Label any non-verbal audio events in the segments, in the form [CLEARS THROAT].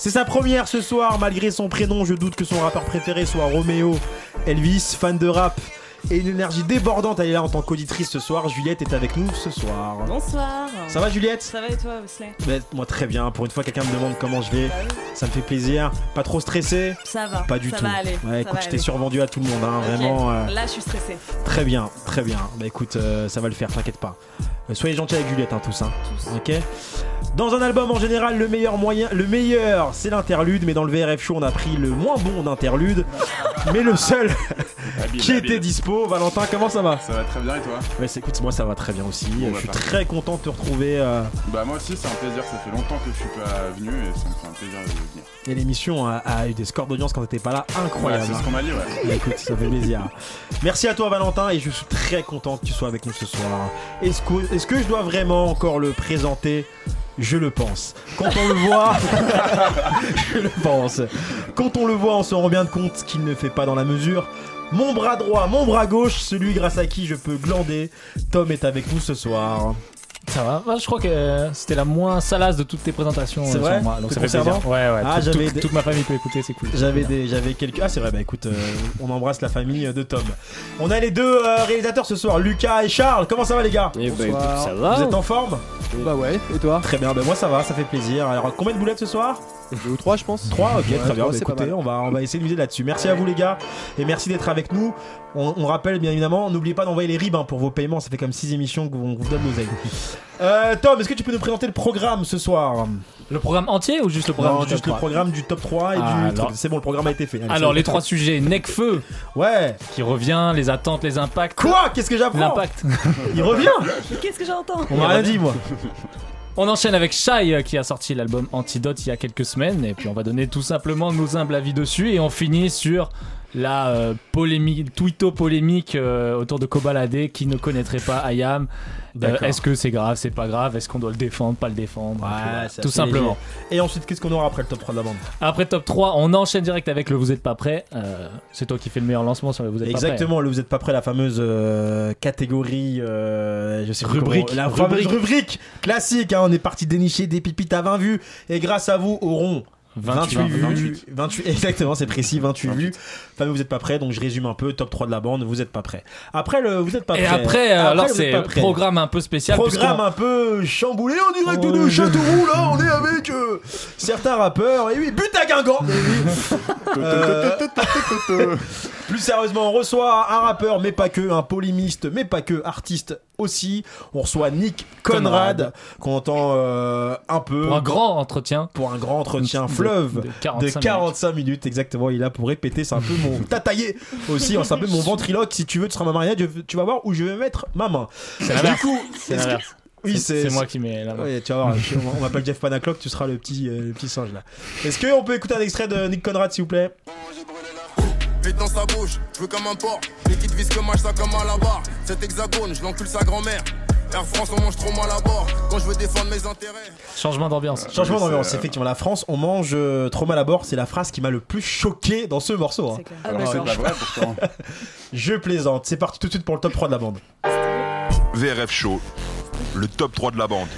C'est sa première ce soir, malgré son prénom, je doute que son rappeur préféré soit Roméo Elvis, fan de rap et une énergie débordante. Elle est là en tant qu'auditrice ce soir. Juliette est avec nous ce soir. Bonsoir. Ça va Juliette? Ça va et toi, Wesley? Moi très bien. Pour une fois, quelqu'un me demande comment je vais. Bah. Ça me fait plaisir. Pas trop stressé? Ça va. Pas du ça tout. va aller. Ouais, ça écoute, va je t'ai survendu à tout le monde. hein. Vraiment. euh, Là, je suis stressée. Très bien, très bien. Bah écoute, euh, ça va le faire, t'inquiète pas. Euh, soyez gentils avec Juliette, hein, tous. Hein. Tous. Ok? Dans un album en général, le meilleur moyen, le meilleur, c'est l'interlude. Mais dans le VRF show, on a pris le moins bon d'interlude, mais le seul [LAUGHS] qui était dispo. Valentin, comment ça va? Ça va très bien et toi? Ouais, c'est- écoute, moi ça va très bien aussi. Bon, Euh, bah, je suis parfait. très content de te retrouver. euh, Bah moi aussi c'est un plaisir, ça fait longtemps que je suis pas venu et ça me fait un plaisir de venir. et l'émission a, a eu des scores d'audience quand t'étais pas là, Ouais, incroyable. c'est ce qu'on m'a dit ouais. [LAUGHS] Bah, écoute, ça fait plaisir. Merci à toi Valentin et je suis très content que tu sois avec nous ce soir. Est-ce que, est-ce que je dois vraiment encore le présenter? Je le pense. Quand on le voit, [LAUGHS] je le pense. Quand on le voit, on se rend bien compte qu'il ne fait pas dans la mesure. Mon bras droit, mon bras gauche, celui grâce à qui je peux glander. Tom est avec nous ce soir. Ça va Bah, Je crois que euh, c'était la moins salace de toutes tes présentations. C'est euh, vrai sur moi, donc ça fait plaisir. Ouais, ouais. Ah, tout- des- Toute ma famille peut écouter, c'est cool. J'avais des, j'avais quelques. Ah c'est vrai, bah écoute, euh, on embrasse la famille de Tom. On a les deux euh, réalisateurs ce soir, Lucas et Charles. Comment ça va les gars? Eh bah Bonsoir. écoute, ça va Vous êtes en forme? Bah ouais, et toi? Très bien, ben moi ça va, ça fait plaisir. Alors combien de boulettes ce soir? Deux ou trois, je pense. 3 ok Ouais, très bien. trois, Bah, écoutez on va, on va essayer de miser là-dessus. Merci à vous les gars. Et merci d'être avec nous. On, on rappelle bien évidemment n'oubliez pas d'envoyer les ribs hein, pour vos paiements. Ça fait comme 6 émissions qu'on vous donne l'oseille [LAUGHS] euh, Tom est-ce que tu peux nous présenter le programme ce soir? Le programme entier ou juste le programme Non, du juste top le 3? programme du top 3 et Ah, du c'est bon le programme a été fait. Allez, Alors les trois sujets. Necfeu. Ouais. Qui revient, les attentes, les impacts. quoi? Qu'est-ce que j'apprends? L'impact. il revient? Qu'est-ce que j'entends? On m'a rien dit moi [LAUGHS] On enchaîne avec Shai euh, qui a sorti l'album Antidote il y a quelques semaines et puis on va donner tout simplement nos humbles avis dessus et on finit sur la euh, polémique, polémique euh, autour de Kobalade qui ne connaîtrait pas Ayam. Euh. Est-ce que c'est grave, c'est pas grave Est-ce qu'on doit le défendre, pas le défendre Ouais, voilà, Tout simplement. léger. et ensuite qu'est-ce qu'on aura après le top 3 de la bande? Après top 3, on enchaîne direct avec le Vous êtes pas prêt. C'est toi qui fais le meilleur lancement sur le Vous êtes pas prêt. Exactement, le vous êtes pas prêt la fameuse catégorie, je sais Rubrique. comment- la Rubrique. fameuse rubrique classique. hein, on est parti dénicher des pipites à 20 vues et grâce à vous auront 28, 28 vues, 28. 28 [LAUGHS] exactement, c'est précis, 28 vues. Fameux vous êtes pas prêt, donc je résume un peu top 3 de la bande. Vous êtes pas prêt. Après le vous êtes pas Et prêt. après, euh, alors c'est programme un peu spécial. Programme un peu chamboulé en direct Oh, de je- Châteauroux là, on est [LAUGHS] avec euh, certains rappeurs et oui, but à Guingamp. Et [LAUGHS] oui. Euh, Plus sérieusement, on reçoit un rappeur, mais pas que, un polémiste, mais pas que, artiste aussi. On reçoit Nick Conrad, Conrad. qu'on entend euh, un peu pour un grand entretien. pour un grand entretien de- fleuve de 45 de 45 minutes. exactement. Il est là pour répéter, c'est un peu mon [LAUGHS] tataillé aussi, c'est un peu mon ventriloque. Si tu veux, tu seras ma marionnette, tu vas voir où je vais mettre ma main. C'est Du coup, C'est oui, C'est c'est moi qui mets la main. Ouais, tu vas voir, on m'appelle Jeff Panaclock, tu seras le petit, euh, le petit singe là. Est-ce qu'on peut écouter un extrait de Nick Conrad s'il vous plaît? Dans sa bouche, je veux comme un porc. Liquide vis que mâche ça comme à la barre. Cet hexagone, je l'encule sa grand-mère. Air France, on mange trop mal à bord. Quand je veux défendre mes intérêts. Changement d'ambiance. Changement d'ambiance, c'est, euh, effectivement. La France, on mange euh, trop mal à bord. C'est la phrase qui m'a le plus choqué dans ce morceau. hein. C'est clair. Alors c'est pas vrai pourtant. [LAUGHS] Je plaisante. C'est parti tout de suite pour le top 3 de la bande. VRF Show, le top 3 de la bande.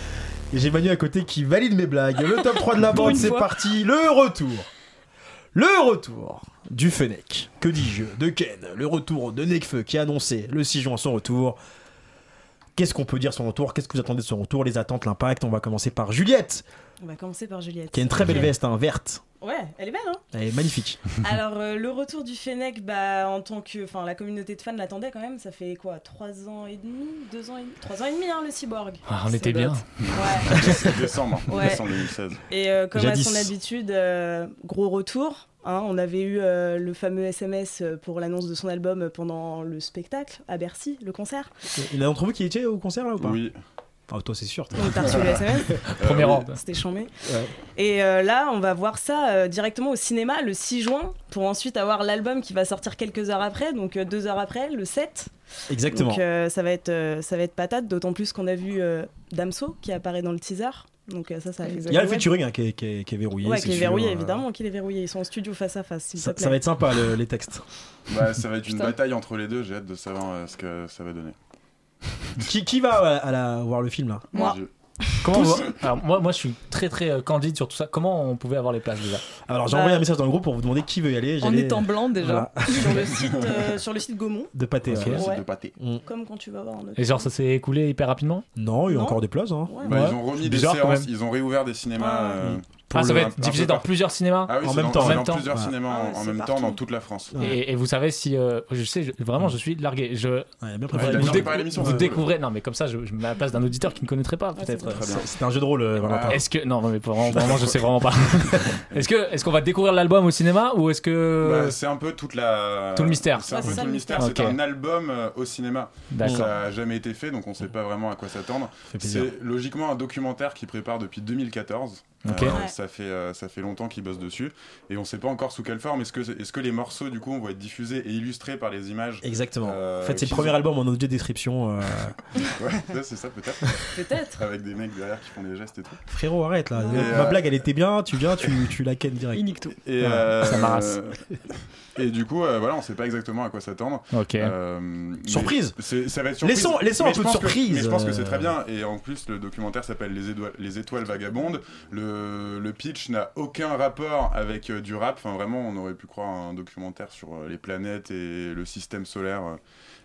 Et j'ai Manu à côté qui valide mes blagues. Le top 3 de la bande, c'est parti. Le retour. Le retour du Fennec. Que dis-je De Ken. Le retour de Nekfeu qui a annoncé le 6 juin son retour. Qu'est-ce qu'on peut dire de son retour? Qu'est-ce que vous attendez de son retour? Les attentes, l'impact? On va commencer par Juliette, On va commencer par Juliette. qui a une très belle veste, hein, verte. Ouais, elle est belle, hein Elle est magnifique. [LAUGHS] Alors, euh, le retour du Fennec, bah, en tant que. Enfin, la communauté de fans l'attendait quand même. Ça fait quoi 3 ans et demi 2 ans et demi 3 ans et demi, hein, le cyborg. Ah, on Ça était bien. Ouais. [LAUGHS] Décembre, hein. Ouais. décembre 2016. Et euh, comme Jadis. à son habitude, euh, gros retour. hein. on avait eu euh, le fameux SMS pour l'annonce de son album pendant le spectacle à Bercy, le concert. Il y en a d'entre vous qui étaient au concert là ou pas? Oui. Enfin, toi, c'est sûr. Donc, t'as reçu le SMS. Premier Euh, rang. C'était chambé. Ouais. Et euh, là, on va voir ça euh, directement au cinéma le 6 juin pour ensuite avoir l'album qui va sortir quelques heures après, donc euh, deux heures après, le 7. Exactement. Donc euh, ça, va être, euh, ça va être patate, d'autant plus qu'on a vu euh, Damso qui apparaît dans le teaser. Donc euh, ça, ça Il y a le featuring hein, qui, est, qui est- qui est verrouillé. Ouais, c'est qui est sûr, verrouillé, euh, évidemment qu'il est verrouillé. Ils sont en studio face à face, Ça, va être sympa le- les textes. Bah, ça va être une Putain. bataille entre les deux, j'ai hâte de savoir euh, ce que ça va donner. [LAUGHS] qui, qui va à la, à la- voir le film là Moi. Je- Comment on voit- Alors, moi, moi, je suis très très euh, candide sur tout ça. Comment on pouvait avoir les places déjà Alors j'ai Bah, envoyé un message dans le groupe pour vous demander qui veut y aller. En étant blanc déjà. Voilà, [LAUGHS] sur le site, euh, [LAUGHS] sur le site Gaumont, de pâté. Ok. ouais. Le site Ouais. de pâté. Mm. comme quand tu vas voir. Et genre, ça s'est écoulé hyper rapidement? Non, il y a Non. encore des places. Hein. Ouais, Bah, Ouais. Ils ont remis des Bizarre, séances, ils ont réouvert des cinémas. Ah. euh, Ah, ça le- va être diffusé dans partout. plusieurs cinémas Ah oui, En même dans- temps. En même dans temps. plusieurs Ouais. cinémas Ah ouais, en- même temps dans toute la France. Ouais. et, et vous savez si. euh, je sais, je- vraiment, je suis largué. Je, Ouais, bien préparé vous découvrez. Non, mais comme ça, je, je me mets à la place d'un auditeur qui ne connaîtrait pas, peut-être. C'est- un jeu de rôle, euh. Est-ce que non, non mais vraiment, vraiment je sais vraiment pas. [LAUGHS] est-ce que est-ce qu'on va découvrir l'album au cinéma ou est-ce que Bah, c'est un peu toute la... Tout le mystère. C'est un peu tout le mystère. C'est un album euh, au cinéma. d'accord Ça a jamais été fait, donc on sait pas vraiment à quoi s'attendre. C'est logiquement un documentaire qui prépare depuis 2014. Euh, Ouais. ça fait euh, ça fait longtemps qu'ils bossent dessus et on sait pas encore sous quelle forme. Est-ce que les morceaux du coup vont être diffusés et illustrés par les images Exactement. Euh, en fait, c'est le premier ont- album en audio description. euh, [LAUGHS] Ouais, ça, c'est ça peut-être. Peut-être. Avec des mecs derrière qui font des gestes et tout. Frérot, arrête là. Et, Ma euh, blague, elle était bien. Tu viens, tu, tu la ken direct. Il tout. Et Ouais, euh, ça m'arrasse. [LAUGHS] Et du coup, euh, voilà, on sait pas exactement à quoi s'attendre. ok Euh, Surprise Ça va être surprise. Laissons- laissons Mais un je peu de pense que- surprise, mais je pense que c'est très bien. Et en plus, le documentaire s'appelle les, étoiles vagabondes. Le, le pitch n'a aucun rapport avec euh, du rap. Enfin, vraiment, on aurait pu croire un documentaire sur euh, les planètes et le système solaire, euh,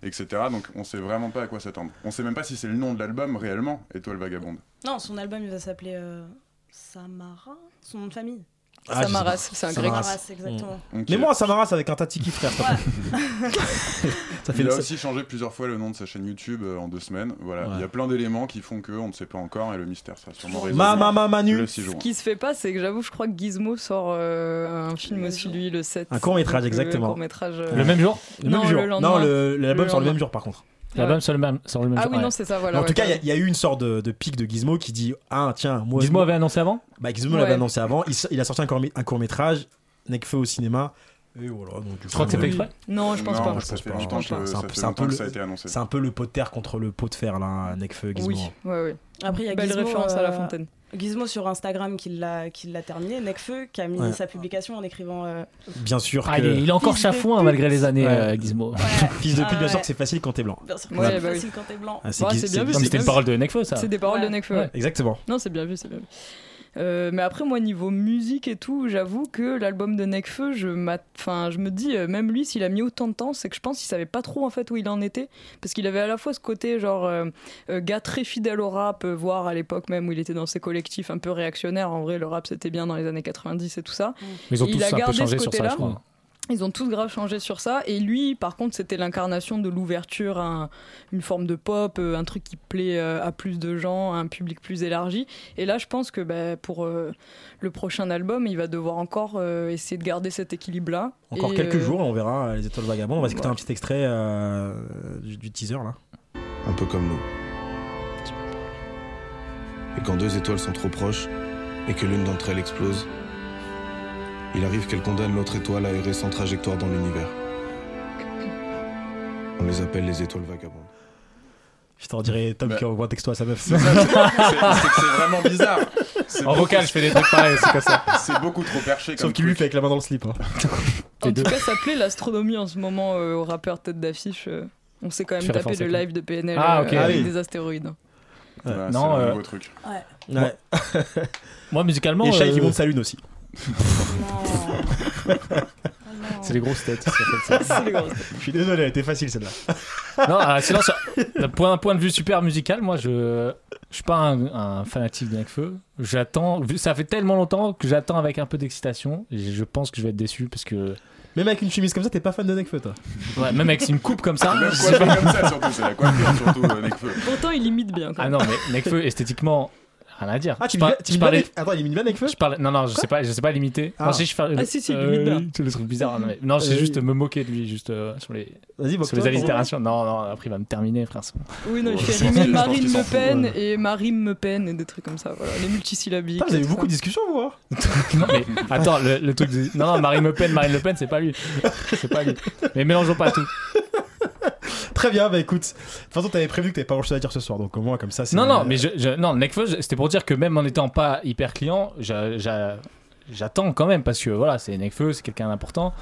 etc. Donc, on sait vraiment pas à quoi s'attendre. On sait même pas si c'est le nom de l'album réellement, Étoiles vagabondes. Non, son album il va s'appeler euh, Samara, son nom de famille. Ah, Samaras, c'est un grec. Samaras, exactement. Donc, Mais moi, Samaras avec un Tatiki frère. [LAUGHS] ça fait Il a aussi changé plusieurs fois le nom de sa chaîne YouTube euh, en deux semaines. Voilà, Ouais. il y a plein d'éléments qui font que on ne sait pas encore et le mystère sera sûrement résolu Ma, ma, ma, Manu. le 6 juin. Ce qui se fait pas, c'est que j'avoue, je crois que Gizmo sort euh, un film aussi, lui, le 7. Un court-métrage, Donc, euh, exactement. euh, le même jour? Le Non, même jour. le lendemain. non, l'album Le sort le même jour par contre. L'album sur le même sur le même Ah oui, ouais. non, c'est ça, voilà. en ouais, tout cas, il y a- y, eu une sorte de, de pic de Gizmo qui dit Ah, tiens, moi. Gizmo avait annoncé avant? Bah, Gizmo Ouais. l'avait annoncé avant. Il, a sorti un, court- un court-métrage, Nekfeu au cinéma. Et voilà. Donc, je crois que c'est fait exprès? Non, je pense non, pas. Je pense pas. C'est un peu- c'est un le- ça a été annoncé. C'est un peu le pot de terre contre le pot de fer, là, Nekfeu, Gizmo. Oui, ouais, ouais. Après, il y a Belle Gizmo, référence à la euh, fontaine. Gizmo sur Instagram qui l'a qui l'a terminé, Necfeu qui a mis Ouais. sa publication en écrivant euh, Bien sûr ah, que. il, est, il est encore chafouin malgré les années Ouais. euh, Gizmo [LAUGHS] Fils de pute, Ah bien sûr ouais. que c'est facile quand t'es blanc. bien sûr, Ouais, c'est bah facile quand t'es blanc. Ah, Ouais, c'est bien vu, Non, mais c'était bien une parole de Nekfeu ça C'est des paroles Ouais. de. Ouais. Exactement. Non, c'est bien vu, c'est bien vu. Euh, mais après, moi, niveau musique et tout, j'avoue que l'album de Nekfeu, je, enfin, je me dis, euh, même lui, s'il a mis autant de temps, c'est que je pense qu'il savait pas trop en fait où il en était. Parce qu'il avait à la fois ce côté, genre, euh, gars très fidèle au rap, voire à l'époque même où il était dans ses collectifs un peu réactionnaires. En vrai, le rap, c'était bien dans les années 90 et tout ça. mais ils ont Il tous a un peu gardé changé ce sur ça côté-là. je crois Ils ont tous grave changé sur ça. Et lui, par contre, c'était l'incarnation de l'ouverture à un- une forme de pop, euh, un truc qui plaît euh, à plus de gens, à un public plus élargi. Et là, je pense que bah, pour euh, le prochain album, il va devoir encore euh, essayer de garder cet équilibre-là. Encore Et, quelques euh, jours, on verra les étoiles vagabondes. On va écouter ouais. un petit extrait euh, du, du teaser là. un peu comme nous. Et quand deux étoiles sont trop proches et que l'une d'entre elles explose, il arrive qu'elle condamne l'autre étoile à errer sans trajectoire dans l'univers. On les appelle les étoiles vagabondes. Je t'en dirais Tom Bah. qui envoie un texto à sa meuf. C'est vraiment bizarre. En vocal je fais des trucs pareils c'est comme ça C'est beaucoup trop perché Sauf qu'il lui fait avec la main dans le slip. hein. [LAUGHS] En tout cas, ça plaît l'astronomie en ce moment euh, aux rappeurs tête d'affiche. euh, on s'est quand même tapé le live de PNL Ah, euh, avec Ah oui. des astéroïdes. Voilà, Non, c'est un nouveau truc. Ouais. [LAUGHS] moi musicalement Et Shai euh, qui monte sa lune aussi. Non. c'est les grosses têtes ça ça. [LAUGHS] Les grosses. Je suis désolé, elle était facile celle-là. non euh, sinon sur- d'un point, point de vue super musical moi je je suis pas un, un fanatique de Nekfeu j'attends ça fait tellement longtemps que j'attends avec un peu d'excitation et je pense que je vais être déçu parce que Même avec une chemise comme ça, t'es pas fan de Nekfeu toi. ouais, même avec une coupe comme ça Même quoi comme ça surtout, c'est la coiffure surtout, euh, Nekfeu. Pourtant, il imite bien. Quand ah non mais Nekfeu esthétiquement rien à dire. Ah, tu je, par- tu je parlais Attends, il est mis bien je parlais non non je sais pas je sais pas limiter. Ah. non si je fais Ah, si, si, il limite bien. c'est le truc bizarre non, mais- non c'est Euh, juste me moquer de lui juste euh, sur les Vas-y, sur les allitérations. Non non après il va me terminer frère Oui, non, il fait [LAUGHS] je rimer Marine Le Pen et Marine Me Pen et des trucs comme ça. Voilà, les multisyllabiques. Vous avez eu beaucoup de discussions, vous hein. [LAUGHS] Non mais attends le, le truc de... non non Marine Le Pen Marine Le Pen c'est pas lui. C'est pas lui. Mais mélangeons pas tout Très bien, bah écoute. De toute façon, t'avais prévu que t'avais pas grand chose à dire ce soir, donc au moins comme ça, c'est. non non mais je, je- non Nekfeu je- c'était pour dire que même en étant pas hyper client j'a- j'a- j'attends quand même parce que voilà c'est Nekfeu c'est quelqu'un d'important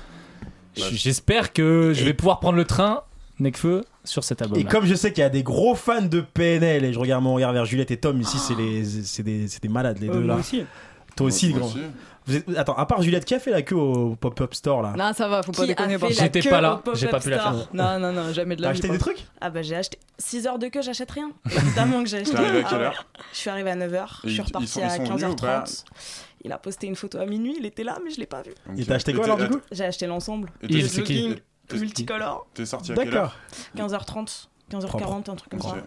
j'espère que je vais pouvoir prendre le train Nekfeu sur cet album. Et comme je sais qu'il y a des gros fans de PNL, et je regarde mon regard vers Juliette et Tom, ici, c'est les- c'est des, c'est des malades, les Euh, deux moi là. aussi. Toi aussi, Moi grand. Vous êtes- Attends, à part Juliette, qui a fait la queue au pop-up store là Non, ça va, faut pas Qui déconner. la J'étais pas là, j'ai pas pu la faire. Non, non, non, jamais de la vie. acheté pas. des trucs? Ah bah j'ai acheté 6 heures de queue, j'achète rien. [LAUGHS] Évidemment que j'ai acheté. Arrivé à Ah quelle ouais. heure? Je suis arrivée à 9h, je suis ils à sont venus ou pas? 15h30. Il a posté une photo à minuit, il était là mais je l'ai pas vu. Donc, Et t'as acheté quoi alors du coup? J'ai acheté l'ensemble. Et qui jogging multicolore. T'es sorti à quelle D'accord. heure? 15h30, 15h40, un truc comme ça. Ouais,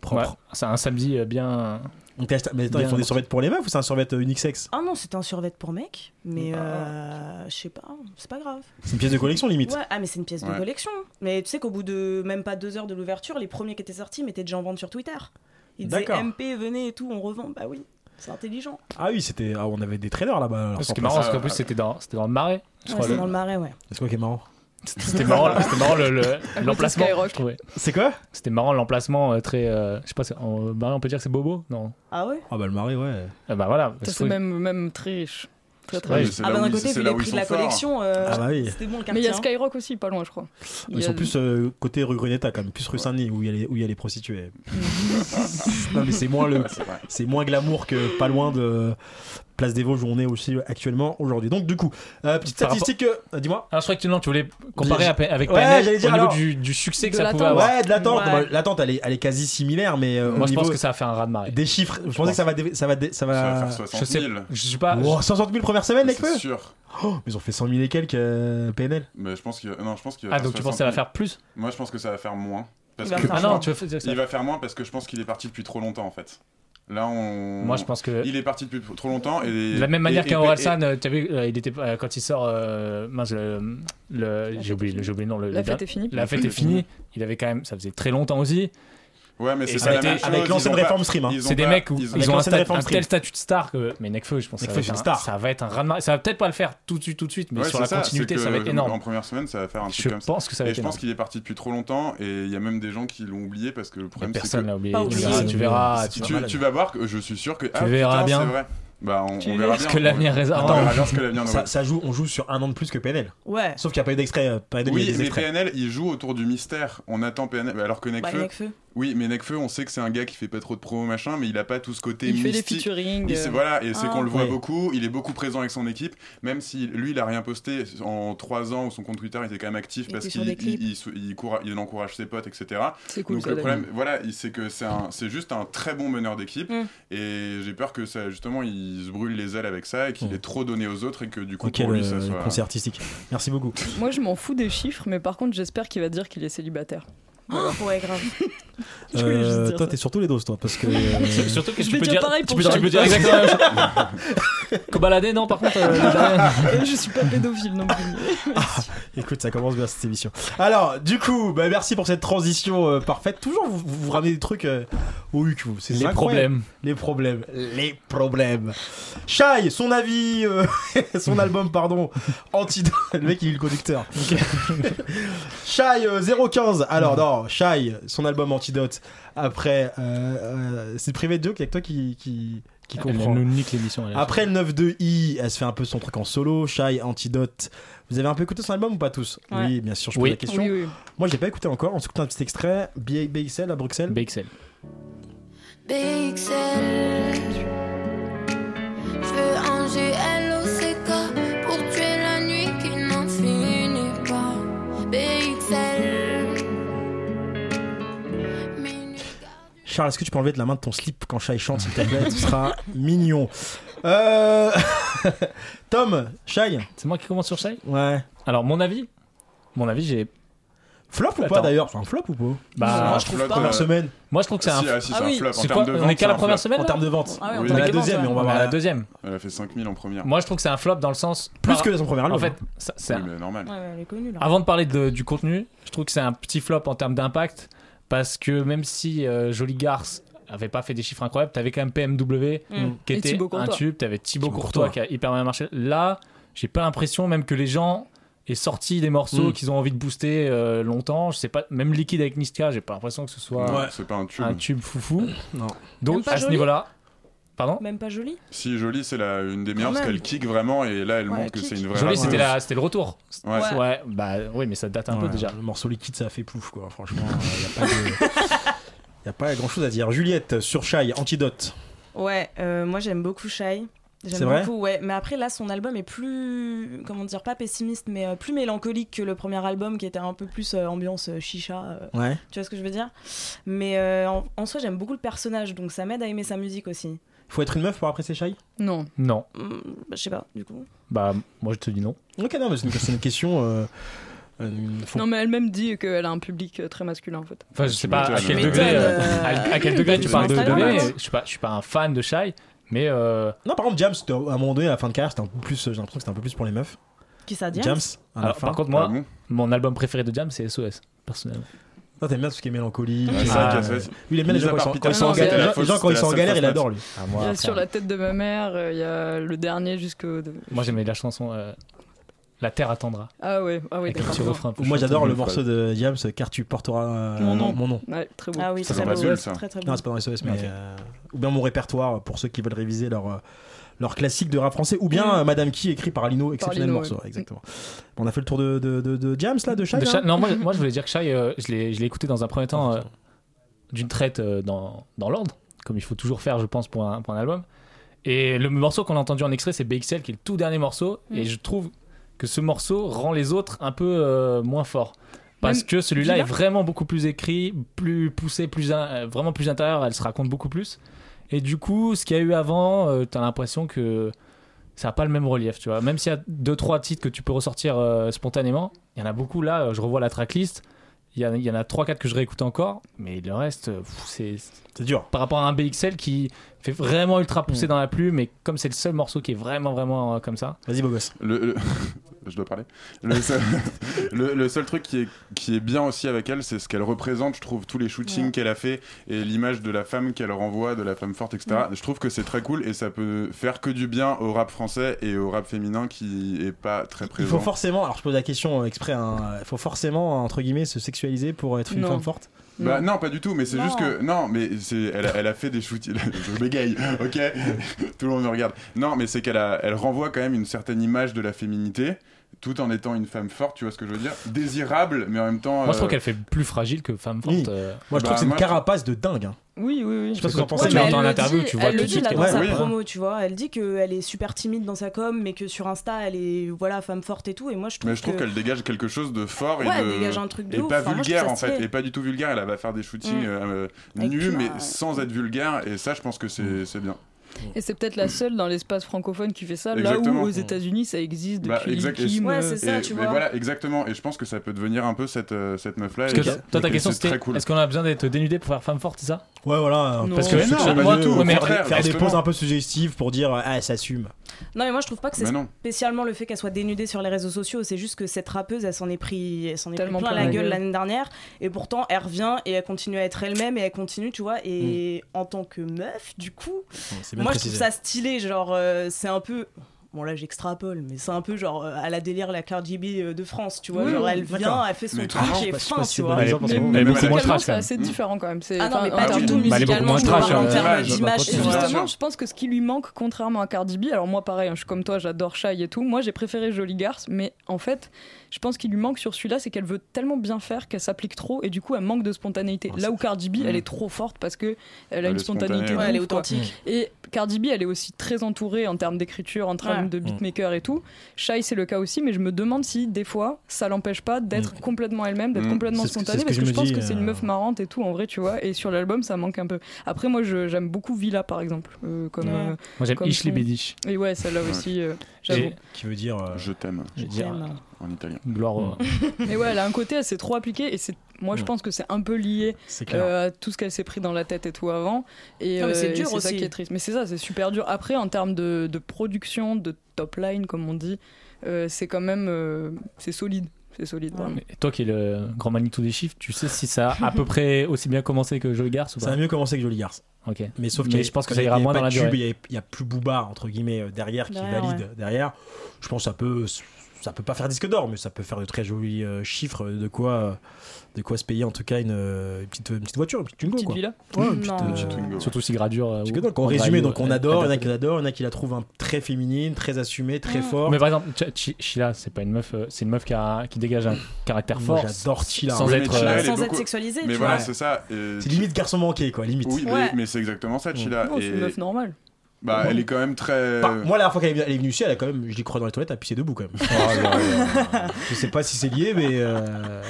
Propre. c'est un samedi euh, bien. Donc Mais attends, ils font des survêtements pour les meufs ou c'est un survêt euh, unisex? Ah non, c'était un survêt pour mec, mais euh, je sais pas, c'est pas grave. C'est une pièce de collection limite. Ouais, ah mais c'est une pièce de collection. Mais tu sais qu'au bout de même pas deux heures de l'ouverture, les premiers qui étaient sortis mettaient déjà en vente sur Twitter. Ils disaient D'accord. MP, venez et tout, on revend. Bah oui, c'est intelligent. Ah oui, c'était. Ah, on avait des trailers là-bas. Ce qui est marrant, c'est qu'en plus c'était dans, c'était dans le marais. Je Ouais, c'est dans le marais, ouais. C'est quoi qui est marrant? C'était marrant, c'était marrant le- le- [LAUGHS] l'emplacement. Skyrock. je trouvais. C'est quoi? C'était marrant l'emplacement euh, très. euh, je sais pas, en marais on peut dire que c'est bobo? Non. Ah ouais? Ah bah le marais, ouais. Ah bah voilà. C'est même, même très riche. Très, très Ouais, riche. c'est Ah bah d'un côté, c'est vu les prix de la forts. collection, euh, Ah bah oui. c'était bon le Mais il y a hein. Skyrock aussi, pas loin, je crois. Il Ils sont le- plus euh, côté rue Grunetta, quand même, plus rue Saint-Denis où il y a les, où il y a les prostituées. [LAUGHS] non mais c'est moins le, c'est moins glamour que pas loin de Place des Vosges où on est aussi actuellement aujourd'hui. Donc du coup, euh, petite Par statistique, euh, dis-moi. Alors je crois que tu, non, tu voulais comparer avec Ouais, PNL j'allais au dire, niveau alors- du, du succès que ça pouvait avoir. Ouais, de l'attente. Ouais. Bah, L'attente, elle est, elle est quasi similaire, mais euh, au Moi je niveau pense que ça va faire un raz de marée. des chiffres, je, pensais que ça va, dé- ça va, dé- ça Ça va va. faire 60 Je sais, 000. je suis pas. Oh, 160 000 premières semaines, les C'est sûr. oh, mais Ils ont fait 100 000 et quelques euh, PNL. Mais je pense va... Non, je pense qu'il va Ah donc tu 60 penses que ça va 000. faire plus Moi, je pense que ça va faire moins. Parce que Ah non, tu veux faire ça. il va faire moins parce que je pense qu'il est parti depuis trop longtemps en fait. Là, on. Moi je pense que. Il est parti depuis trop longtemps et De la même manière qu'un et- Orelsan, euh, tu as vu, euh, il était euh, quand il sort, euh, mince, le, le- j'ai oublié, oublié le nom, le, La le- fête est finie. la fête est finie. Il avait quand même, ça faisait très longtemps aussi. Ouais, mais c'est ça la été- même chose. Avec l'ancienne réforme stream. hein. C'est des pas- mecs où ils ont- ils Avec ont un, l'ancienne sta- réforme un tel statut de star que mais Nekfeu, je pense que ça va, être un, star. ça va être un raz de marée. Ça va peut-être pas le faire tout de suite, tout de suite, mais Ouais, sur la ça, continuité, ça va être énorme. En première semaine, ça va faire un truc Je comme ça. pense que ça va Et être je pense qu'il est parti depuis trop longtemps et il y a même des gens qui l'ont oublié parce que le problème c'est Personne que l'a oublié. Tu oublié. verras, tu verras. tu, tu verras. tu vas voir que je suis sûr que tu verras bien. C'est vrai. Bah on, Tu on verras verra bien. que l'avenir Ça, ça joue, on joue sur un an de plus que PNL. Ouais. Sauf qu'il n'y a pas eu d'extrait. euh, Oui, mais extraits. PNL, il joue autour du mystère. On attend PNL, alors que Nekfeu, Nekfeu. Oui, mais Nekfeu, on sait que c'est un gars qui fait pas trop de promo machin, mais il a pas tout ce côté Il fait des featuring. Euh, voilà, et c'est Ah. qu'on le voit Oui. beaucoup. Il est beaucoup présent avec son équipe, même si lui, il a rien posté en trois ans où son compte Twitter était quand même actif Il parce qu'il des clips. il, il, il courra- il encourage ses potes, etc. C'est cool Donc ça. le problème, voilà, il- c'est que c'est juste un très bon meneur d'équipe, Mm. et j'ai peur que ça, justement, il se brûle les ailes avec ça et qu'il Mm. ait trop donné aux autres et que du coup Ok, pour lui ça soit. conseil artistique. Merci beaucoup. Moi, je m'en fous des chiffres, mais par contre, j'espère qu'il va dire qu'il est célibataire. Ouais, grave. [LAUGHS] Euh, toi, ça. t'es sur tous les doses, toi, parce que. [LAUGHS] euh, Surtout que Je tu peux dire pareil tu pour peux- tu peux dire exactement [LAUGHS] la même chose. Kobalade, non, par contre. euh, [LAUGHS] je suis pas pédophile non plus. Écoute, ça commence bien cette émission. Alors, du coup, bah, merci pour cette transition parfaite. Toujours, vous, vous, ramenez des trucs au huc, vous. C'est Les incroyable. problèmes. Les problèmes. Les problèmes. Shai, son avis, son album, pardon, Antidote. Le mec, il est le conducteur. Shai euh, 015. Alors, non, Shai, son album Antidote. Après, euh, euh, c'est privé de joke, il y a que toi qui, qui, qui Elle comprend. nous nique l'émission. Après le 9-2i, elle se fait un peu son truc en solo. Shai, Antidote. Vous avez un peu écouté son album ou pas tous? Ouais. Oui, bien sûr, je pose Oui. la question. Oui, oui. Moi, j'ai pas écouté encore. On s'écoute un petit extrait. BXL à Bruxelles. BXL. BXL. Je veux un GLOCK pour Charles, est-ce que tu peux enlever de la main de ton slip quand Shai chante, s'il te plaît Ce sera [LAUGHS] mignon. Euh... [LAUGHS] Tom, Shai C'est moi qui commence sur Shai? Ouais. Alors, mon avis? Mon avis, j'ai. Flop ou pas d'ailleurs? C'est un flop ou pas? Bah, Moi, je trouve pas. Première euh, semaine, moi, je trouve que c'est un. ah, si, Ah oui. un flop. En C'est termes quoi de On est qu'à la première flop. semaine en termes de vente. Ah ouais, on est à la les deuxième, mais on va voir à la deuxième. Elle a fait 5000 en première. Moi, je trouve que c'est un flop dans le sens. Plus que son premier album. En fait, c'est normal. Avant de parler du contenu, je trouve que c'est un petit flop en termes d'impact parce que même si euh, Jolie Garce avait pas fait des chiffres incroyables, t'avais quand même PMW Mm. qui Et était un tube, t'avais Thibaut Thibaut Courtois, Courtois. qui a hyper bien marché. Là, j'ai pas l'impression même que les gens aient sorti des morceaux Mm. qu'ils ont envie de booster euh, longtemps. Je sais pas, même Liquide avec Niska, j'ai pas l'impression que ce soit pas un tube. un tube foufou. Non. Donc à ce niveau-là, Pardon Même pas joli Si Jolie, c'est la une des meilleures parce qu'elle kick vraiment et là elle Ouais, montre que c'est une vraie. Jolie, c'était la- c'était le retour. Ouais. Ouais. bah oui, mais ça date un peu déjà. Le morceau liquide, ça a fait plouf, quoi. Franchement, il n'y a pas de. [LAUGHS] Y a pas grand chose à dire. Juliette, sur Shy, Antidote. Ouais, euh, moi j'aime beaucoup. C'est J'aime vrai beaucoup, ouais. Mais après, là, son album est plus, comment dire, pas pessimiste, mais euh, plus mélancolique que le premier album qui était un peu plus euh, ambiance euh, chicha. euh, Ouais. Tu vois ce que je veux dire? Mais euh, en, en soi, j'aime beaucoup le personnage, donc ça m'aide à aimer sa musique aussi. Faut être une meuf pour apprécier Shy Non. Non. Hmm, bah, je sais pas, du coup. Bah, moi, je te dis non. Ok, non, mais c'est une, question. euh, euh, faut- Non, mais elle-même dit qu'elle a un public euh, très masculin en fait. Enfin, je sais pas à quel degré, à, à quel degré tu parles de alors. Je suis pas, je suis pas un fan de Shy, mais euh, Non, par contre, Jams, c'était- à un moment donné, à la fin de carrière, c'était un peu plus. J'ai l'impression que c'était un peu plus pour les meufs. Qui ça dit Jams, à la alors, par contre, Ah moi, bon? mon album préféré de Jam, c'est SOS, personnellement. Toi, t'aimes bien tout ce qui est c'est Ah, euh. Lui, il aime bien les gens quand ils sont- en galère. c'est Les la gens- fausse- les gens, quand ils c'était sont en la galère, seule il adore lui. Ah, Il y a sur la tête de ma mère, euh, il y a le dernier jusqu'au. moi, j'aimais la chanson euh, La Terre attendra. Ah ouais, ah ouais, refrain Moi, j'adore le une morceau de Jams, car tu porteras euh, Mon nom. Mon nom. Ouais, très beau. Ah oui, c'est pas. Non, dans les SOS, mais. Euh, ou bien mon répertoire pour ceux qui veulent réviser leur. Leur classique de rap français, ou bien Mm. euh, Madame Qui écrit par Alino, exceptionnel Lino, morceau, ouais. exactement. Bon, on a fait le tour de, de, de, de Jams là, de Shai Shy- non, moi, moi, je voulais dire que Shy, euh, je l'ai je l'ai écouté dans un premier temps euh, d'une traite euh, dans, dans l'ordre, comme il faut toujours faire, je pense, pour un, pour un album. Et le morceau qu'on a entendu en extrait, c'est BXL, qui est le tout dernier morceau. Mm. Et je trouve que ce morceau rend les autres un peu euh, moins forts. Parce Même que celui-là est vraiment beaucoup plus écrit, plus poussé, plus in- vraiment plus intérieur, elle se raconte beaucoup plus. Et du coup, ce qu'il y a eu avant, euh, t'as l'impression que ça n'a pas le même relief, tu vois. Même s'il y a deux, trois titres que tu peux ressortir euh, spontanément, il y en a beaucoup là, euh, je revois la tracklist, il y, en a- il y en a trois, quatre que je réécoute encore, mais le reste, C'est dur. par rapport à un BXL qui fait vraiment ultra poussé Mm. dans la plume, mais comme c'est le seul morceau qui est vraiment, vraiment euh, comme ça. Vas-y, beau gosse. Le, le- [LAUGHS] je dois parler. Le seul, [LAUGHS] le, le seul truc qui est, qui est bien aussi avec elle, c'est ce qu'elle représente. Je trouve tous les shootings Ouais. qu'elle a fait et l'image de la femme qu'elle renvoie, de la femme forte, etc. Je trouve que c'est très cool et ça peut faire que du bien au rap français et au rap féminin qui est pas très Il présent. faut forcément, alors je pose la question euh, exprès, hein, il faut forcément, entre guillemets, se sexualiser pour être une Non. femme forte? Bah non, pas du tout, mais c'est juste que non, mais c'est elle, a- elle a fait des shootings. [LAUGHS] je bégaye, ok, [LAUGHS] tout le monde me regarde. Non, mais c'est qu'elle a, elle renvoie quand même une certaine image de la féminité, tout en étant une femme forte. Tu vois ce que je veux dire? Désirable, mais en même temps. Moi, je trouve euh, qu'elle fait plus fragile que femme forte. Oui. euh. Moi, je Bah, trouve que c'est une moi, je- carapace de dingue. hein. Oui, oui, oui. Je sais pas ce que vous en pensez. Tu mais l'entends en elle le interview, dit- tu vois elle tout le de dit suite là qu'elle- dans Ouais, sa oui, hein. promo, tu vois. Elle dit qu'elle est super timide dans sa com, mais que sur Insta, elle est voilà femme forte et tout. Et moi, je trouve, Mais je trouve que... qu'elle dégage quelque chose de fort ouais, et elle de. dégage un truc de et ouf. pas Enfin, moi, trouve vulgaire ça en fait, et pas du tout vulgaire. Elle va faire des shootings Mm. euh, nus, mais sans être vulgaire. Et ça, je pense que c'est c'est bien. Et c'est peut-être la seule dans l'espace francophone qui fait ça, Exactement. là où aux États-Unis ça existe Bah, depuis exact- Kim, Ouais, euh, c'est ça, et, tu mais vois. voilà, exactement. Et je pense que ça peut devenir un peu cette, euh, cette meuf-là. Parce que et- toi, ta que question c'était cool. est-ce qu'on a besoin d'être dénudé pour faire femme forte, c'est ça Ouais, voilà. Non. Parce que moi, tout, ouais, mais Faire des poses un peu suggestives pour dire ah, elle s'assume. Non, mais moi, je trouve pas que c'est spécialement le fait qu'elle soit dénudée sur les réseaux sociaux. C'est juste que cette rappeuse, elle s'en est pris, elle s'en est pris Tellement plein plein la gueule l'année dernière. Et pourtant, elle revient et elle continue à être elle-même et elle continue, tu vois. Et en tant que meuf, du coup, C'est moi, je trouve ça stylé. Genre, euh, c'est un peu. Bon là j'extrapole, mais c'est un peu genre euh, à la délire la Cardi B euh, de France, tu vois. Oui, genre elle vient, elle fait son Mais truc et fin, tu c'est vois. Mais, mais beaucoup moins musicalement, trash, c'est quand même. assez différent quand même. C'est- Ah non, mais pas ah du oui. tout musicalement, je parle en termes d'image, Justement, je pense que ce qui lui manque, contrairement à Cardi B, alors moi pareil, hein, je suis comme toi, j'adore Shy et tout. Moi j'ai préféré Jolie Garce, mais en fait, je pense qu'il lui manque sur celui-là, c'est qu'elle veut tellement bien faire qu'elle s'applique trop et du coup elle manque de spontanéité. Là où Cardi B, elle est trop forte parce que elle a Elle une spontanéité. ouais. elle est authentique. Et Cardi B, elle est aussi très entourée en termes d'écriture, en termes Ouais. de beatmaker et tout. Shy, c'est le cas aussi, mais je me demande si des fois, ça l'empêche pas d'être complètement elle-même, d'être Mm. complètement que- spontanée, que parce je que je me pense dis, que c'est une euh, meuf marrante et tout, en vrai, tu vois. Et sur l'album, ça manque un peu. Après, moi, j'aime beaucoup Villa, par exemple, euh, comme. Ouais. euh, Moi j'aime Comme Ishli son- Bedish. et ouais, celle-là aussi, euh, j'avoue. Qui veut dire. euh, Je t'aime Je veux dire, J'aime. En italien. gloire au- [LAUGHS] Mais ouais, elle a un côté assez trop appliqué, et c'est. Moi, je Mm. pense que c'est un peu lié euh, à tout ce qu'elle s'est pris dans la tête et tout avant. Et, c'est euh, et dur ça aussi. qui est triste. Mais c'est ça, c'est super dur. Après, en termes de, de production, de top line, comme on dit, euh, c'est quand même. euh, c'est solide. C'est solide. Mais toi qui es le grand Manitou des chiffres, tu sais si ça a à peu près [LAUGHS] aussi bien commencé que Jolie Garce ou Ça pas a mieux commencé que Jolie Garce. Ok. Mais sauf a- je pense que ça y a- ira moins dans la durée. Il y a- il y, a plus Booba, entre guillemets, derrière qui valide derrière. Je pense que ça peut ça peut pas faire disque d'or, mais ça peut faire de très jolis euh, chiffres de quoi, euh, de quoi se payer en tout cas une, euh, une petite, une petite voiture, une petite Twingo Petite quoi. villa Ouais, une petite, euh, Twingo. Surtout si gradure. euh, ou- donc, en résumé, donc on adore, il y en a qui l'adorent, il y en a qui la trouvent très féminine, très assumée, très fort. Mais par exemple, Ch- Ch- Sheila, c'est pas une meuf, euh, c'est une meuf qui, a, qui dégage un caractère fort. j'adore. Sans être. elle est Sans être beaucoup- sexualisé, Mais tu voilà, vois. c'est ça. C'est limite garçon manqué quoi, limite. Oui, mais, c'est exactement ça, Chila. Non, c'est une meuf normale. Bah, elle est quand même très. Bah, moi, la dernière fois qu'elle est venue- ici, elle a quand même, je l'ai crois dans les toilettes, elle a pissé debout quand même. je sais pas si c'est lié, mais. euh,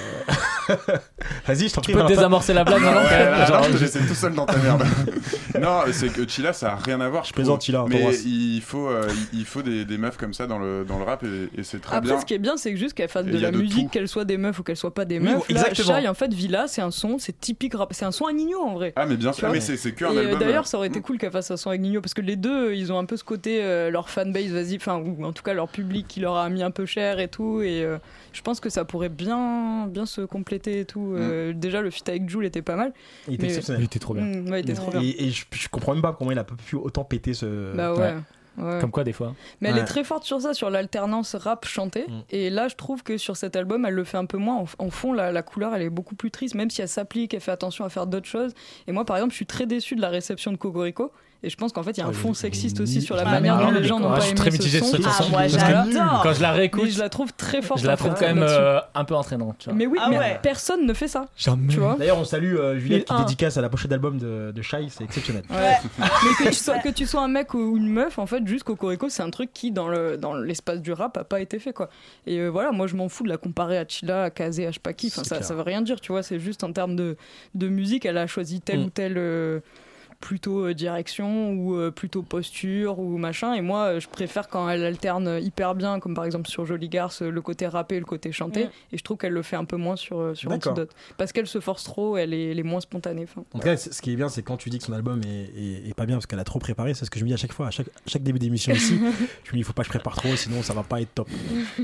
[LAUGHS] Vas-y, je t'en Tu prie. peux Valentin. désamorcer la blague Ouais, maintenant même, là, genre, je te tout seul dans ta merde. [LAUGHS] non, c'est que Chila, ça a rien à voir. Je, plaisante. Chila, on Mais il faut, euh, il faut des, des meufs comme ça dans le, dans le rap et, et c'est très Après, bien. ce qui est bien, c'est que juste qu'elles fassent Et de la de musique, tout. qu'elles soient des meufs ou qu'elles soient pas des Oui, meufs. Là, exactement. Shai, en fait, Villa, c'est un son, c'est typique rap. C'est un son à Nino en vrai. Ah, mais bien Tu sûr, vois mais c'est c'est que un euh, album. d'ailleurs, ça aurait été Mm. cool qu'elle fasse un son avec Nino parce que les deux, ils ont un peu ce côté, euh, leur fanbase, vas-y, enfin, ou en tout cas leur public qui leur a mis un peu cher et tout. Et euh, je pense que ça pourrait bien, bien se compléter et tout. Euh, Déjà, le feat avec Jules était pas mal. Il était Mais- Il exceptionnel. était trop bien. Mm, ouais, il était trop bien. Et, et je, je comprends même pas comment il a pas pu autant péter ce. Bah ouais. ouais. Comme quoi, des fois. Mais elle Ouais. est très forte sur ça, sur l'alternance rap-chanté. Mm. Et là, je trouve que sur cet album, elle le fait un peu moins. En, en fond, la, la couleur, elle est beaucoup plus triste, même si elle s'applique, elle fait attention à faire d'autres choses. Et moi, par exemple, je suis très déçu de la réception de Cocorico. Et je pense qu'en fait, il y a un Ah, fond sexiste aussi sur la Ah, manière dont les gens n'ont Ah, pas je suis aimé très ce son. Ah, moi, j'adore. Quand je la Mais réécoute, je la trouve très forte. je la trouve quand même euh, un peu entraînante. tu vois. Mais oui, Ah mais ouais. personne ne fait ça. D'ailleurs, on salue euh, Juliette qui dédicace à la pochette d'album de, de Shai, c'est exceptionnel. Ouais. [LAUGHS] mais que tu, sois, que tu sois un mec ou une meuf, en fait, juste Cocorico, c'est un truc qui, dans le dans l'espace du rap, a pas été fait, quoi. Et euh, voilà, moi, je m'en fous de la comparer à Chila, à Kazé, à Shpaki. Enfin, ça, ça veut rien dire, tu vois. C'est juste en termes de, de musique, elle a choisi telle Mm. ou telle. Plutôt euh, direction ou euh, plutôt posture ou machin et moi euh, je préfère quand elle alterne hyper bien comme par exemple sur Jolie Garce le côté rappé et le côté chanté et je trouve qu'elle le fait un peu moins sur, sur. Antidote parce qu'elle se force trop elle est, elle est moins spontanée enfin, En tout cas, ce qui est bien, c'est quand tu dis que son album est, est- est pas bien parce qu'elle a trop préparé, c'est ce que je me dis à chaque fois, à chaque, début d'émission ici. [LAUGHS] je me dis, il faut pas que je prépare trop, sinon ça va pas être top.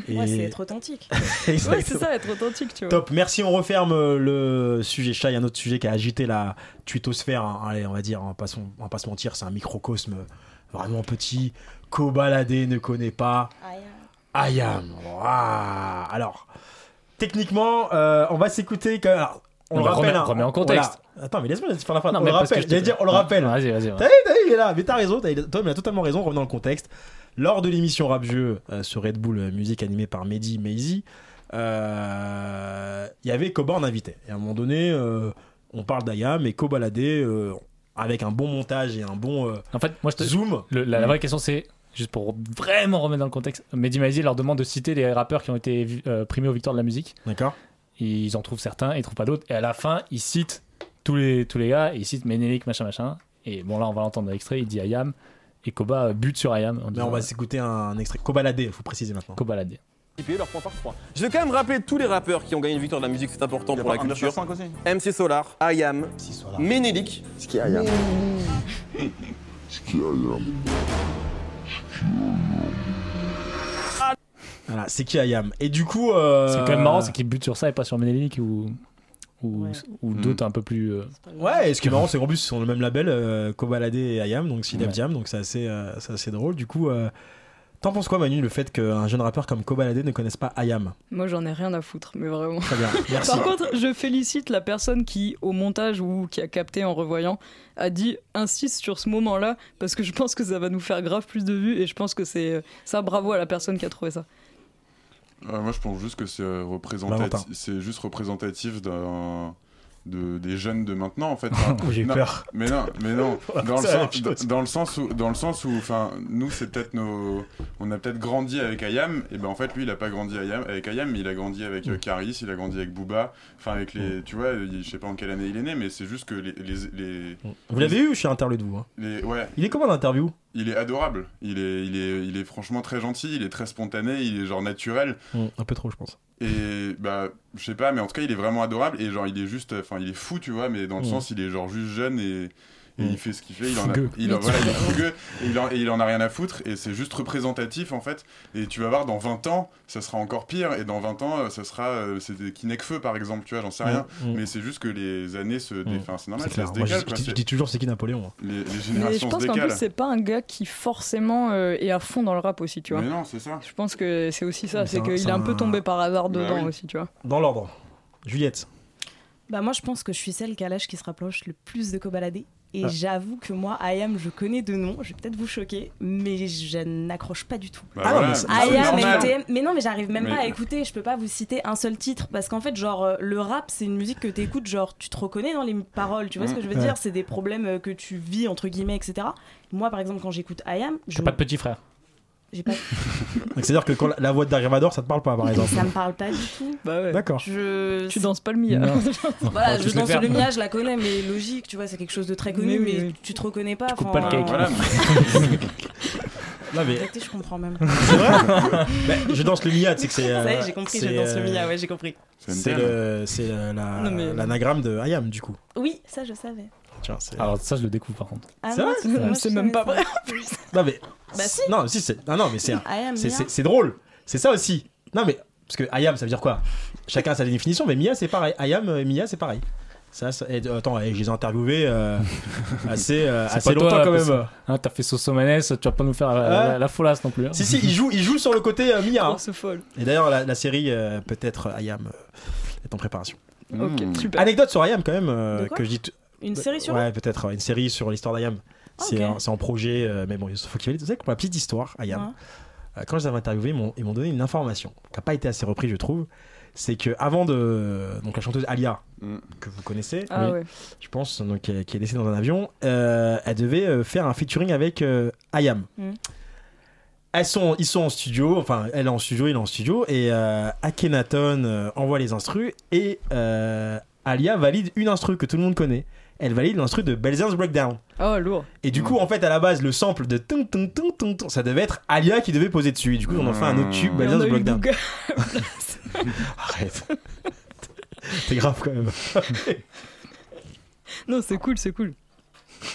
Et... [LAUGHS] Ouais, c'est être authentique. [LAUGHS] ouais c'est ça être authentique tu vois Top, merci, on referme le sujet chat. Il y a un autre sujet qui a agité la twittosphère. hein. Allez, on va dire, on va pas, se- on va pas se mentir, c'est un microcosme vraiment petit. Cobaladé ne connaît pas Ayam. Ouah. Alors, techniquement, euh, on va s'écouter. alors, on le rappelle. remets- hein, remets en on- contexte. voilà. Attends, mais laisse-moi faire la fin. Non, on mais le parce que rappelle. J'allais dire, on le rappelle. Vas-y, vas-y. T'as vu, t'as vu, il est là. Mais t'as raison, t'as, toi, mais t'as totalement raison. Revenons dans le contexte. Lors de l'émission Rap Jeu euh, sur Red Bull euh, Musique animée par Mehdi Maizy, euh, il y avait Koba en invité. Et à un moment donné, euh, on parle d'Ayam et Kobaladé euh, avec un bon montage et un bon euh, En fait, moi, je te- zoom. le- la, la vraie question, c'est juste pour vraiment remettre dans le contexte. Mehdi leur demande de citer les rappeurs qui ont été euh, primés aux victoires de la musique. D'accord Ils en trouvent certains, ils trouvent pas d'autres. Et à la fin, ils citent tous les, tous les gars. Et ils citent Ménélique, machin, machin. Et bon, là, on va l'entendre dans l'extrait. Il dit Ayam. Et Koba euh, bute sur Ayam. Disant, on va s'écouter un extrait. Kobaladé, il faut préciser maintenant. Koba leur point par trois. Je vais quand même rappeler tous les rappeurs qui ont gagné une victoire de la musique, c'est important pour la culture. MC Solar, Ayam, Ménélique. Ce qui est Ayam. Voilà, c'est qui Ayam? Et du coup. euh, C'est quand même marrant, c'est qu'il bute sur ça et pas sur Ménélique ou, ou, ou d'autres un peu plus. euh, Ouais, et ce qui est marrant, c'est qu'en plus, ils sont le même label, euh, Kobalade et Ayam, donc Sidef Ouais. Diam, donc c'est assez, euh, c'est assez drôle. Du coup, euh, t'en penses quoi, Manu, le fait qu'un jeune rappeur comme Kobalade ne connaisse pas Ayam moi j'en ai rien à foutre mais vraiment Très bien, [LAUGHS] merci. Par contre, je félicite la personne qui, au montage ou qui a capté en revoyant, a dit insiste sur ce moment-là parce que je pense que ça va nous faire grave plus de vues et je pense que c'est ça. Bravo à la personne qui a trouvé ça. Euh, moi, je pense juste que c'est représentatif, c'est juste représentatif d'un de, des jeunes de maintenant en fait. [LAUGHS] Enfin, J'ai peur. Mais non, mais non. [LAUGHS] Dans, le sens, dans le sens où, dans le sens où, enfin, nous c'est peut-être nos, on a peut-être grandi avec Ayam, et ben en fait lui il a pas grandi avec Ayam, mais il a grandi avec euh, Caris, il a grandi avec Booba, enfin avec les, tu vois, il- je sais pas en quelle année il est né, mais c'est juste que les, les, les, Vous l'avez eu chez Interlude, vous hein? Les- ouais, Il est comment l'interview? Il est adorable, il est, il est, il est franchement très gentil, il est très spontané, il est genre naturel. Un peu trop, je pense. Et bah, je sais pas, mais en tout cas, il est vraiment adorable et genre, il est juste, enfin, il est fou, tu vois, mais dans le Mhm. sens, il est genre juste jeune et, et il fait ce qu'il fait. Il en, a, Fougueux. il, en- voilà, il est fougueux et il, en, et il en a rien à foutre. Et c'est juste représentatif en fait. Et tu vas voir, dans 20 ans, ça sera encore pire. Et dans 20 ans, euh, ça sera. euh, C'était Kinecfeu par exemple, tu vois, j'en sais rien. Mm, mm. Mais c'est juste que les années se. dé- Enfin, c'est normal, C'est ça se Moi, je, décale. je dis- je C'est- dis toujours c'est qui Napoléon. hein. Les, les Mais je générations pense se qu'en plus, c'est pas un gars qui forcément euh, est à fond dans le rap aussi, tu vois. Mais non, c'est ça. Je pense que c'est aussi ça, c'est c'est qu'il c'est est un peu tombé par hasard Bah dedans oui. aussi, tu vois. Dans l'ordre. Juliette. Bah moi je pense que je suis celle qui a l'âge qui se rapproche le plus de Kobalade. Et Ah. j'avoue que moi, Ayam, je connais de nom, je vais peut-être vous choquer, mais je n'accroche pas du tout. Bah Ah non, voilà, mais non, mais j'arrive même Mais- pas à écouter, je peux pas vous citer un seul titre, parce qu'en fait, genre, euh, le rap, c'est une musique que t'écoutes, genre, tu te reconnais dans les paroles, tu vois ce que je veux Ouais. dire? C'est des problèmes euh, que tu vis, entre guillemets, etc. Moi, par exemple, quand j'écoute Ayam, je... T'as pas de petit frère. J'ai pas... [LAUGHS] C'est-à-dire que quand la, la voix de Darivador, ça te parle pas, par exemple. ça me parle pas du tout. Bah ouais. D'accord. Je... Tu danses pas le Mia. [LAUGHS] Voilà, je danse faire. le Mia, je la connais, mais logique, tu vois, c'est quelque chose de très connu, Mais mais, oui. tu te reconnais pas. Tu coupes pas le cake. Voilà, [LAUGHS] Non, mais Arrêtez, je comprends même. c'est vrai Bah, Je danse le Mia, tu sais que c'est. Ça y euh, est, j'ai compris, je c'est, danse le euh, Mia, ouais, j'ai compris. c'est euh, la- Non, mais- l'anagramme de Ayam, du coup. Oui, ça, je savais. Alors ça, je le découvre par contre. Ah C'est vrai même pas vrai. [LAUGHS] Non, mais. Bah si. Non, si, c'est. Non, non, mais c'est c'est- drôle. C'est ça aussi. Non, mais. Parce que Ayam, ça veut dire quoi? Chacun a sa définition, mais Mia, c'est pareil. Ayam et Mia, c'est pareil. Ça, ça- et, euh, attends, et je les ai interviewés euh, [LAUGHS] assez, euh, C'est assez pas longtemps toi, quand même. Hein, T'as fait Sosomanes, tu vas pas nous faire la, la- la folasse non plus. hein. Si, si, il joue, il joue sur le côté euh, Mia. hein. Oh, folle. Et d'ailleurs, la, la série, euh, peut-être Ayam, euh, est en préparation. Ok, Mmh. super. Anecdote sur Ayam, quand même, euh, que je dis. Une série sur Ouais, peut-être, ouais, une série sur l'histoire d'Ayam. C'est ok. en- c'est en projet, euh, mais bon, il faut qu'il y ait. Vous savez, pour la petite histoire, Ayam, Ouais. euh, quand je les avais interviewés, ils m'ont- donné une information qui n'a pas été assez reprise, je trouve. C'est que avant de. Donc, la chanteuse Alia, Mm. que vous connaissez, Ah oui, ouais. je pense, donc, qui est qui est décédée dans un avion, euh, elle devait faire un featuring avec euh, Ayam. Mm. Elles sont, ils sont en studio, enfin, elle est en studio, il est en studio, et euh, Akhenaton euh, envoie les instrus, et euh, Alia valide une instru que tout le monde connaît. Elle valide l'instru de Belzer's Breakdown. Oh, lourd. Et du coup, en fait, à la base, le sample de tung, ça devait être Alia qui devait poser dessus. Et du coup, on en fait un autre tube, on Belzer's Breakdown. [LAUGHS] Arrête. T'es grave quand même. Non, c'est cool, c'est cool. [LAUGHS]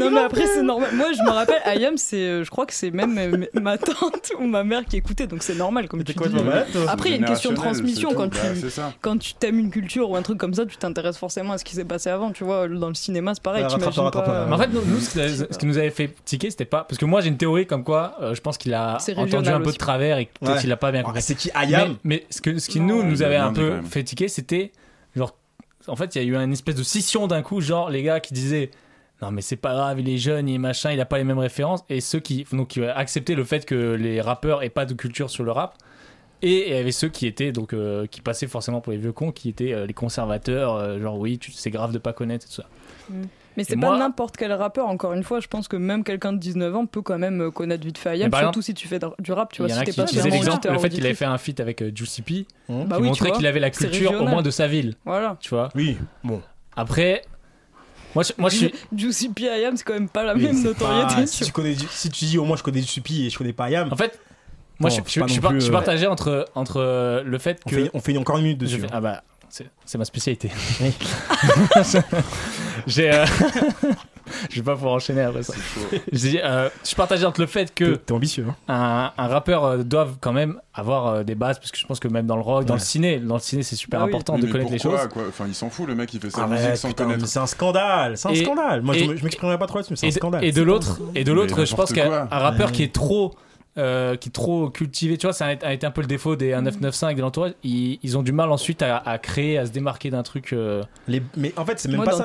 non mais après c'est normal. Moi je me rappelle Ayam c'est euh, je crois que c'est même euh, ma tante ou ma mère qui écoutait donc c'est normal comme tu quoi, dis. toi, malade, toi Après il y a une question de transmission quand tu Bah, quand tu t'aimes une culture ou un truc comme ça, tu t'intéresses forcément à ce qui s'est passé avant, tu vois, dans le cinéma c'est pareil, t'imagines rattrape-toi, pas. rattrape-toi. Mais en fait, nous, nous, ce, qui- ce qui nous avait fait tiquer, c'était pas. Parce que moi, j'ai une théorie comme quoi, euh, je pense qu'il a entendu un peu de travers et peut-être qu'il a pas bien Ah, compris. c'est qui Ayam Mais, mais ce, que, ce qui nous, nous avait un peu fait tiquer, c'était genre. En fait, il y a eu une espèce de scission d'un coup, genre les gars qui disaient. Non mais c'est pas grave, il est jeune, il est machin, il a pas les mêmes références. Et ceux qui, donc, qui acceptaient le fait que les rappeurs aient pas de culture sur le rap. Et il y avait ceux qui étaient donc euh, qui passaient forcément pour les vieux cons, qui étaient euh, les conservateurs, euh, genre oui, c'est grave de pas connaître et tout ça. Mais c'est pas moi- n'importe quel rappeur, encore une fois, je pense que même quelqu'un de 19 ans peut quand même connaître vite fait surtout si tu fais du rap, tu Il vois, y en si a t'es qui pas l'exemple, le fait qu'il avait fait un feat avec euh, Juicy P, Mmh. Bah qui oui, tu montrait vois, qu'il avait la culture au moins de sa ville, Voilà. tu vois. Oui, bon. Après, moi, je, moi, je suis. [LAUGHS] Juicy P Ayam, c'est quand même pas la même notoriété. pas- si, tu connais, si tu dis au moins je connais du Supi et je connais pas Ayam, En fait, moi, Non, je, je- je suis non par- plus, je suis euh, partagé entre, entre le fait on, que. fait, on fait encore une minute dessus. fais- hein. ah bah, c'est c'est ma spécialité. [LAUGHS] J'ai. euh, [LAUGHS] [LAUGHS] je vais pas pouvoir enchaîner après ça. [LAUGHS] Euh, je suis partagé entre le fait T'es que t'es ambitieux. Hein. un, un rappeur euh, doive quand même avoir euh, des bases, parce que je pense que même dans le rock, dans le ciné, dans le ciné, c'est super Ah important Oui, de mais connaître les pourquoi, choses. quoi? Enfin, il s'en fout, le mec, il fait sa musique sans connaître. c'est un scandale, c'est un Et- scandale. Moi, je et- me- je m'exprimerai pas trop là-dessus, mais c'est un scandale. et de l'autre, et de l'autre, je pense qu'un rappeur qui est trop, euh, qui est trop cultivé, tu vois, ça a été- un peu le défaut des 1995 et de l'entourage. Ils, ils ont du mal ensuite à, à créer, à se démarquer d'un truc. euh, Les- Mais en fait, c'est même Moi, pas dans ça.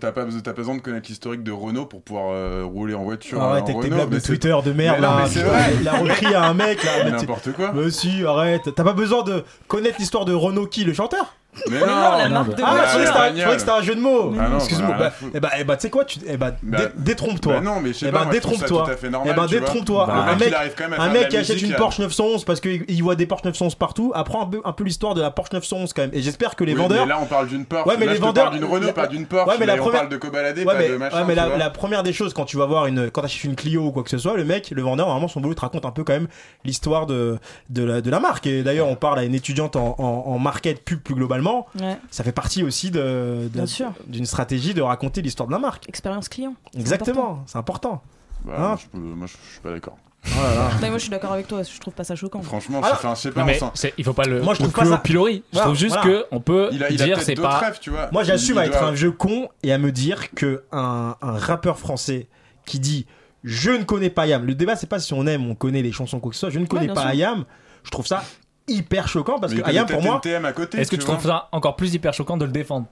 T'as pas, t'as pas besoin de connaître l'historique de Renault pour pouvoir euh, rouler en voiture. Arrête en avec tes Renault, blagues de c'est- Twitter de merde là. mais c'est vrai. Il a repris à un mec là. N'importe quoi. Mais si, arrête. T'as pas besoin de connaître l'histoire de Renault qui, le chanteur? Mais non, la non, marque de Ah, je croyais que c'était un- je bagnole. croyais que c'était un jeu de mots. Ah non, Excuse-moi. bah, Bah, eh bah, eh bah, tu sais quoi tu, eh bah, Bah, dé- détrompe-toi. Bah non, mais je sais Eh ben, ça détrompe-toi. tout à fait Eh ben, vois. détrompe-toi. Un mec, Un mec qui la achète une à- Porsche 911 parce qu'il il voit des Porsche 911 partout apprend un peu, un peu l'histoire de la Porsche 911 quand même. Et j'espère que les Oui, vendeurs. mais là, on parle d'une Porsche. Ouais, mais Là, les vendeurs- parle d'une Renault, la- pas d'une Porsche. Ouais, mais la on première- parle de cobaladé, Ouais, pas mais, de machin. ouais, mais la, la première des choses, quand tu vas voir une, quand t'achètes une Clio ou quoi que ce soit, le mec, le vendeur, normalement, son boulot te raconte un peu quand même l'histoire de, de la, de la marque. Et d'ailleurs, on parle à une étudiante en, en, en market pub plus globalement. Finalement, Ouais. ça fait partie aussi de, de- Bien sûr. d'une stratégie de raconter l'histoire de la marque. Expérience client. c'est Exactement, c'est important. Bah, Hein moi, je, peux- moi, je, je suis pas d'accord. [LAUGHS] Mais moi je suis d'accord avec toi, je trouve pas ça choquant. Franchement, Alors- je, sais pas. Mais il faut pas le, Moi, je le trouve pas ça- pilori. Je Voilà, trouve juste voilà. que on peut il a, il a dire c'est pas. rêves, tu vois. Moi, j'assume Il à être doit- un vieux con et à me dire que un, un rappeur français qui dit je ne connais pas Ayam. Le débat, c'est pas si on aime, on connaît les chansons quoi que ce soit. Je ne connais pas sûr. Ayam. Je trouve ça hyper choquant parce Mais que Ayam, pour moi. Est-ce que tu trouves ça encore plus hyper choquant de le défendre?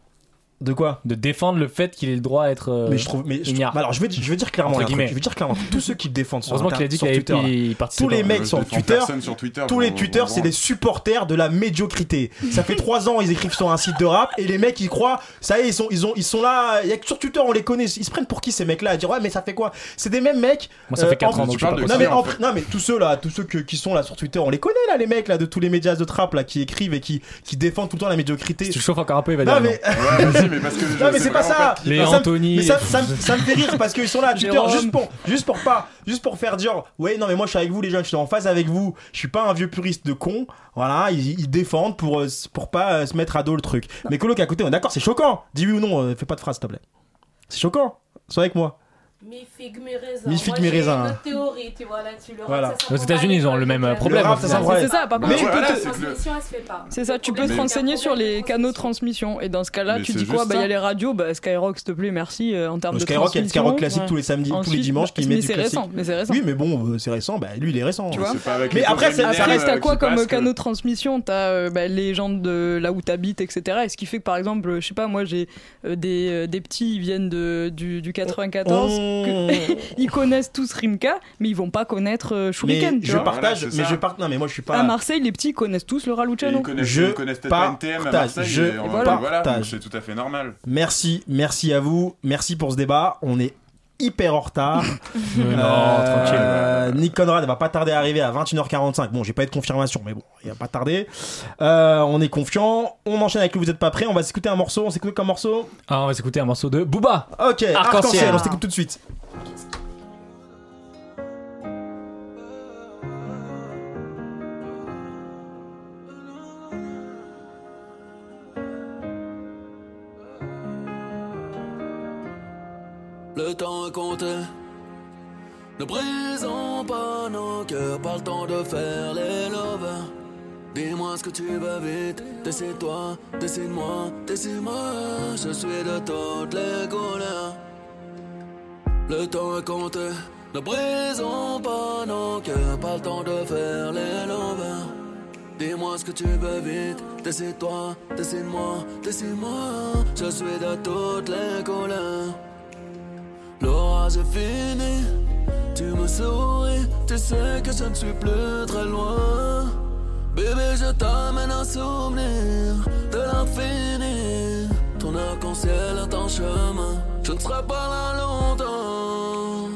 De quoi De défendre le fait qu'il ait le droit à être. euh, Mais je trouve, mais je trouve- ignare. alors je vais, je vais dire clairement, Entre un truc. guillemets. je vais dire clairement, tous ceux qui le défendent sur, Heureusement qu'il a Inter- dit sur qu'il avait Twitter, là. tous les mecs sur Twitter, personne sur Twitter, tous les m'en c'est des supporters de la médiocrité. Ça fait trois ans, ils écrivent sur un site de rap et les mecs, ils croient, ça y est, ils sont, ils ont, ils sont là. Il y a que sur Twitter, on les connaît. Ils se prennent pour qui ces mecs-là? À dire ouais, mais ça fait quoi? C'est des mêmes mecs. Moi, ça fait euh, 4 en- ans donc je parles pas de quoi non mais, en en fait? pr- non mais tous ceux là, tous ceux que- qui sont là sur Twitter, on les connaît là les mecs là de tous les médias de trap là qui écrivent et qui, qui défendent tout le temps la médiocrité. Si tu le chauffes encore un peu, il va Non dire. mais, Ouais, vas-y, mais parce que. je non mais c'est pas ça. Les Non, ça me- Anthony, Mais ça, me- ça me fait rire parce qu'ils sont là Jérôme. juste pour, juste pour pas, juste pour faire dire, ouais non mais moi je suis avec vous les jeunes, je suis en phase avec vous. Je suis pas un vieux puriste de con. Voilà, ils, ils défendent pour euh, pour pas euh, se mettre à dos le truc. Mais Colo qui est à côté, on est d'accord, c'est choquant. Dis oui ou non, euh, fais pas de phrase s'il te plaît. C'est choquant. Sois avec moi. Mi figue, mi raisin. Mi figue, mi raisin. une autre théorie, tu vois, là-dessus. Le rap, Voilà. ça Aux États-Unis, ils ont à le même problème. Le ça. Ouais. C'est ça, par contre, tu peux te- c'est le- ça, tu peux Mais- te renseigner sur les canaux de transmission. Et dans ce cas-là, tu dis quoi Bah, il y ça. a les radios, bah, Skyrock, s'il te plaît, merci, euh, en termes de Skyrock, il y a le. Skyrock classique Ouais. tous les samedis, tous les dimanches qui met mais du c'est classique. récent, mais c'est récent. Oui, mais bon, euh, c'est récent. Bah lui, il est récent. Tu Mais après, c'est- linéaires, Après, euh, quoi comme canaux de transmission T'as bah, les gens de là où t'habites, etc. Et ce qui fait que par exemple, je sais pas, moi j'ai des, des petits, ils viennent de, du, du 94, On- que- [LAUGHS] ils connaissent tous Rimka, mais ils vont pas connaître euh, Mais Shuriken. tu je vois. partage, Voilà, mais ça. je part... non mais moi je suis pas. À Marseille, les petits connaissent tous le Raluciano. Ils connaissent, Je ils connaissent peut-être pas NTM à partage, Marseille. je et en- voilà. voilà, donc partage. c'est tout à fait normal. Merci, merci à vous, merci pour ce débat. On est hyper en retard. [LAUGHS] Non, Euh, tranquille. Nick Conrad va pas tarder à arriver à 21h45. Bon, j'ai pas eu de confirmation, mais bon, il va pas tarder. Euh, on est confiant. On enchaîne avec le Vous êtes pas prêts. On va s'écouter un morceau. On s'écoute comme morceau Ah, on va s'écouter un morceau de Booba. Ok, Arc-en-ciel. arc-en-ciel. On s'écoute tout de suite. Le temps est compté. Ne brisons pas nos cœurs, pas le temps de faire les lovers. Dis-moi ce que tu veux vite, décide-toi, décide-moi, décide-moi. Je suis de toutes les couleurs. Le temps est compté. Ne brisons pas nos cœurs, pas le temps de faire les lovers. Dis-moi ce que tu veux vite, décide-toi, décide-moi, décide-moi. Je suis de toutes les couleurs. L'orage est fini, tu me souris, tu sais que je ne suis plus très loin. Bébé, je t'amène un souvenir de l'infini. Ton arc-en-ciel est en chemin, je ne serai pas là longtemps.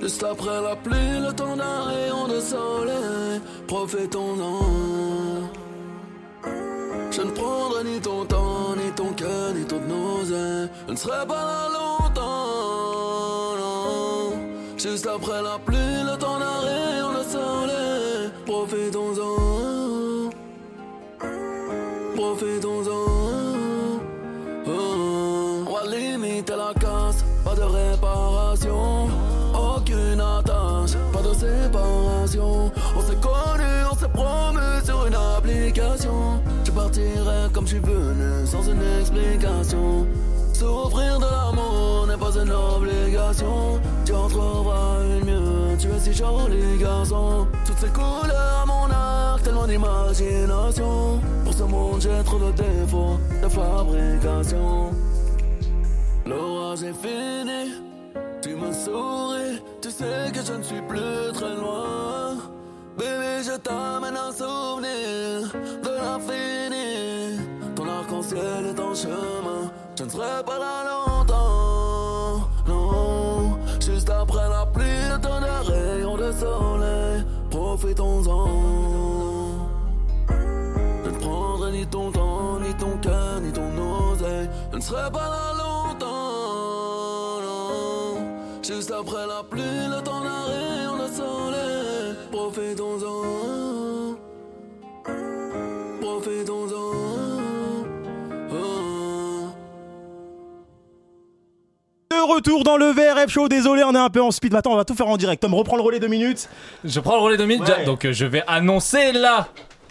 Juste après la pluie, le temps d'un rayon de soleil, profitons-en. Je ne prendrai ni ton temps, ni ton cœur, ni ton nausée. Je ne serai pas là longtemps. Juste après la pluie, le temps d'un rayon de soleil. Profitons-en. Profitons-en. Oh. On va la casse, pas de réparation. Aucune attache, pas de séparation. On s'est connus, on s'est promu sur une application. Je partirai comme je suis venu, sans une explication. Souffrir de l'amour n'est pas une obligation. Tu es si joli garçon. Toutes ces couleurs à mon arc, tellement d'imagination. Pour ce monde, j'ai trop de défauts de fabrication. L'orage est fini, tu me souris, tu sais que je ne suis plus très loin. Bébé, je t'amène un souvenir de l'infini. Ton arc-en-ciel est en chemin, je ne serai pas là longtemps. ni ton temps, ni ton cœur, ni ton oseille. Je ne serai pas là longtemps, non. Juste après la pluie, le temps d'un rayon de soleil. Profitons-en, profitons-en. Oh. retour dans le VRF Show. Désolé, on est un peu en speed. Maintenant, on va tout faire en direct. Tom, reprends le relais deux minutes. Je prends le relais deux minutes, ouais. donc euh, je vais annoncer là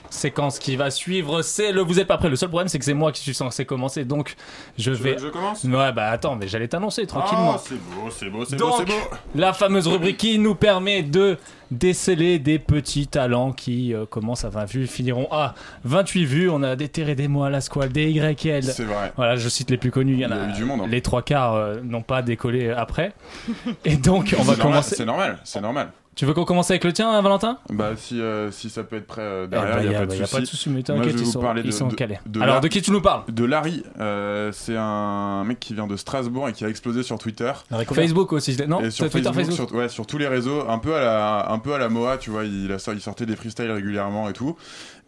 séquence qui va suivre. C'est le Vous êtes pas prêt. Le seul problème, c'est que c'est moi qui suis censé commencer, donc je vais. que je commence? Ouais, bah attends, mais j'allais t'annoncer tranquillement. Ah, c'est beau, c'est beau, c'est beau, c'est beau. la fameuse rubrique qui nous permet de déceler des petits talents qui euh, commencent à 20 vues, finiront à 28 vues. On a des Terre des mois, la Squale, des YL. C'est vrai. Voilà, je cite les plus connus. Il y en a du monde, hein. Les trois quarts euh, n'ont pas décollé après. Et donc, on va commencer. C'est normal, c'est normal. Tu veux qu'on commence avec le tien, hein, Valentin? Bah si, euh, si ça peut être prêt euh, Eh derrière, il y n'y a- a, pas de bah, y a souci. pas de souci, mais Moi, t'inquiète, je vais ils vous sont- parler ils de, sont de- calés. de Alors, de qui tu nous parles? De Larry. euh, c'est un mec qui vient de Strasbourg et qui a explosé sur Twitter. Facebook aussi, non Et sur Twitter, Facebook, Facebook. Sur, ouais, sur tous les réseaux, un peu à la, un peu à la Moa, tu vois, il, a, il sortait des freestyles régulièrement et tout.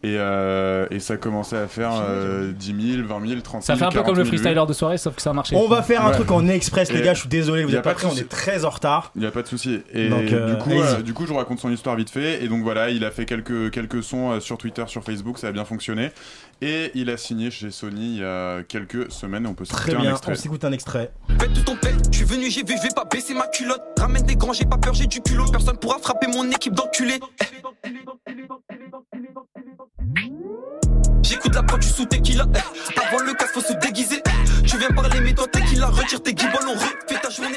Et, euh, et ça commençait à faire euh, 10 000, 20 000, 30 000. Ça fait un peu 40 comme le 000 vues. freestyler de soirée, sauf que ça a marché. On va faire un Ouais. truc en express, les gars. Je suis désolé, vous y a êtes pas prêts. On est très en retard. Il n'y a pas de souci. Et Donc, euh, du, coup, euh, du coup, je vous raconte son histoire vite fait. Et donc voilà, il a fait quelques, quelques sons euh, sur Twitter, sur Facebook, ça a bien fonctionné. Et il a signé chez Sony il y a quelques semaines. On peut Très s'écouter un bien. extrait. On s'écoute un extrait. Fais tout ton pelle, je suis venu, j'ai vu, je vais pas baisser ma culotte. Ramène des grands, j'ai pas peur, j'ai du culot. Personne pourra frapper mon équipe d'enculés. J'écoute la prod, tu sous tequila. eh. Avant le casse, faut se déguiser. Tu viens parler, mais toi tequila, retire tes guibolles, on refait ta journée.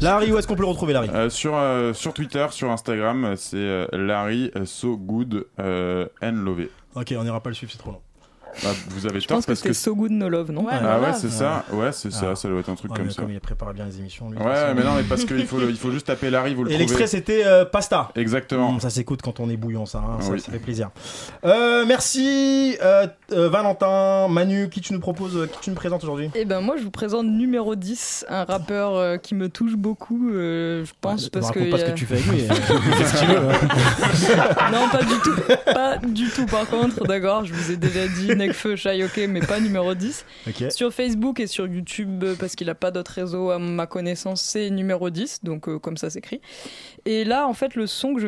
Larry, où est-ce qu'on peut le retrouver, Larry? Euh, sur, euh, sur Twitter, sur Instagram, c'est euh, Larry euh, So Good euh, and Love. Ok, on ira pas le suivre, c'est trop long. Bah, vous avez Je tort pense que parce c'était que. So Good No Love, non ah ouais, c'est ça. Ouais, c'est ça. Ça doit être un truc Ouais, comme ça. Comme il prépare bien les émissions, lui. Ouais, mais non, mais parce [LAUGHS] qu'il faut, il faut juste taper Larry, vous le Et l'extrait, c'était euh, Pasta. Exactement. Hum, ça s'écoute quand on est bouillant, ça, hein, ça, Oui. ça fait plaisir. Euh, merci, euh, euh, Valentin, Manu, qui tu nous proposes, euh, qui tu nous présentes aujourd'hui? Eh ben moi je vous présente numéro 10, un rappeur euh, qui me touche beaucoup, euh, je pense Ouais, parce raconte que... pas ce que tu fais avec lui, [LAUGHS] il fait ce qu'il veut, hein. [LAUGHS] non pas du tout, pas du tout par contre, d'accord, je vous ai déjà dit Nekfeu, Chayoke, mais pas numéro 10. Ok. Sur Facebook et sur YouTube, euh, parce qu'il a pas d'autres réseaux à ma connaissance, c'est numéro 10, donc euh, comme ça s'écrit. Et là en fait le son que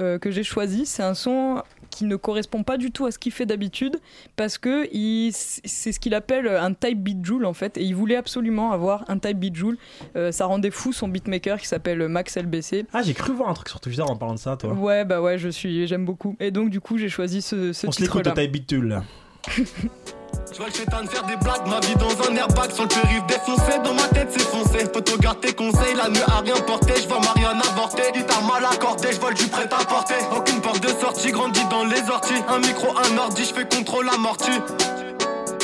euh, que j'ai choisi, c'est un son qui ne correspond pas du tout à ce qu'il fait d'habitude parce que c'est ce qu'il appelle un type beat joule en fait et il voulait absolument avoir un type beat joule Euh, ça rendait fou son beatmaker qui s'appelle Max LBC Ah, j'ai cru voir un truc sur Twitter en parlant de ça, toi. ouais bah ouais je suis j'aime beaucoup et donc du coup j'ai choisi ce, ce On se titre l'écoute, là Type Beat là. Je vois le chétan faire des blagues, ma vie dans un airbag sur le périph' défoncé, dans ma tête c'est foncé. Poto garde tes conseils, la nuit a rien porté, je vois Marianne avorter. Guitare mal accordée, je vole du prêt à porter. Aucune porte de sortie, grandit dans les orties. Un micro, un ordi, je fais contrôle amorti.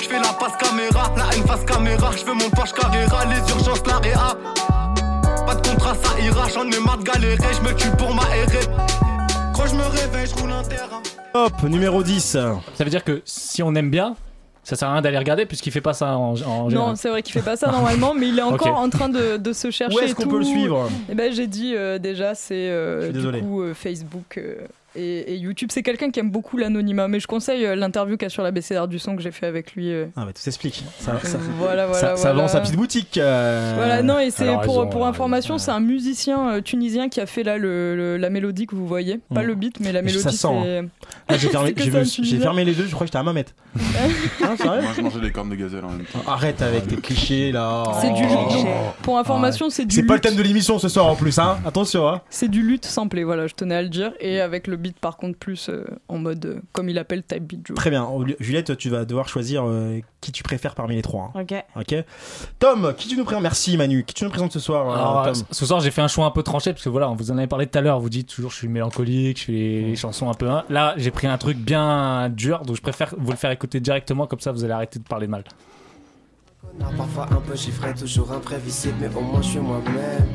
Je fais la passe caméra, la haine face caméra. Je fais mon Porsche Carrera, les urgences, la réa. Pas de contrat, ça ira, j'en ai marre de galérer, je me tue pour m'aérer. Quand je me réveille, je roule un terrain. Hop, numéro 10. Ça veut dire que si on aime bien, ça sert à rien d'aller regarder puisqu'il fait pas ça en, en Non, général. c'est vrai qu'il fait pas ça normalement, mais il est [LAUGHS] encore en train de, de se chercher. Où est-ce et qu'on tout. peut le suivre? Eh ben, j'ai dit euh, déjà, c'est euh, du coup euh, Facebook euh, et, et YouTube. C'est quelqu'un qui aime beaucoup l'anonymat, mais je conseille euh, l'interview qu'il y a sur la BCR du son que j'ai fait avec lui. euh. Ah, bah, tout s'explique. Ça, ça, Voilà, voilà, ça, ça voilà. vend sa petite boutique. euh. Voilà, non, et c'est pour, pour euh, information, c'est un musicien euh, tunisien qui a fait là le, le- la mélodie que vous voyez. Pas Mm. le beat, mais la Mais ça mélodie. sent, Ah, j'ai [LAUGHS] fermé, j'ai ça, un j'ai fermé les deux, je crois que j'étais à ma mètre. [LAUGHS] Ah, Moi, je mangeais des cornes de gazelle en même temps. Arrête avec tes clichés là. C'est du Oh. Pour information, c'est du C'est pas le thème de l'émission ce soir en plus, hein. Attention, hein. C'est du lutte samplé, voilà, je tenais à le dire. Et avec le beat, par contre, plus euh, en mode, euh, comme il appelle, type beat. Très bien. Juliette, tu vas devoir choisir euh, qui tu préfères parmi les trois. hein. Ok. Ok. Tom, qui tu nous présentes Merci Manu. Qui tu nous présentes ce soir, euh, Alors, Tom ce- soir, j'ai fait un choix un peu tranché parce que voilà, on vous en avait parlé tout à l'heure. Vous dites toujours, je suis mélancolique, je fais les, les chansons un peu. hein. Là, j'ai pris un truc bien dur, donc je préfère vous le faire écouter directement, comme ça vous allez arrêter de parler mal. Connard, Parfois un peu chiffré, toujours imprévisible, mais au moins je suis moi-même.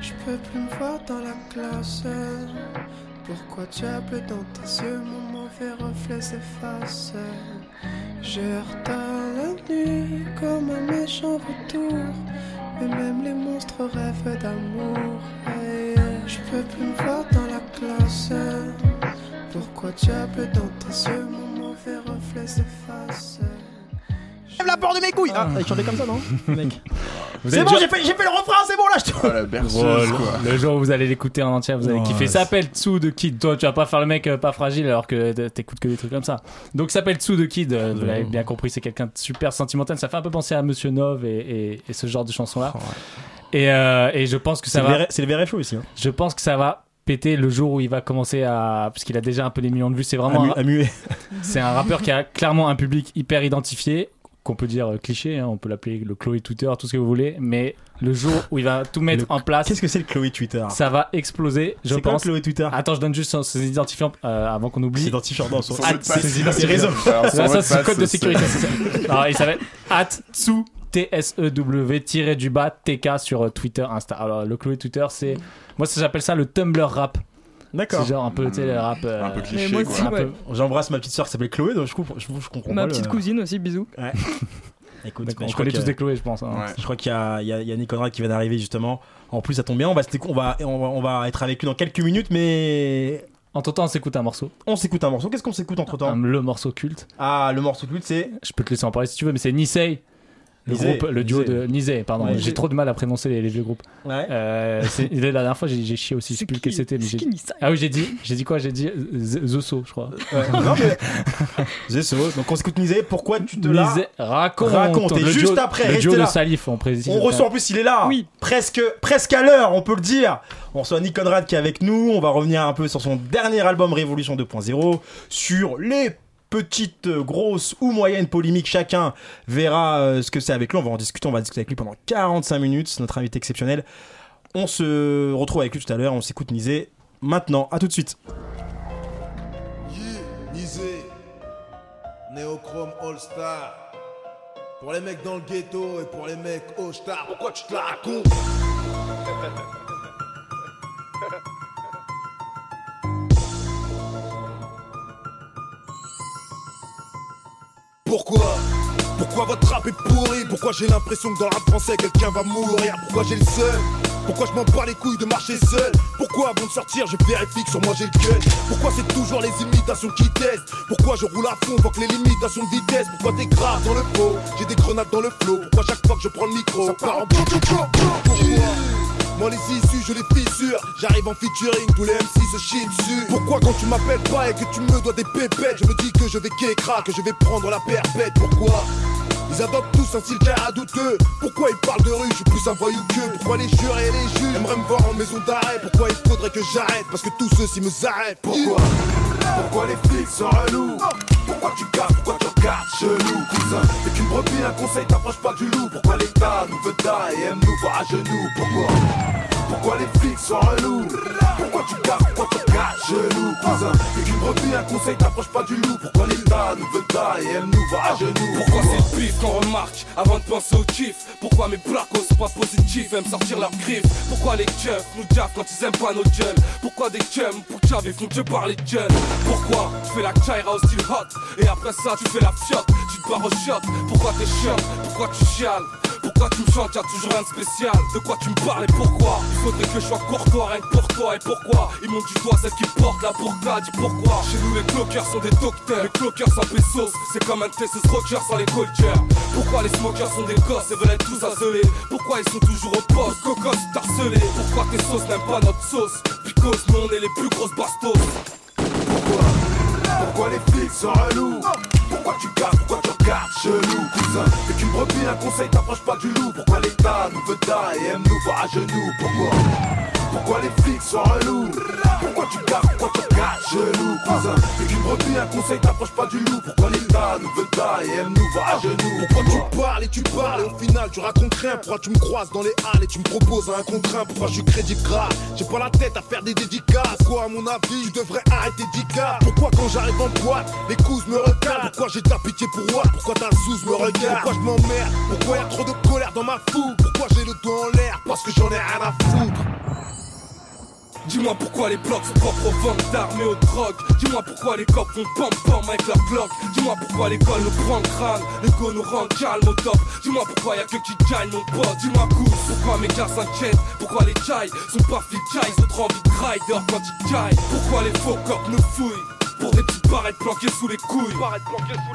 Je peux plus me voir dans la classe. Pourquoi tu as bleu dans tes yeux, mon mauvais reflet s'efface. Je la nuit comme un méchant retour. Mais même les monstres rêvent d'amour. Je peux plus me voir dans la classe. Pourquoi tu as bleu dans tes yeux, mon mauvais reflet s'efface. Lève la porte de mes couilles Ah, il chantait comme ça, non Mec. Vous C'est bon, déjà- j'ai fait, j'ai fait le refrain, c'est bon là, je te. Oh, la berceuse, quoi. le, jour où vous allez l'écouter en entier, vous allez kiffer. Ça s'appelle Tsu de Kid. Toi, tu vas pas faire le mec euh, pas fragile alors que t'écoutes que des trucs comme ça. Donc, ça s'appelle Tsu de Kid. euh, Vous l'avez bien compris, c'est quelqu'un de super sentimental. Ça fait un peu penser à Monsieur Nov et, et- et ce genre de chanson-là. Et, euh, et je pense que C'est ça le va. C'est le VRF aussi. hein. Je pense que ça va péter le jour où il va commencer à. Parce qu'il a déjà un peu des millions de vues. C'est vraiment. À mu- un- à muer. C'est un rappeur qui a clairement un public hyper identifié, qu'on peut dire euh, cliché, hein, on peut l'appeler le Chloé Twitter, tout ce que vous voulez, mais le jour où il va tout mettre Le- en place, Qu'est-ce que c'est le Chloé Twitter? ça va exploser, je C'est quoi pense. le Chloé Twitter? Attends, je donne juste son- ses identifiants euh, avant qu'on oublie. C'est identifiant dans son. Son mot de passe. c'est- ses identifiants. Alors, son Là, mot ça, c'est passe, code de sécurité. Alors, il s'appelle @tsu T-S-E-W tiré du bas TK sur euh, Twitter, Insta. Alors, le Chloé Twitter, c'est. Moi, j'appelle ça le Tumblr rap. D'accord. C'est genre un peu, tu sais, le rap. euh, Un peu cliché, moi quoi. aussi, un ouais. peu- J'embrasse ma petite soeur qui s'appelle Chloé, donc je, comprends- je, je comprends Ma pas le- petite cousine aussi, bisous. Ouais. [LAUGHS] Écoute, Donc, mais on je crois connaît tous des Chloé, je pense. hein. Ouais. Je crois qu'il y a, il y a, il y a Nick Conrad qui vient d'arriver justement. En plus, ça tombe bien. On va, se- on va, on va, on va être avec lui dans quelques minutes, mais Entre temps, on s'écoute un morceau. on s'écoute un morceau. Qu'est-ce qu'on s'écoute entre temps Un- le morceau culte. Ah, le morceau culte, c'est. Je peux te laisser en parler si tu veux, mais c'est Nisei. Le Nisei, groupe, le duo de Nisei, pardon. Ouais, j'ai trop de mal à prononcer les, les vieux groupes. Ouais. Euh, [LAUGHS] la dernière fois, j'ai chié aussi. Je sais plus lequel c'était. Ah oui, j'ai dit, j'ai dit quoi? J'ai dit euh, Z- The So, je crois. Ouais. non, mais. [LAUGHS] Donc on s'écoute Nisé. Pourquoi tu te l'as Nisei, raconte. Raconte. Et Le juste duo- après, le restez duo là. de Salif, on précise. On reçoit en plus, il est là. Oui. Presque, presque à l'heure, on peut le dire. On reçoit Nick Conrad qui est avec nous. On va revenir un peu sur son dernier album Révolution 2.0, sur les petites, euh, grosses ou moyennes polémiques. Chacun verra euh, ce que c'est avec lui. On va en discuter. On va discuter avec lui pendant 45 minutes. C'est notre invité exceptionnel. On se retrouve avec lui tout à l'heure. On s'écoute Nisé maintenant. À tout de suite. Pourquoi? Pourquoi votre rap est pourri? Pourquoi j'ai l'impression que dans le rap français quelqu'un va mourir? Pourquoi j'ai le seul Pourquoi je m'en bats les couilles de marcher seul? Pourquoi avant de sortir je vérifie que sur moi j'ai le gun Pourquoi c'est toujours les imitations qui testent Pourquoi je roule à fond que les limitations de vitesse? Pourquoi t'es grave dans le pot? J'ai des grenades dans le flot. Pourquoi chaque fois que je prends le micro Ça part en Pourquoi? Moi les issues je les fissure. J'arrive en featuring, tous les MC se chient dessus Pourquoi quand tu m'appelles pas et que tu me dois des pépettes Je me dis que je vais kékra, que je vais prendre la perpète. Pourquoi? Ils adoptent tous un style à douteux. Pourquoi ils parlent de rue, je suis plus un voyou que Pourquoi les jurés et les juges aimeraient me voir en maison d'arrêt? Pourquoi il faudrait que j'arrête? Parce que tous ceux-ci me arrêtent. Pourquoi? Pourquoi les flics sont relous? Pourquoi tu casses, pourquoi tu regardes chelou Cousin, t'es qu'une brebis, un conseil, t'approches pas du loup. Pourquoi l'État nous veut taire et aime nous voir à genoux? Pourquoi? Pourquoi les flics sont relous Pourquoi tu casses, pourquoi tu regardes chelou Cousin, t'es qu'une brebis, un conseil, t'approches pas du loup. Pourquoi l'État nous veut taire et aime nous voir à genoux Pourquoi c'est le pif qu'on remarque avant de penser au kiff Pourquoi mes placos sont pas positifs aiment sortir leurs griffes Pourquoi les keufs nous jaffent quand ils aiment pas nos gueules Pourquoi des chums pour Chavi font que parler de gueule Pourquoi tu fais la chaira au style hot Et après ça tu fais la fiotte, tu te barres au shot. Pourquoi t'es chiant, pourquoi tu chiales pourquoi tu me chantes, y'a toujours rien de spécial. De quoi tu me parles et pourquoi? Il faudrait que je sois courtois rien que pour toi Et pourquoi? Ils montent du doigt celle qui porte la burqa Dis pourquoi? Chez nous les cloqueurs sont des docteurs. Les cloqueurs sans pesos C'est comme un Texas rocker sans les cultures. Pourquoi les smokers sont des gosses et veulent être tous isolés Pourquoi ils sont toujours au poste? Cocos harcelés Pourquoi tes sauces n'aiment pas notre sauce? Because nous on est les plus grosses bastos. Pourquoi? Les flics sont relous Pourquoi tu casses, pourquoi tu regardes chelou Cousin, t'es qu'une brebis, un conseil, t'approches pas du loup. Pourquoi l'État nous veut taire et aime nous voir à genoux? Pourquoi? Pourquoi les flics sont relous Pourquoi tu casses, pourquoi tu regardes chelou Cousin, t'es qu'une brebis, un conseil, t'approches pas du loup Pourquoi l'État nous veut taire et aime nous voir à genoux Pourquoi tu parles et tu parles et au final tu racontes rien Pourquoi tu me croises dans les halles et tu me proposes un contre un Pourquoi je suis crédit grave J'ai pas la tête à faire des dédicaces Quoi à mon avis tu devrais arrêter d'ICA Pourquoi quand j'arrive en boîte les coups me regardent Pourquoi j'ai la pitié pour moi Pourquoi ta zouze me regarde Pourquoi je m'emmerde Pourquoi y a trop de colère dans ma foule Pourquoi j'ai le doigt en l'air Parce que j'en ai rien à foutre Dis-moi pourquoi les blocs sont propres aux ventes d'armes et aux drogues. Dis-moi pourquoi les cops font pam pam avec leur glock Dis-moi pourquoi l'école nous prend le crâne nous rend calme au top. Dis-moi pourquoi y'a que qui gagne mon pote. Dis-moi pourquoi mes gars s'inquiètent? Pourquoi les chai sont pas fit chai Ils ont trop envie de rider quand ils caillent Pourquoi les faux cops nous fouillent? Pour des petites barrettes planquées sous les couilles.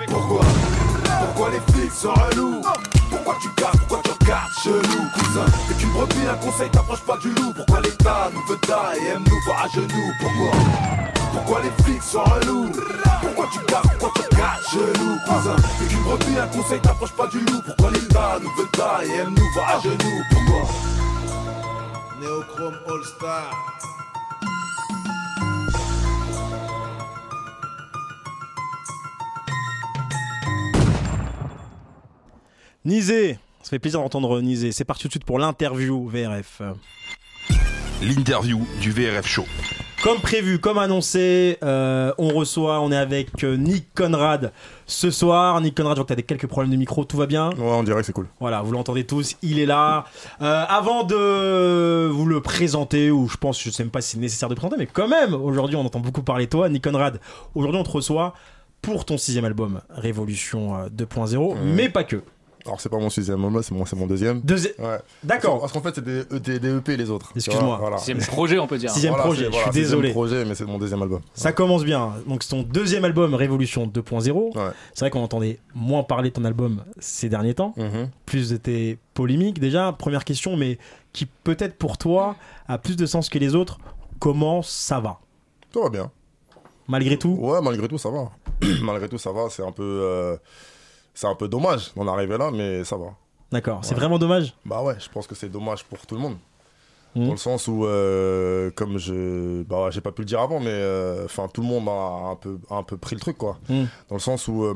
Pourquoi? Pourquoi les flics sont relous Pourquoi tu casses, pourquoi tu regardes chelou Cousin, t'es qu'une brebis, un conseil, t'approches pas du loup. Pourquoi l'État nous veut taire et aime nous voir à genoux? Pourquoi? Pourquoi les flics sont relous? Pourquoi tu casses, pourquoi tu regardes chelou Cousin, t'es qu'une brebis, un conseil, t'approches pas du loup. Pourquoi l'État nous veut taire et aime nous voir à genoux? Pourquoi? Néochrome All Star. Nizé, ça fait plaisir d'entendre Nizé. C'est parti tout de suite pour l'interview VRF. L'interview du VRF Show. Comme prévu, comme annoncé, euh, on reçoit, on est avec euh, Nick Conrad ce soir. Nick Conrad, je vois que tu as des quelques problèmes de micro, tout va bien? Ouais, on dirait que c'est cool. Voilà, vous l'entendez tous, il est là. Euh, avant de vous le présenter, ou je pense, je sais même pas si c'est nécessaire de le présenter, mais quand même, aujourd'hui on entend beaucoup parler de toi, Nick Conrad. Aujourd'hui on te reçoit pour ton sixième album, Révolution euh, 2.0, mais pas que. Alors c'est pas mon sixième album, c'est mon, c'est mon deuxième. Deuxi- Ouais. D'accord. Parce qu'en fait c'est des, E des, des EP les autres. Excuse-moi. Sixième projet, on peut dire. Sixième Voilà, projet, je voilà, suis sixième désolé. projet, mais c'est mon deuxième album. Ça commence bien. Donc c'est ton deuxième album Révolution 2.0. C'est vrai qu'on entendait moins parler de ton album ces derniers temps. Mhm. Plus de tes polémiques déjà. Première question, mais qui peut-être pour toi a plus de sens que les autres. Comment ça va? Tout va bien. Malgré tout? Ouais, malgré tout ça va. [CLEARS THROAT] malgré tout ça va, c'est un peu... euh, c'est un peu dommage d'en arriver là, mais ça va. D'accord. C'est vraiment dommage Bah ouais, je pense que c'est dommage pour tout le monde. Mhm. Dans le sens où, euh, comme je. Bah ouais, j'ai pas pu le dire avant, mais. euh, tout le monde a un peu, a un peu pris le truc, quoi. Mhm. Dans le sens où. euh,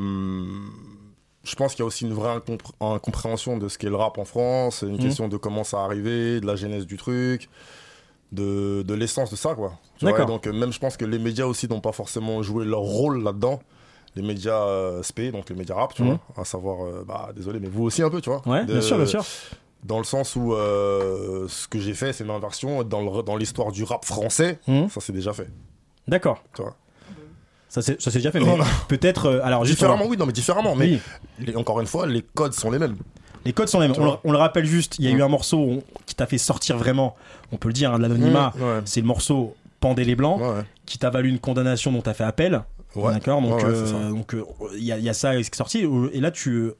je pense qu'il y a aussi une vraie incompré- incompréhension de ce qu'est le rap en France, une Mhm. question de comment ça a arrivé, de la genèse du truc, de, de l'essence de ça, quoi. Tu vois, donc, même je pense que les médias aussi n'ont pas forcément joué leur rôle là-dedans. Les médias euh, SP, donc les médias rap, tu Mhm. vois, à savoir, euh, bah désolé, mais vous aussi un peu, tu vois. Ouais, bien sûr, bien sûr. Dans le sens où euh, ce que j'ai fait, c'est une inversion dans l'histoire du rap français. Mhm. Ça, c'est déjà fait. D'accord. Tu vois. Ça c'est ça, c'est déjà fait. Mais peut-être. alors juste différemment, oui, non, mais différemment. Mais Oui. les- encore une fois, les codes sont les mêmes. Les codes sont les mêmes. On, le- vois. on le rappelle juste, il y a eu un morceau on- qui t'a fait sortir vraiment, on peut le dire, hein, de l'anonymat. Mmh, ouais. C'est le morceau Pendez les Blancs, Ouais, ouais. qui t'a valu une condamnation dont t'as fait appel. Ouais. D'accord Donc, Ouais, euh, donc euh, il y, a- il y a ça qui est sorti. Et là, tu.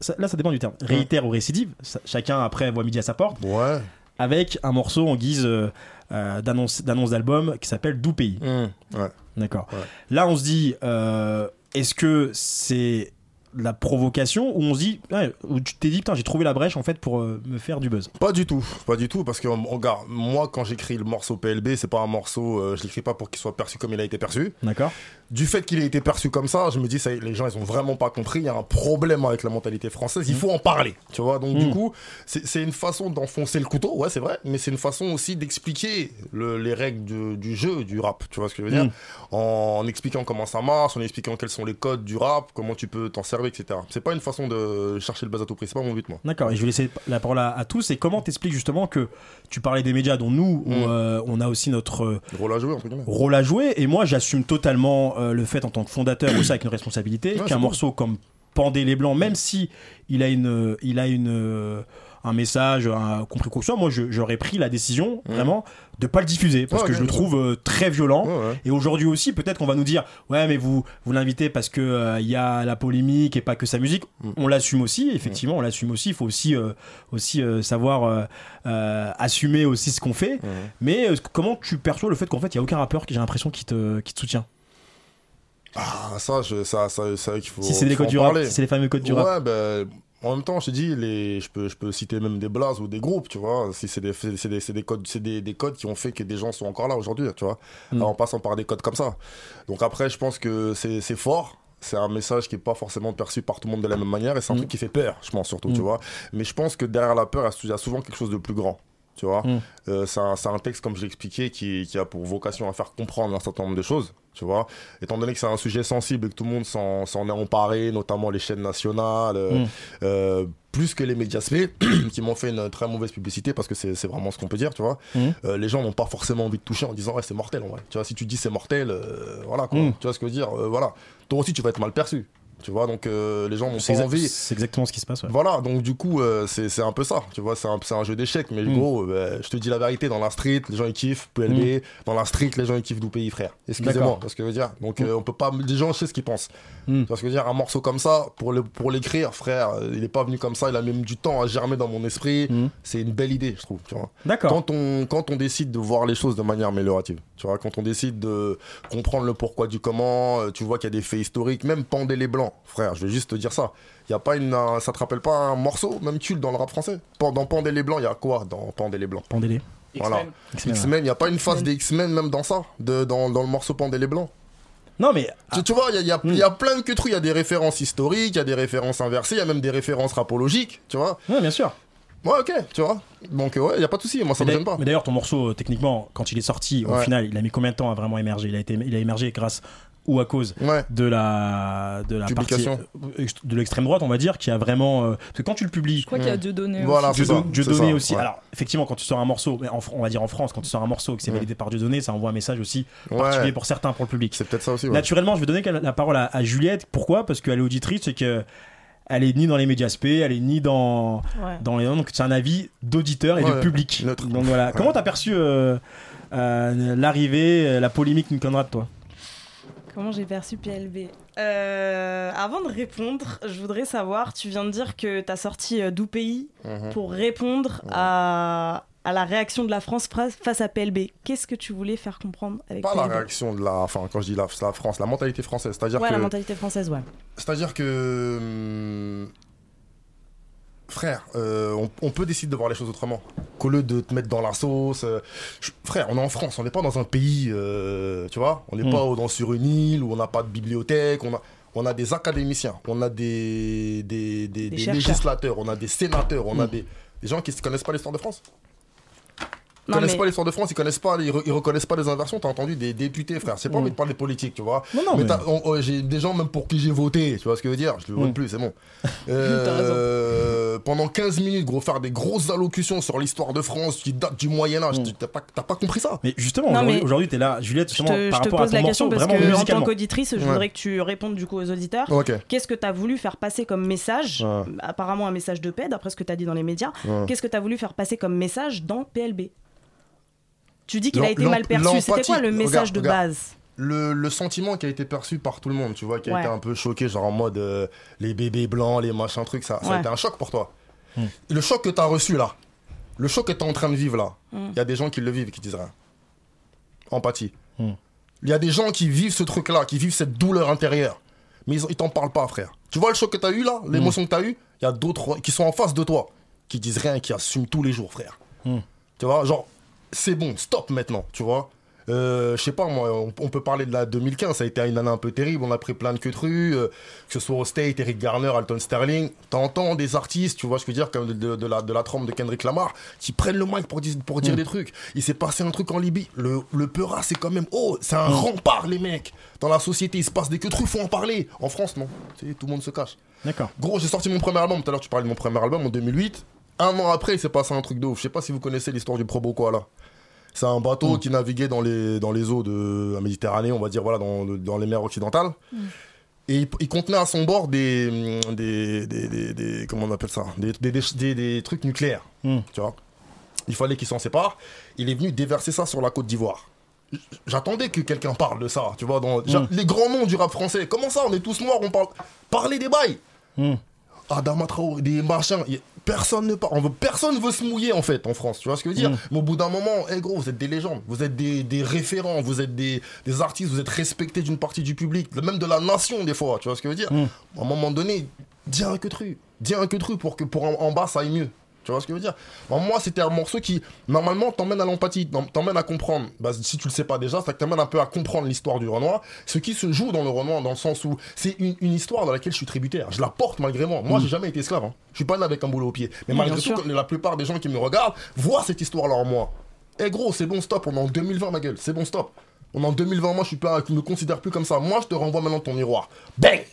ça- là, ça dépend du terme. Réitère ou récidive. ça- chacun, après, voit midi à sa porte. Ouais. Avec un morceau en guise euh, euh, d'annonce d'album qui s'appelle Doux Pays. Mmh. D'accord. Là, on se dit, euh, est-ce que c'est de la provocation ou on se dit, ouais, ou tu t'es dit, putain, j'ai trouvé la brèche en fait pour euh, me faire du buzz Pas du tout, pas du tout, parce que regarde, moi quand j'écris le morceau PLB, c'est pas un morceau, euh, je l'écris pas pour qu'il soit perçu comme il a été perçu. D'accord. Du fait qu'il ait été perçu comme ça, je me dis ça, les gens ils ont vraiment pas compris, il y a un problème avec la mentalité française, il faut en parler, tu vois. Donc du Mm. coup, c'est une façon d'enfoncer le couteau, ouais c'est vrai, mais c'est une façon aussi d'expliquer le- les règles du, du jeu du rap, tu vois ce que je veux dire, Mm. en, en expliquant comment ça marche, en expliquant quels sont les codes du rap, comment tu peux t'en servir, etc. C'est pas une façon de chercher le buzz à tout prix, c'est pas mon but moi. D'accord, et je vais laisser la parole à, à tous. Et comment t'expliques justement que tu parlais des médias dont nous, on, Mm. euh, on a aussi notre euh, Rôle à jouer entre guillemets. rôle à jouer. Et moi, j'assume totalement euh, le fait en tant que fondateur aussi avec une responsabilité qu'un morceau comme Pendez les Blancs, même si il a une, il a une, euh, un message, un compris quoi que ce soit, moi j'aurais pris la décision vraiment de pas le diffuser parce Ouais, que je le trouve euh, très violent. Ouais, ouais. Et aujourd'hui aussi, peut-être qu'on va nous dire, ouais, mais vous, vous l'invitez parce que euh, il y a la polémique et pas que sa musique. Mm. On l'assume aussi, effectivement, on l'assume aussi. Il faut aussi, euh, aussi euh, savoir euh, euh, assumer aussi ce qu'on fait. Mais euh, comment tu perçois le fait qu'en fait, il y a aucun rappeur qui j'ai l'impression qui te, qui te soutient? Ah, ça, je, ça, ça, c'est vrai qu'il faut. Si c'est les codes du rap, c'est les fameux codes du ouais, rap. ben, en même temps, je te dis, les, je, peux, je peux citer même des blazes ou des groupes, tu vois. Si c'est des, codes, des, des codes qui ont fait que des gens sont encore là aujourd'hui, tu vois. Mm. En passant par des codes comme ça. Donc après, je pense que c'est fort. C'est un message qui est pas forcément perçu par tout le monde de la même manière et c'est un Mm. truc qui fait peur, je pense surtout, tu vois. Mais je pense que derrière la peur, il y a souvent quelque chose de plus grand. Tu vois. Euh, c'est un, texte, comme je l'ai expliqué, qui, qui a pour vocation à faire comprendre un certain nombre de choses. Tu vois, étant donné que c'est un sujet sensible et que tout le monde s'en s'en est emparé, notamment les chaînes nationales, euh, Mm. euh, plus que les médias spé, [CLEARS THROAT] qui m'ont fait une très mauvaise publicité parce que c'est c'est vraiment ce qu'on peut dire, tu vois. Mm. Euh, les gens n'ont pas forcément envie de toucher en disant ouais c'est mortel en vrai. Tu vois, si tu dis c'est mortel, euh, voilà quoi. Mm. Tu vois ce que je veux dire, voilà. Toi aussi tu vas être mal perçu. Tu vois, donc euh, les gens n'ont pas exact- envie. c'est exactement ce qui se passe. ouais. Voilà, donc du coup, euh, c'est un peu ça, tu vois, c'est un, un jeu d'échecs, mais Mm. gros, euh, je te dis la vérité, dans la street, les gens ils kiffent, PLB, dans la street, les gens ils kiffent pays frère. Excusez-moi, parce que je veux dire, donc Mm. euh, on peut pas, les gens je sais ce qu'ils pensent. Tu vois ce que je veux dire, un morceau comme ça, pour le- pour l'écrire, frère, il est pas venu comme ça, il a même du temps à germer dans mon esprit, c'est une belle idée, je trouve, tu vois. D'accord. Quand on, quand on décide de voir les choses de manière améliorative, tu vois, quand on décide de comprendre le pourquoi du comment, tu vois qu'il y a des faits historiques, même Pendez les Blancs, frère, je vais juste te dire ça. Il y a pas une, un- ça te rappelle pas un morceau, même tue dans le rap français? Dans Pendez les Blancs, il y a quoi dans Pendez les Blancs? Pendez-les. Voilà. X-Men. X-Men, il n'y a pas une phase des X-Men même dans ça, de, dans, dans le morceau Pendez les Blancs? Non, mais. Tu, tu vois, il y a, il y a- y a plein de que trucs. Il y a des références historiques, il y a des références inversées, il y a même des références rapologiques, tu vois. Ouais, bien sûr. Ouais, ok, tu vois. Donc, euh, ouais, il n'y a pas de souci, moi ça Mais me gêne pas. Mais d'ailleurs, ton morceau, euh, techniquement, quand il est sorti, au final, il a mis combien de temps à vraiment émerger? Il a, été, il a émergé grâce ou à cause de la, de la partie Publication. euh, de l'extrême droite, on va dire, qui a vraiment. euh, parce que quand tu le publies. Je crois qu'il y a Dieudonné Voilà, aussi. c'est ça, Dieu c'est donné ça, aussi. ouais. Alors, effectivement, quand tu sors un morceau, mais en on va dire en France, quand tu sors un morceau que c'est Ouais. validé par Dieu donné, ça envoie un message aussi Ouais. particulier pour certains, pour le public. C'est peut-être ça aussi. ouais. Naturellement, je vais donner la parole à, à Juliette. Pourquoi? Parce qu'elle est auditrice et que. Elle est ni dans les médias spé, elle est ni dans, Ouais. dans les. Donc c'est un avis d'auditeur et Ouais, de public. neutre. Donc voilà. Ouais. Comment t'as perçu euh, euh, l'arrivée, la polémique Nick Conrad, toi? Comment j'ai perçu PLB Euh, Avant de répondre, je voudrais savoir, tu viens de dire que tu as sorti euh, Doux Pays Mhm. pour répondre à, à la réaction de la France fra- face à PLB. Qu'est-ce que tu voulais faire comprendre avec Pas la PLB réaction de la. Enfin, quand je dis la, la France, la mentalité française. C'est-à-dire Ouais, que. la mentalité française, ouais. C'est-à-dire que. Frère, euh, on, on peut décider de voir les choses autrement. Qu'au lieu de te mettre dans la sauce. euh, je- frère, on est en France, on n'est pas dans un pays. euh, tu vois On n'est Mm. pas au- dans, sur une île où on n'a pas de bibliothèque. On a, on a des académiciens, on a des, des, des- des chercheurs. législateurs, on a des sénateurs, on a Mm. des, des gens qui ne connaissent pas l'histoire de France. Ils connaissent mais- pas l'histoire de France, ils connaissent pas, ils, re- ils reconnaissent pas les inversions. T'as entendu des députés, frère. C'est pas Mm. envie de parler politique, tu vois. Non, non, mais t'as- j'ai des gens même pour qui j'ai voté, tu vois ce que je veux dire. Je le vote Mm. plus, c'est bon. [LAUGHS] Euh, pendant 15 minutes, gros, faire des grosses allocutions sur l'histoire de France qui date du Moyen Âge. Tu- T'as pas, t'as pas compris ça Mais justement, aujourd'hui, mais- aujourd'hui, t'es là, Juliette, Je justement, te, par je te rapport à pose ton la question morceau, parce vraiment que en tant qu'auditrice, je voudrais que tu répondes du coup aux auditeurs. Ok. Qu'est-ce que tu as voulu faire passer comme message. Apparemment un message de paix, d'après ce que tu as dit dans les médias. Qu'est-ce que tu as voulu faire passer comme message dans PLB Tu dis qu'il a été mal perçu. C'était quoi le message regarde, de regarde. base le, le sentiment qui a été perçu par tout le monde, tu vois, qui a Ouais. été un peu choqué, genre en mode euh, les bébés blancs, les machins trucs, ça, ça a été un choc pour toi. Le choc que tu as reçu là, le choc que tu es en train de vivre là, il Mm. y a des gens qui le vivent et qui disent rien. Empathie. Mm. Il y a des gens qui vivent ce truc là, qui vivent cette douleur intérieure, mais ils, t'en parlent pas, frère. Tu vois le choc que tu as eu là, l'émotion que tu as eu, il y a d'autres qui sont en face de toi, qui disent rien, qui assument tous les jours, frère. Tu vois, genre, c'est bon, stop maintenant, tu vois. Euh, je sais pas, moi, on, on peut parler de la 2015, ça a été une année un peu terrible, on a pris plein de rue, euh, que ce soit au State, Eric Garner, Alton Sterling. T'entends des artistes, tu vois ce que je veux dire, comme de, de- de la, de la trompe de Kendrick Lamar, qui prennent le mic pour, dire- pour dire Mm. des trucs. Il s'est passé un truc en Libye. Le, le Peura, c'est quand même, oh, c'est un Mm. rempart, les mecs. Dans la société, il se passe des queues de rue, faut en parler. En France, non. Tu sais, tout le monde se cache. D'accord. Gros, j'ai sorti mon premier album. Tout à l'heure, tu parlais de mon premier album en 2008. Un an après, il s'est passé un truc de ouf. Je sais pas si vous connaissez l'histoire du Probo là. C'est un bateau qui naviguait dans les, dans les eaux de la Méditerranée, on va dire, voilà, dans, le- dans les mers occidentales. Et il, il contenait à son bord des, hum, des, des, des- des- comment on appelle ça? Des, trucs nucléaires, Mm. tu vois. Il fallait qu'il s'en sépare. Il est venu déverser ça sur la côte d'Ivoire. J'attendais que quelqu'un parle de ça, tu vois. Dans, Mm. Les grands noms du rap français. Comment ça, on est tous noirs, on parle. Parlez des bails. Adama Traoré, des machins. Personne ne parle. On veut, personne veut se mouiller en fait en France. Tu vois ce que je veux dire? Mm. Mais au bout d'un moment, eh gros, vous êtes des légendes. Vous êtes des, des référents. Vous êtes des, des artistes. Vous êtes respectés d'une partie du public, même de la nation des fois. Tu vois ce que je veux dire? Mm. À un moment donné, dis un que tru. Dis un que tru pour que pour en, en bas ça aille mieux. Tu vois ce que je veux dire? Bon, Moi, c'était un morceau qui, normalement, t'emmène à l'empathie, t'em- t'emmène à comprendre. Bah, si tu le sais pas déjà, ça t'emmène un peu à comprendre l'histoire du Renoir. Ce qui se joue dans le Renoir, dans le sens où c'est une, une histoire dans laquelle je suis tributaire. Je la porte malgré moi. Moi, Mm. j'ai jamais été esclave. Hein. Je suis pas né avec un boulot au pied. Mais Oui, malgré tout, la plupart des gens qui me regardent voient cette histoire-là en moi. Eh gros, c'est bon, stop. On est en 2020, ma gueule. C'est bon, stop. On est en 2020, moi, je suis pas, je me considère plus comme ça. Moi, je te renvoie maintenant ton miroir. Bang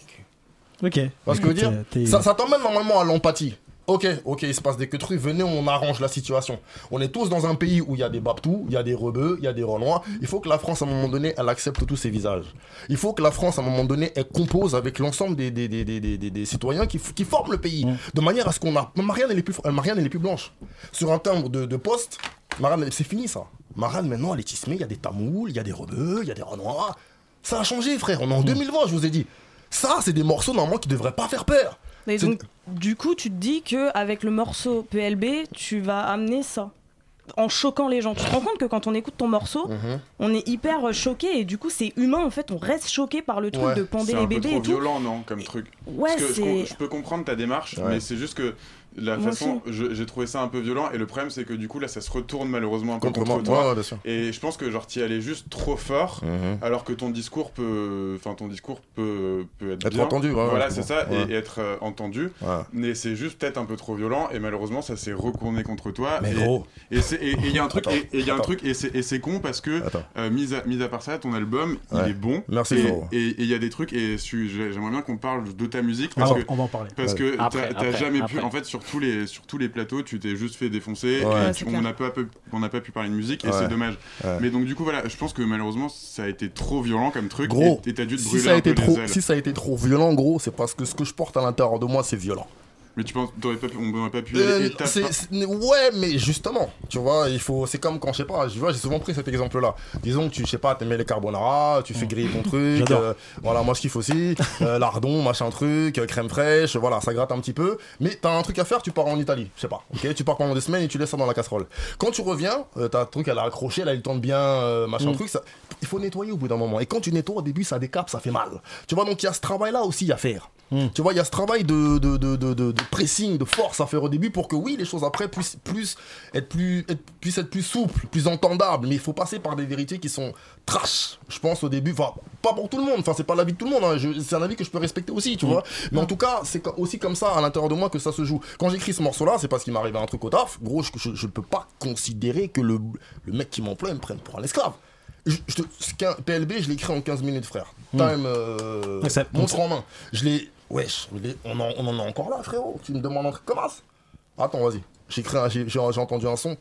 Ok. tu vois ce que je veux dire? Ça, ça t'emmène normalement à l'empathie. Ok, ok, il se passe des que trucs, venez, on arrange la situation. On est tous dans un pays où il y a des Babtous, il y a des Rebeux, il y a des Renois. Il faut que la France, à un moment donné, elle accepte tous ces visages. Il faut que la France, à un moment donné, elle compose avec l'ensemble des, des, des, des, des- des- des citoyens qui, forment le pays. De manière à ce qu'on a. Marianne, elle est plus, Marianne, elle est plus blanche. Sur un timbre de, de poste, Marianne, c'est fini ça. Marianne, maintenant, elle est tismée, il y a des Tamouls, il y a des Rebeux, il y a des Renois. Ça a changé, frère. On est en 2020, je vous ai dit. Ça, c'est des morceaux, normalement, qui devraient pas faire peur. Et donc, du coup, tu te dis que avec le morceau PLB, tu vas amener ça en choquant les gens. Tu te rends compte que quand on écoute ton morceau, Mhm. on est hyper euh, choqué et du coup, c'est humain en fait. On reste choqué par le truc Ouais, de pender C'est les un peu bébés trop et tout. violent, non, comme truc. Ouais, Parce que je, je peux comprendre ta démarche, Ouais. mais c'est juste que la Moi façon, j'ai trouvé ça un peu violent et le problème c'est que du coup là ça se retourne malheureusement un peu Contre contre, moi, toi ouais, bien sûr. et je pense que genre t'y allais juste trop fort Mhm. alors que ton discours peut, enfin ton discours peut, peut être, Être bien. entendu, ouais, voilà c'est ça ouais. et, et être euh, entendu mais c'est juste peut-être un peu trop violent et malheureusement ça s'est retourné contre toi Mais et, gros. et il y a un truc Attends, et il y a un truc et c'est con parce que euh, mis à mis à part ça ton album Ouais. il est bon Merci, et il y a des trucs et j'aimerais bien qu'on parle de ta musique parce que on va en parler. parce que t'as jamais pu en fait sur tous les sur tous les plateaux tu t'es juste fait défoncer Ouais. et tu- on n'a pas pu parler de musique et c'est dommage mais donc du coup voilà je pense que malheureusement ça a été trop violent comme truc Gros, et t'as dû te si brûler ça, a un été peu trop, les ailes si ça a été trop violent, gros, c'est parce que ce que je porte à l'intérieur de moi, c'est violent. Mais tu penses t'aurais pas pu- on n'aurait pas pu Euh, aller étape c'est- par- c'est- ouais, mais justement, tu vois, il faut, c'est comme quand je sais pas, je vois, j'ai souvent pris cet exemple-là. Disons que tu, je sais pas, t'aimais les carbonara, tu fais griller ton truc, euh, voilà, moi je kiffe aussi, [LAUGHS] euh, lardon, machin truc, euh, crème fraîche, voilà, ça gratte un petit peu. Mais t'as un truc à faire, tu pars en Italie, je sais pas, ok, tu pars pendant des semaines et tu laisses ça dans la casserole. Quand tu reviens, euh, t'as un truc à la accrocher, elle le temps de bien, euh, machin Mm. truc, ça, il faut nettoyer au bout d'un moment. Et quand tu nettoies au début, ça décape, ça fait mal. Tu vois, donc il y a ce travail-là aussi à faire. Mm. Tu vois, il y a ce travail de, de, de, de, de- de pressing, de force à faire au début pour que oui, les choses après puissent, plus être plus, être, puissent être plus souples, plus entendables. Mais il faut passer par des vérités qui sont trash, je pense, au début. Enfin, pas pour tout le monde, enfin, c'est pas l'avis de tout le monde. hein. C'est un avis que je peux respecter aussi, tu Mm. vois. Mais en tout cas, c'est aussi comme ça à l'intérieur de moi que ça se joue. Quand j'écris ce morceau-là, c'est parce qu'il arrivé un truc au taf. Gros, je, je peux pas considérer que le, le mec qui m'emploie me prenne pour un esclave. Je, je PLB, je l'ai écrit en 15 minutes, frère. Mm. Time, euh, ça- montre en main. Je l'ai. Wesh, je on en, on en est encore là, frérot. Tu me demandes un truc comme ça Attends, vas-y. J'ai entendu un son.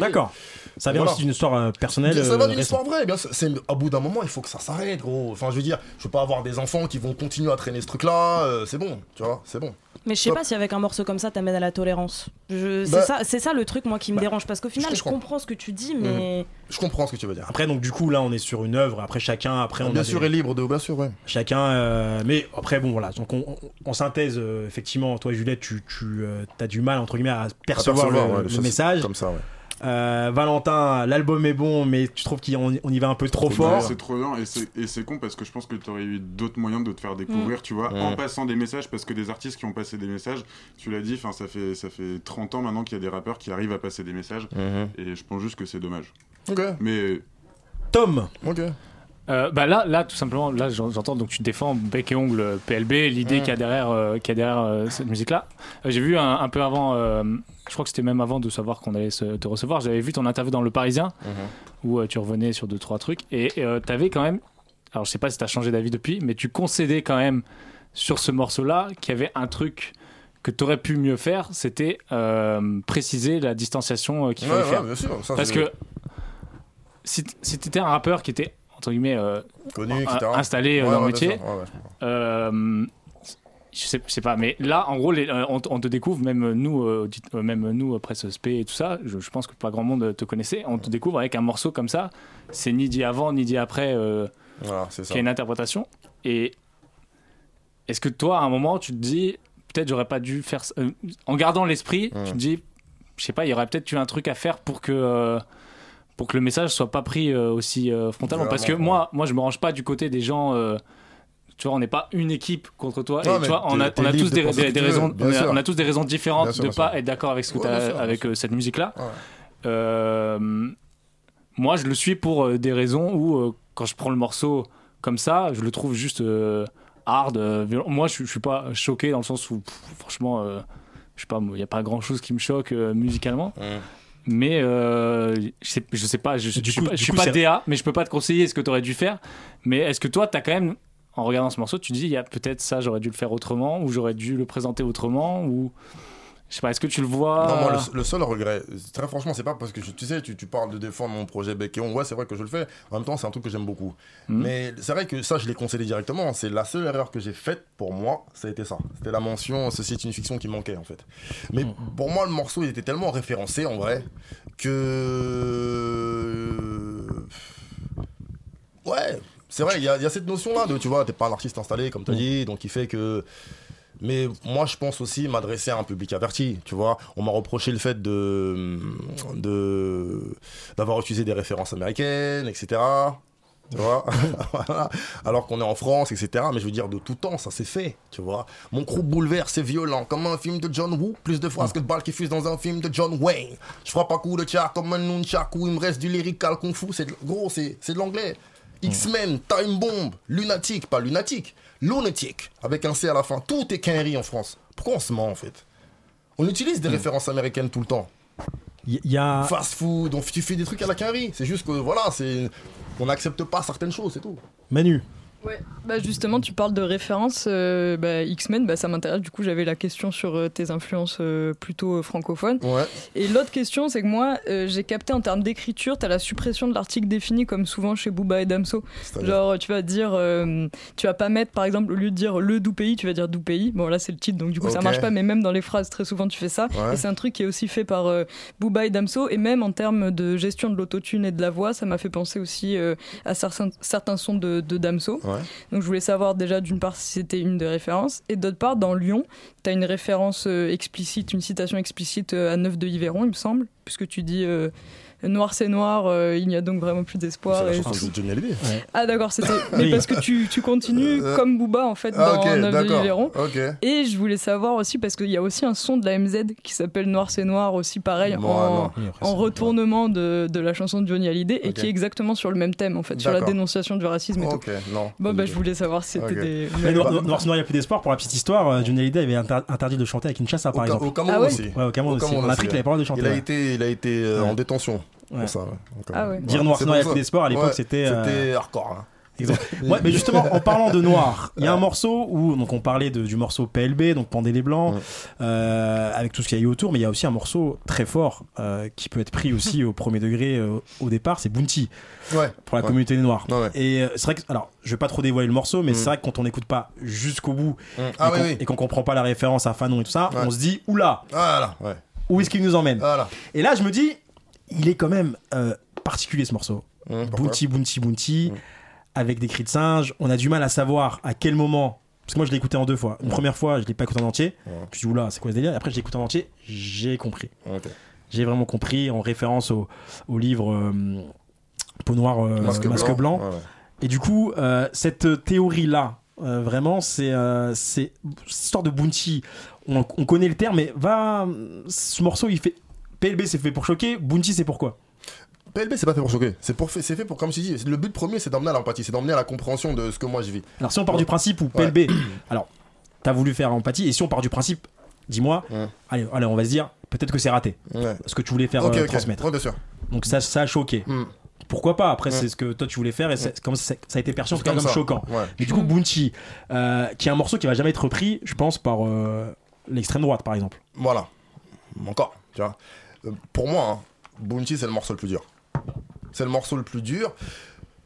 D'accord. Ça vient Voilà. aussi d'une histoire euh, personnelle. Ça euh, va d'une histoire vraie, bien. C'est à bout d'un moment, il faut que ça s'arrête, gros. Enfin, je veux dire, je veux pas avoir des enfants qui vont continuer à traîner ce truc-là. euh, c'est bon, tu vois, c'est bon. Mais je sais pas si avec un morceau comme ça t'amènes à la tolérance. Je- C'est Bah- ça, c'est ça le truc moi qui me bah, dérange parce qu'au final je comprends. comprends ce que tu dis mais Je comprends ce que tu veux dire. Après, donc du coup, là, on est sur une œuvre. Après, chacun, après, on bien sûr, des- est libre de. Bien sûr, ouais. Chacun, euh, mais après bon voilà, donc on, synthèse, euh, effectivement, toi Juliette, tu, tu as du mal entre guillemets à percevoir, percevoir, le, ouais, message. comme ça, ouais. Euh, Valentin, l'album est bon, mais tu trouves qu'on on y va un peu trop fort. C'est trop bien et c'est- con parce que je pense que tu aurais eu d'autres moyens de te faire découvrir, Mm. tu vois, en passant des messages parce que des artistes qui ont passé des messages, tu l'as dit, ça fait ça fait 30 ans maintenant qu'il y a des rappeurs qui arrivent à passer des messages Mhm. et je pense juste que c'est dommage. Ok. Mais Tom. Ok. Euh, bah là, là, tout simplement, là, j'en- j'entends donc tu défends bec et ongle euh, PLB, l'idée Mm. qu'il y a derrière, euh, qu'il y a derrière euh, cette musique-là. J'ai vu un, un peu avant, je crois que c'était même avant de savoir qu'on allait se- te recevoir. J'avais vu ton interview dans Le Parisien où euh, tu revenais sur deux trois trucs et tu t'avais quand même, alors je sais pas si t'as changé d'avis depuis, mais tu concédais quand même sur ce morceau-là qu'il y avait un truc que tu aurais pu mieux faire, c'était préciser la distanciation qu'il fallait ouais, faire. bien sûr, ça, Parce que si, si t'étais un rappeur qui était entre guillemets euh, Connu, installé euh, Ouais, dans le ouais, métier, ouais, euh, je sais, je sais pas, mais là, en gros, les- on, te découvre, même nous, euh, même nous, presse spé et tout ça, je, je pense que pas grand monde te connaissait, on te découvre avec un morceau comme ça, c'est ni dit avant, ni dit après, Voilà, c'est ça. qu'il y a une interprétation. Et est-ce que toi, à un moment, tu te dis, peut-être j'aurais pas dû faire ça En gardant l'esprit, tu te dis, je sais pas, il y aurait peut-être eu un truc à faire pour que. Pour que le message soit pas pris euh, aussi euh, frontalement. Parce que moi, moi, je me range pas du côté des gens. euh, tu vois, on n'est pas une équipe contre toi. Non, et mais tu vois, on a, on tous de des, raisons, on a, sûr. on a tous des raisons différentes sûr, de pas être d'accord avec ce que Ouais, sûr, avec euh, cette musique-là. Ouais. Euh, moi, je le suis pour euh, des raisons où, quand je prends le morceau comme ça, je le trouve juste hard, violent. Moi, je, je suis pas choqué dans le sens où, pff, franchement, je sais pas, il n'y a pas grand-chose qui me choque musicalement. Mais euh, je, sais, je sais pas, je, je Du suis coup- pas, je du suis coup, pas c'est- DA, mais je peux pas te conseiller ce que tu aurais dû faire. Mais est-ce que toi, tu as quand même, en regardant ce morceau, tu te dis, il y a peut-être ça, j'aurais dû le faire autrement, ou j'aurais dû le présenter autrement, ou je sais pas, est-ce que tu le vois? Non, moi, le, le seul regret, très franchement, c'est pas parce que je- tu sais, tu, tu parles de défendre mon projet Bec et Ongle. Ouais, c'est vrai que je le fais. En même temps, c'est un truc que j'aime beaucoup. Mhm. Mais c'est vrai que ça, je l'ai concédé directement. C'est la seule erreur que j'ai faite pour moi, ça a été ça. C'était la mention, ceci est une fiction qui manquait en fait. Mais pour moi, le morceau, il était tellement référencé en vrai que. Ouais, c'est vrai, il y, y a cette notion-là de, tu vois, t'es pas un artiste installé, comme tu as dit, donc il fait que. Mais moi, je pense aussi m'adresser à un public averti, tu vois. On m'a reproché le fait de de d'avoir utilisé des références américaines, etc. Tu vois. [LAUGHS] Alors qu'on est en France, etc. Mais je veux dire, de tout temps, ça s'est fait. Tu vois Mon crew bouleverse, c'est violent. Comme un film de John Woo. Plus de phrases que de balles qui fusent dans un film de John Wayne. Je frappe à coup de char comme un nunchaku. Il me reste du lyrical kung fu. C'est de- Gros, c'est c'est de l'anglais. X-Men, Time Bomb, Lunatic, pas Lunatic, Lunatic, avec un C à la fin. Tout est quinri en France. Pourquoi on se ment en fait? On utilise des références américaines tout le temps. Il y, a. Fast food, on, tu fais des trucs à la quinri. C'est juste que voilà, c'est. On n'accepte pas certaines choses, c'est tout. Manu. Ouais, bah justement, tu parles de références. euh, bah, X-Men, bah, ça m'intéresse. Du coup, j'avais la question sur euh, tes influences euh, plutôt euh, francophones. Ouais. Et l'autre question, c'est que moi, euh, j'ai capté en termes d'écriture, t'as la suppression de l'article défini, comme souvent chez Booba et Damso. Genre, tu vas dire, euh, tu vas pas mettre, par exemple, au lieu de dire le doux pays, tu vas dire doux pays. Bon, là, c'est le titre, donc du coup, ça Ok. marche pas, mais même dans les phrases, très souvent, tu fais ça. Ouais. Et c'est un truc qui est aussi fait par euh, Booba et Damso. Et même en termes de gestion de l'autotune et de la voix, ça m'a fait penser aussi euh, à certains, certains sons de, de Damso. Donc je voulais savoir déjà d'une part si c'était une des références et d'autre part dans Lyon, tu as une référence euh, explicite, une citation explicite euh, à Neuf de Yveron, il me semble, puisque tu dis euh, Noir c'est noir, euh, il n'y a donc vraiment plus d'espoir. C'est la et chanson de Johnny Hallyday. Ah d'accord, c'était mais Oui. parce que tu, tu continues Euh, comme Booba en fait ah, dans ok, Neuf de d'accord, Yveron. ok. Et je voulais savoir aussi parce qu'il y a aussi un son de la MZ qui s'appelle Noir c'est noir aussi pareil Bon, en, non. en retournement de, de la chanson de Johnny Hallyday et qui est exactement sur le même thème en fait, sur la dénonciation du racisme et Ok, tout. non. Bon bah je voulais savoir si c'était des Mais Noir, Noir, Noir, Noir, il n'y a plus d'espoir. Pour la petite histoire, euh, Johnny Hallyday avait inter- interdit de chanter avec une chasse, par Au, Ca- exemple. au Cameroun Ah ouais aussi. Ouais, au Cameroun aussi. En Afrique, il avait pas le droit de chanter. Il a été, il a été Ouais. en détention Ouais. pour ça. Ah ouais. Dire Noir, Noir, il y a pour plus ça. d'espoir, à l'époque, Ouais, c'était, euh, C'était hardcore. hein. [LAUGHS] Ouais, mais justement, en parlant de noir, il y a un morceau où donc on parlait de- du morceau PLB, donc Pendez les Blancs, euh, avec tout ce qu'il y a eu autour, mais il y a aussi un morceau très fort euh, qui peut être pris aussi au premier degré euh, au départ, c'est Bounty Ouais. pour la Ouais. communauté noire. Ouais, ouais. Et euh, c'est vrai que, alors, je vais pas trop dévoiler le morceau, mais Mm. c'est vrai que quand on n'écoute pas jusqu'au bout Mm. et Ah qu'on oui, oui. et qu'on comprend pas la référence à Fanon et tout ça, Ouais. on se dit oula, Voilà, ouais. où est-ce qu'il nous emmène? Voilà. Et là, je me dis, il est quand même euh, particulier ce morceau. Pourquoi Bounty, Bounty, Bounty, avec des cris de singe. On a du mal à savoir à quel moment. Parce que moi, je l'ai écouté en deux fois. Une première fois, je l'ai pas écouté en entier. Je me suis dit, oula, c'est quoi ce délire? Et après, je l'ai écouté en entier. J'ai compris. Ok. J'ai vraiment compris en référence au, au livre euh, Peau noire, euh, Masque Masque, blanc. blanc. Ouais, ouais. Et du coup, cette théorie-là, vraiment, c'est c'est cette histoire de Bounty. On, on connaît le terme, mais va. Ce morceau, il fait. PLB, c'est fait pour choquer. Bounty, c'est pourquoi PLB, c'est pas fait pour choquer. C'est pour, c'est fait pour, comme tu dis, le but premier, c'est d'emmener à l'empathie, c'est d'emmener à la compréhension de ce que moi je vis. Alors, si on part du principe où Ouais. PLB. Alors, t'as voulu faire empathie, et si on part du principe, dis-moi, allez, allez, on va se dire, peut-être que c'est raté. Ce que tu voulais faire euh, transmettre. Bien sûr. Donc, ça, ça a choqué. Mm. Pourquoi pas? Après, c'est ce que toi tu voulais faire et comme ça, ça a été perçu en tout cas comme ça. choquant. Mais du coup, Bounty, euh, qui est un morceau qui va jamais être repris, je pense, par euh, l'extrême droite par exemple. Voilà. Encore, tu vois. Euh, pour moi, hein, Bounty, c'est le morceau le plus dur. C'est le morceau le plus dur.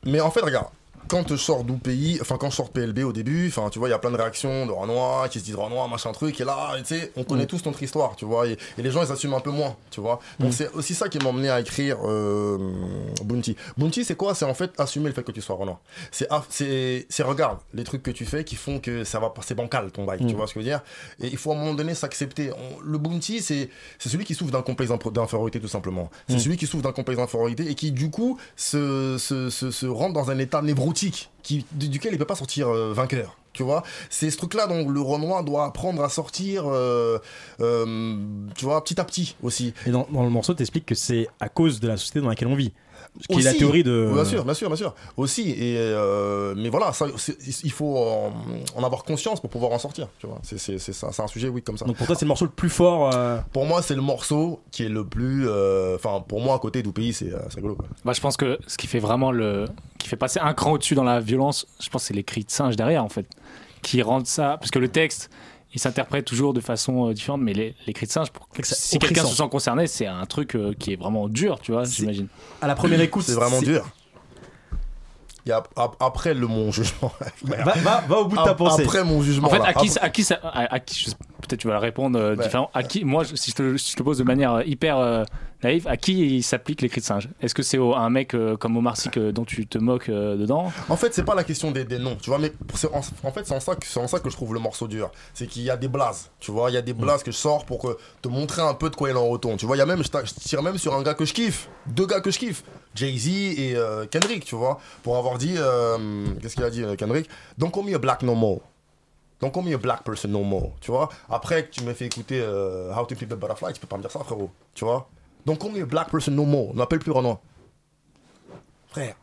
Mais en fait, regarde, quand je sors d'où pays, enfin quand de PLB au début, enfin tu vois, il y a plein de réactions de Renoir qui se disent Renoir, machin truc, et là, tu sais, on connaît Mm. tous notre histoire, tu vois, et, et les gens ils s'assument un peu moins, tu vois. Donc Mm. c'est aussi ça qui m'a emmené à écrire euh, Bounty. Bounty, c'est quoi? C'est en fait assumer le fait que tu sois Renoir. C'est c'est regarde les trucs que tu fais qui font que ça va passer bancal ton bail, Mm. tu vois ce que je veux dire? Et il faut à un moment donné s'accepter. Le Bounty, c'est c'est celui qui souffre d'un complexe d'infériorité tout simplement. C'est Mm. celui qui souffre d'un complexe d'infériorité et qui du coup se, se, se, se rentre dans un état névrotique qui, du- duquel il peut pas sortir euh, vainqueur. Tu vois, c'est ce truc-là dont le Renoir doit apprendre à sortir, euh, euh, tu vois, petit à petit aussi. Et dans, dans le morceau, t'expliques que c'est à cause de la société dans laquelle on vit. Ce qui est la Aussi. théorie de. Bien sûr, bien sûr, bien sûr. Aussi, et euh, mais voilà, ça, il faut en, en avoir conscience pour pouvoir en sortir. Tu vois, c'est c'est- c'est ça, c'est un sujet, oui, comme ça. Donc pour toi, c'est le morceau le plus fort. euh, Pour moi, c'est le morceau qui est le plus. euh, Enfin, pour moi, à côté d'Oupi, c'est c'est rigolo. quoi. Bah, je pense que ce qui fait vraiment le. qui fait passer un cran au-dessus dans la violence, je pense que c'est les cris de singe derrière, en fait. Qui rendent ça. Parce que le texte, il s'interprète toujours de façon euh, différente, mais les, les cris de singe, pour... si quelqu'un se sent concerné, c'est un truc euh, qui est vraiment dur, tu vois, j'imagine. À la première écoute, C'est vraiment dur. Il y a, ap- après le mon jugement. [LAUGHS] Va, va- va au bout de ta Ap- pensée. Après mon jugement. En fait, là. à qui, Après- à qui, ça- à, à qui peut-être tu vas répondre euh, Ouais. différemment. À qui, moi, si je te, si je te pose de manière hyper euh, Naïf, à qui il s'applique les cris de singe? Est-ce que c'est un mec euh, comme Omar Sy que- dont tu te moques euh, dedans? En fait, c'est pas la question des, des noms, tu vois, mais en, en fait, c'est en, ça que, en ça que je trouve le morceau dur. C'est qu'il y a des blases, tu vois, il y a des blases que je sors pour que, te montrer un peu de quoi il en retourne. Tu vois, il y a même, je, tire même sur un gars que je kiffe, deux gars que je kiffe, Jay-Z et euh, Kendrick, tu vois, pour avoir dit, qu'est-ce qu'il a dit, Kendrick? Don't call me a black no more. Don't call me a black person no more, tu vois. Après que tu m'as fait écouter How to Flip a Butterfly, tu peux pas me dire ça, frérot, tu vois. Don't call me a black person no more. N'appelle plus Renoir. Frère,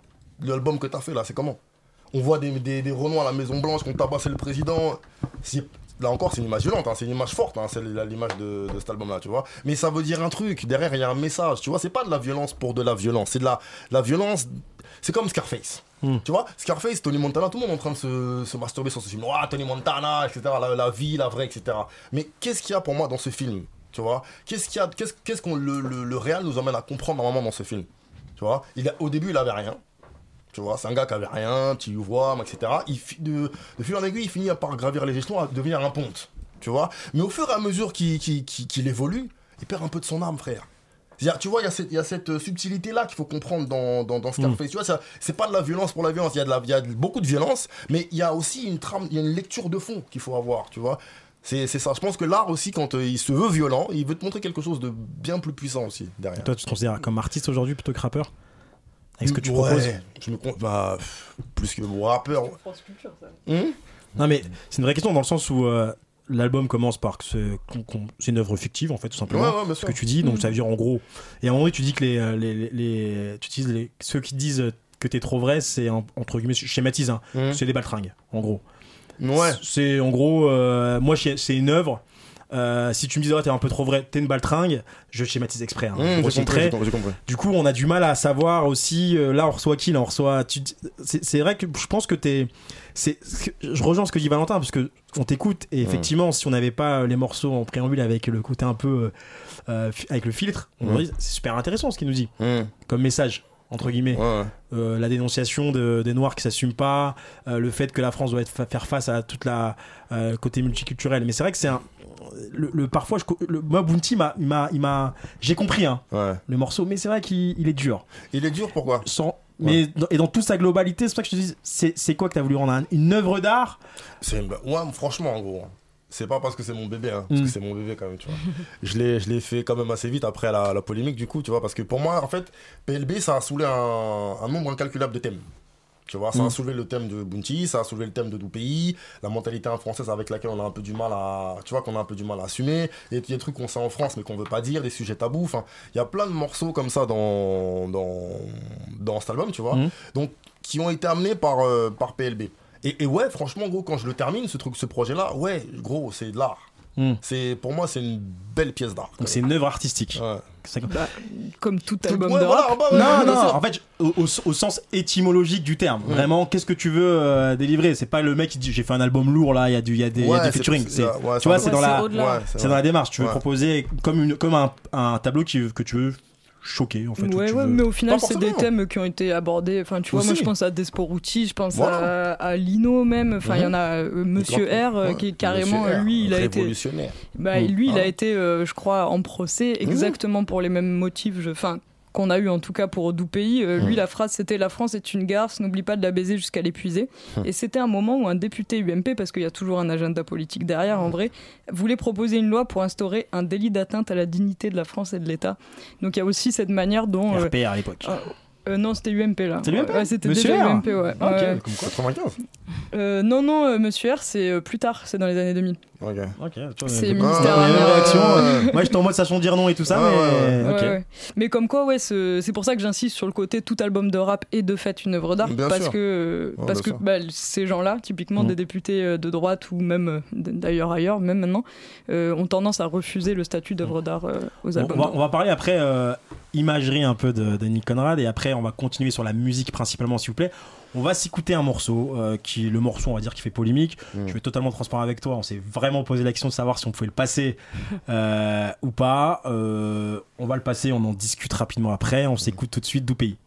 l'album que t'as fait là, c'est comment? On voit des, des, des Renois à la Maison Blanche qui ont tabassé le président. Là encore, c'est une image violente, hein, c'est une image forte, hein, c'est l'image de, de cet album-là, tu vois. Mais ça veut dire un truc, derrière il y a un message, tu vois. C'est pas de la violence pour de la violence, c'est de la, la violence. C'est comme Scarface. Tu vois, Scarface, Tony Montana, tout le monde est en train de se, se masturber sur ce film. Ouah, Tony Montana, etc. La, la vie, la vraie, etc. Mais qu'est-ce qu'il y a pour moi dans ce film? Tu vois Qu'est-ce qu'il y a Qu'est-ce qu'est-ce qu'on le, le, le réel nous emmène à comprendre normalement dans ce film Tu vois il a, Au début, il avait rien. Tu vois, c'est un gars qui avait rien, petit voix, etc. Il, de, de fil en aiguille, il finit par gravir les échelons à devenir un ponte. Tu vois Mais au fur et à mesure qu'il évolue, il perd un peu de son âme, frère. Tu vois, il y a cette, cette euh, subtilité-là qu'il faut comprendre dans, dans, dans Scarface. Tu vois, c'est pas de la violence pour la violence. Il y, a de la- il y a beaucoup de violence, mais il y a aussi une trame, il y a une lecture de fond qu'il faut avoir, tu vois. C'est c'est ça. Je pense que l'art aussi, quand euh, il se veut violent, il veut te montrer quelque chose de bien plus puissant aussi derrière. Toi, tu te considères comme artiste aujourd'hui plutôt que rappeur? Avec ce que tu Ouais, proposes? Je me compte, bah, pff, plus que rappeur. Hum Non, mais c'est une vraie question dans le sens où euh, l'album commence par que c'est qu'on- qu'on- c'est une œuvre fictive, en fait, tout simplement. Ouais, ouais, bien ce que tu dis, donc Mhm. ça veut dire en gros. Et à un moment donné, tu dis que les, euh, les, les- les- tu utilises les, ceux qui disent que t'es trop vrai, c'est en- entre guillemets, je schématise, hein, Mhm. c'est des baltringues, en gros. Ouais. C'est en gros, euh, moi, c'est une œuvre. euh, si tu me dis, oh, t'es un peu trop vrai, t'es une baltringue, je schématise exprès. hein, Mmh, compris. Du coup, on a du mal à savoir aussi. euh, là, on reçoit qui Là, on reçoit. C'est vrai que je pense que t'es. Je rejoins ce que dit Valentin parce que on t'écoute et effectivement, si on n'avait pas les morceaux en préambule avec le côté un peu euh, avec le filtre, on Mm. dit, c'est super intéressant ce qu'il nous dit Mm. comme message entre guillemets. Euh, la dénonciation de- des noirs qui s'assument pas, euh, le fait que la France doit être fa- faire face à toute la euh, côté multiculturel. Mais c'est vrai que c'est un le, le- parfois je, le, moi Bounty m'a il m'a j'ai compris hein le morceau mais c'est vrai qu'il il est dur il est dur pourquoi? Sans mais dans- et dans toute sa globalité c'est pour ça que je te dis c'est quoi que t'as voulu rendre un- une œuvre d'art? Ouais, franchement, en gros. C'est pas parce que c'est mon bébé, hein, parce Mm. que c'est mon bébé quand même, tu vois. [LAUGHS] je l'ai, je l'ai fait quand même assez vite après la, la polémique, du coup, tu vois, parce que pour moi, en fait, PLB, ça a soulevé un, un nombre incalculable de thèmes. Tu vois, ça a Mm. soulevé le thème de Bounty, ça a soulevé le thème de Doupéi, la mentalité française avec laquelle on a un peu du mal à, tu vois, qu'on a un peu du mal à assumer, et il y a des trucs qu'on sait en France mais qu'on veut pas dire, des sujets tabous. Enfin, il y a plein de morceaux comme ça dans, dans, dans cet album, tu vois, Mm. donc qui ont été amenés par, euh, par PLB. Et, et ouais, franchement, gros, quand je le termine, ce truc, ce projet-là, ouais, gros, c'est de l'art. Mm. C'est pour moi, c'est une belle pièce d'art. donc c'est une œuvre artistique Bah, comme tout album ouais, de voilà, rap. bah ouais, non, non, sûr. en fait, au, au- au sens étymologique du terme. Vraiment, qu'est-ce que tu veux euh, délivrer? C'est pas le mec qui dit j'ai fait un album lourd là, il y a du, il y a des, Ouais, featuring. tu vois, c'est dans la, c'est dans la démarche. Tu veux Ouais. proposer comme une, comme un, un tableau qui, que tu veux choquer en fait. Ouais, mais au final, c'est des thèmes qui ont été abordés. Enfin, tu vois, moi, je pense à Desporucci, je pense Voilà. à, à Lino même. Enfin, il y en a euh, Monsieur R, euh, qui est carrément, Monsieur R, lui, il a été. révolutionnaire. Bah, Mm. lui, il a été, euh, je crois, en procès exactement pour les mêmes motifs. je- Enfin, qu'on a eu en tout cas pour Doupéi. Euh, Lui, Mm. la phrase c'était La France est une garce, n'oublie pas de la baiser jusqu'à l'épuiser. Mm. Et c'était un moment où un député UMP, parce qu'il y a toujours un agenda politique derrière en vrai, voulait proposer une loi pour instaurer un délit d'atteinte à la dignité de la France et de l'État. Donc il y a aussi cette manière dont. euh, RPR à l'époque. euh, euh, non, c'était UMP là. C'est l'UMP Ouais, C'était Monsieur déjà R UMP, ouais. Ah, ok, Ouais. comme quoi. 95 Euh, non, non, euh, Monsieur R, c'est euh, plus tard, c'est dans les années 2000. Ok. Ok, tu vois, C'est il y a ministère une américain. réaction. euh, [LAUGHS] Moi, j'étais en mode sachant dire non et tout ça, Ouais, mais ouais, ok. Ouais, ouais. Mais comme quoi, ouais, ce- c'est pour ça que j'insiste sur le côté tout album de rap est de fait une œuvre d'art Bien parce sûr. que Ouais, parce que sûr. bah, ces gens-là, typiquement Mm. des députés euh, de droite ou même euh, d- d'ailleurs ailleurs, même maintenant, euh, ont tendance à refuser le statut d'œuvre d'art euh, aux albums. on, va, de on va parler après euh, imagerie un peu de, de Nick Conrad et après on va continuer sur la musique principalement s'il vous plaît. On va s'écouter un morceau euh, qui le morceau on va dire qui fait polémique. Mm. Je vais totalement transparent avec toi. On s'est vraiment posé la question de savoir si on pouvait le passer [LAUGHS] euh, ou pas. Euh, on va le passer. On en discute rapidement après. On s'écoute tout de suite d'où pays.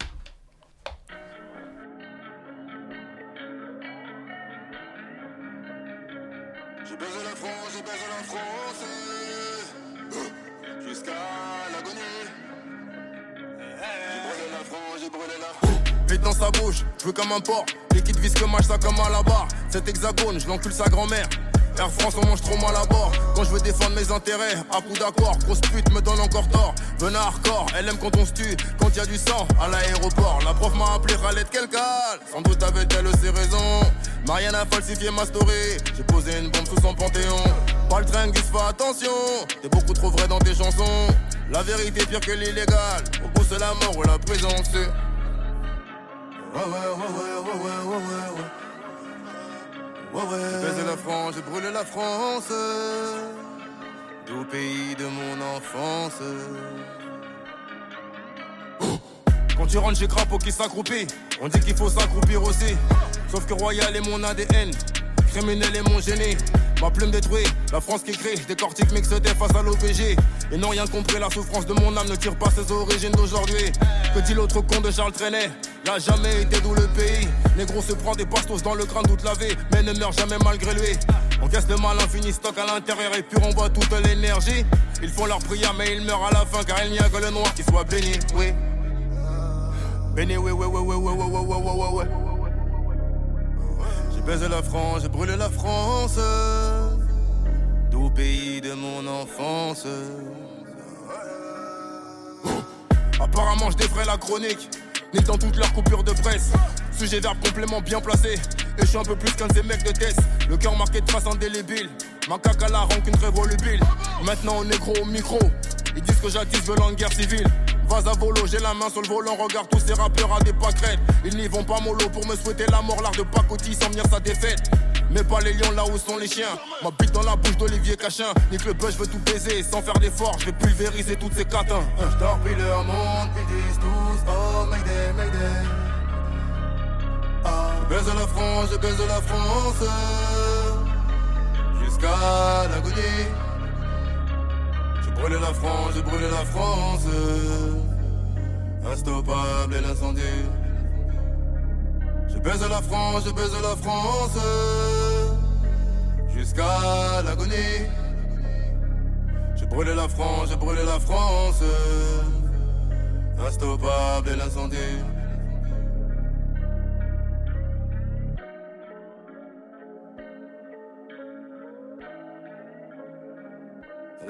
Je veux comme un porc. Liquide visque mâche ça comme à la barre. Cet hexagone, je l'encule sa grand-mère. Air France, on mange trop mal à bord. Quand je veux défendre mes intérêts, à coup d'accord. Grosse pute me donne encore tort. Venez hardcore, elle aime quand on se tue. Quand y a du sang à l'aéroport. La prof m'a appelé Khaled Kelkal. Sans doute avait-elle ses raisons. Marianne a falsifié ma story. J'ai posé une bombe sous son panthéon. Pas le train, fais attention. T'es beaucoup trop vrai dans tes chansons. La vérité pire que l'illégal. Au bout, c'est la mort ou la prison. Ouais, ouais, ouais, ouais, ouais, ouais, ouais, ouais. Ouais, ouais. J'ai baisé la France, j'ai brûlé la France. Doux pays de mon enfance. Quand tu rentres chez Crapaud qui s'accroupit, on dit qu'il faut s'accroupir aussi. Sauf que Royal est mon ADN, criminel est mon génie. Ma plume détruite, la France qui crie, décortique mixté face à l'OPG. Ils n'ont rien compris, la souffrance de mon âme ne tire pas ses origines d'aujourd'hui. Que dit l'autre con de Charles Trenet? Il a jamais été d'où le pays. Négro se prend des bastos dans le crâne toute la vie, mais ne meurt jamais malgré lui. On casse le mal infini, stock à l'intérieur et puis on voit toute l'énergie. Ils font leur prière, mais ils meurent à la fin car il n'y a que le noir qui soit béni, oui. Béni, oui, oui, oui, oui, oui, oui, oui, oui, oui, oui. Baisé la France, j'ai brûlé la France. Doux pays de mon enfance. Apparemment, je défrais la chronique. Ni dans toutes leurs coupures de presse. Sujet verbe complément bien placé. Et je suis un peu plus qu'un de ces mecs de test. Le cœur marqué de traces indélébiles. Ma caca la rancune très volubile. Maintenant, on est gros au micro. Ils disent que j'attise veulent une guerre civile. Vas à volo, j'ai la main sur le volant, regarde tous ces rappeurs à des pâquerettes. Ils n'y vont pas mollo pour me souhaiter la mort, l'art de pacotille sans venir sa défaite. Mais pas les lions là où sont les chiens. Ma bite dans la bouche d'Olivier Cachin. Nique le buzz, je veux tout baiser sans faire d'effort. Je vais pulvériser toutes ces catins. Je torpille leur monde, ils disent tous Oh, Mayday, Mayday. Ah, je baise la France, je baise la France. Jusqu'à l'agonie. J'ai brûlé la France, j'ai brûlé la France. Instoppable et l'incendie. Je baise la France, je baise la France. Jusqu'à l'agonie. J'ai brûlé la France, j'ai brûlé la France. Instoppable et l'incendie.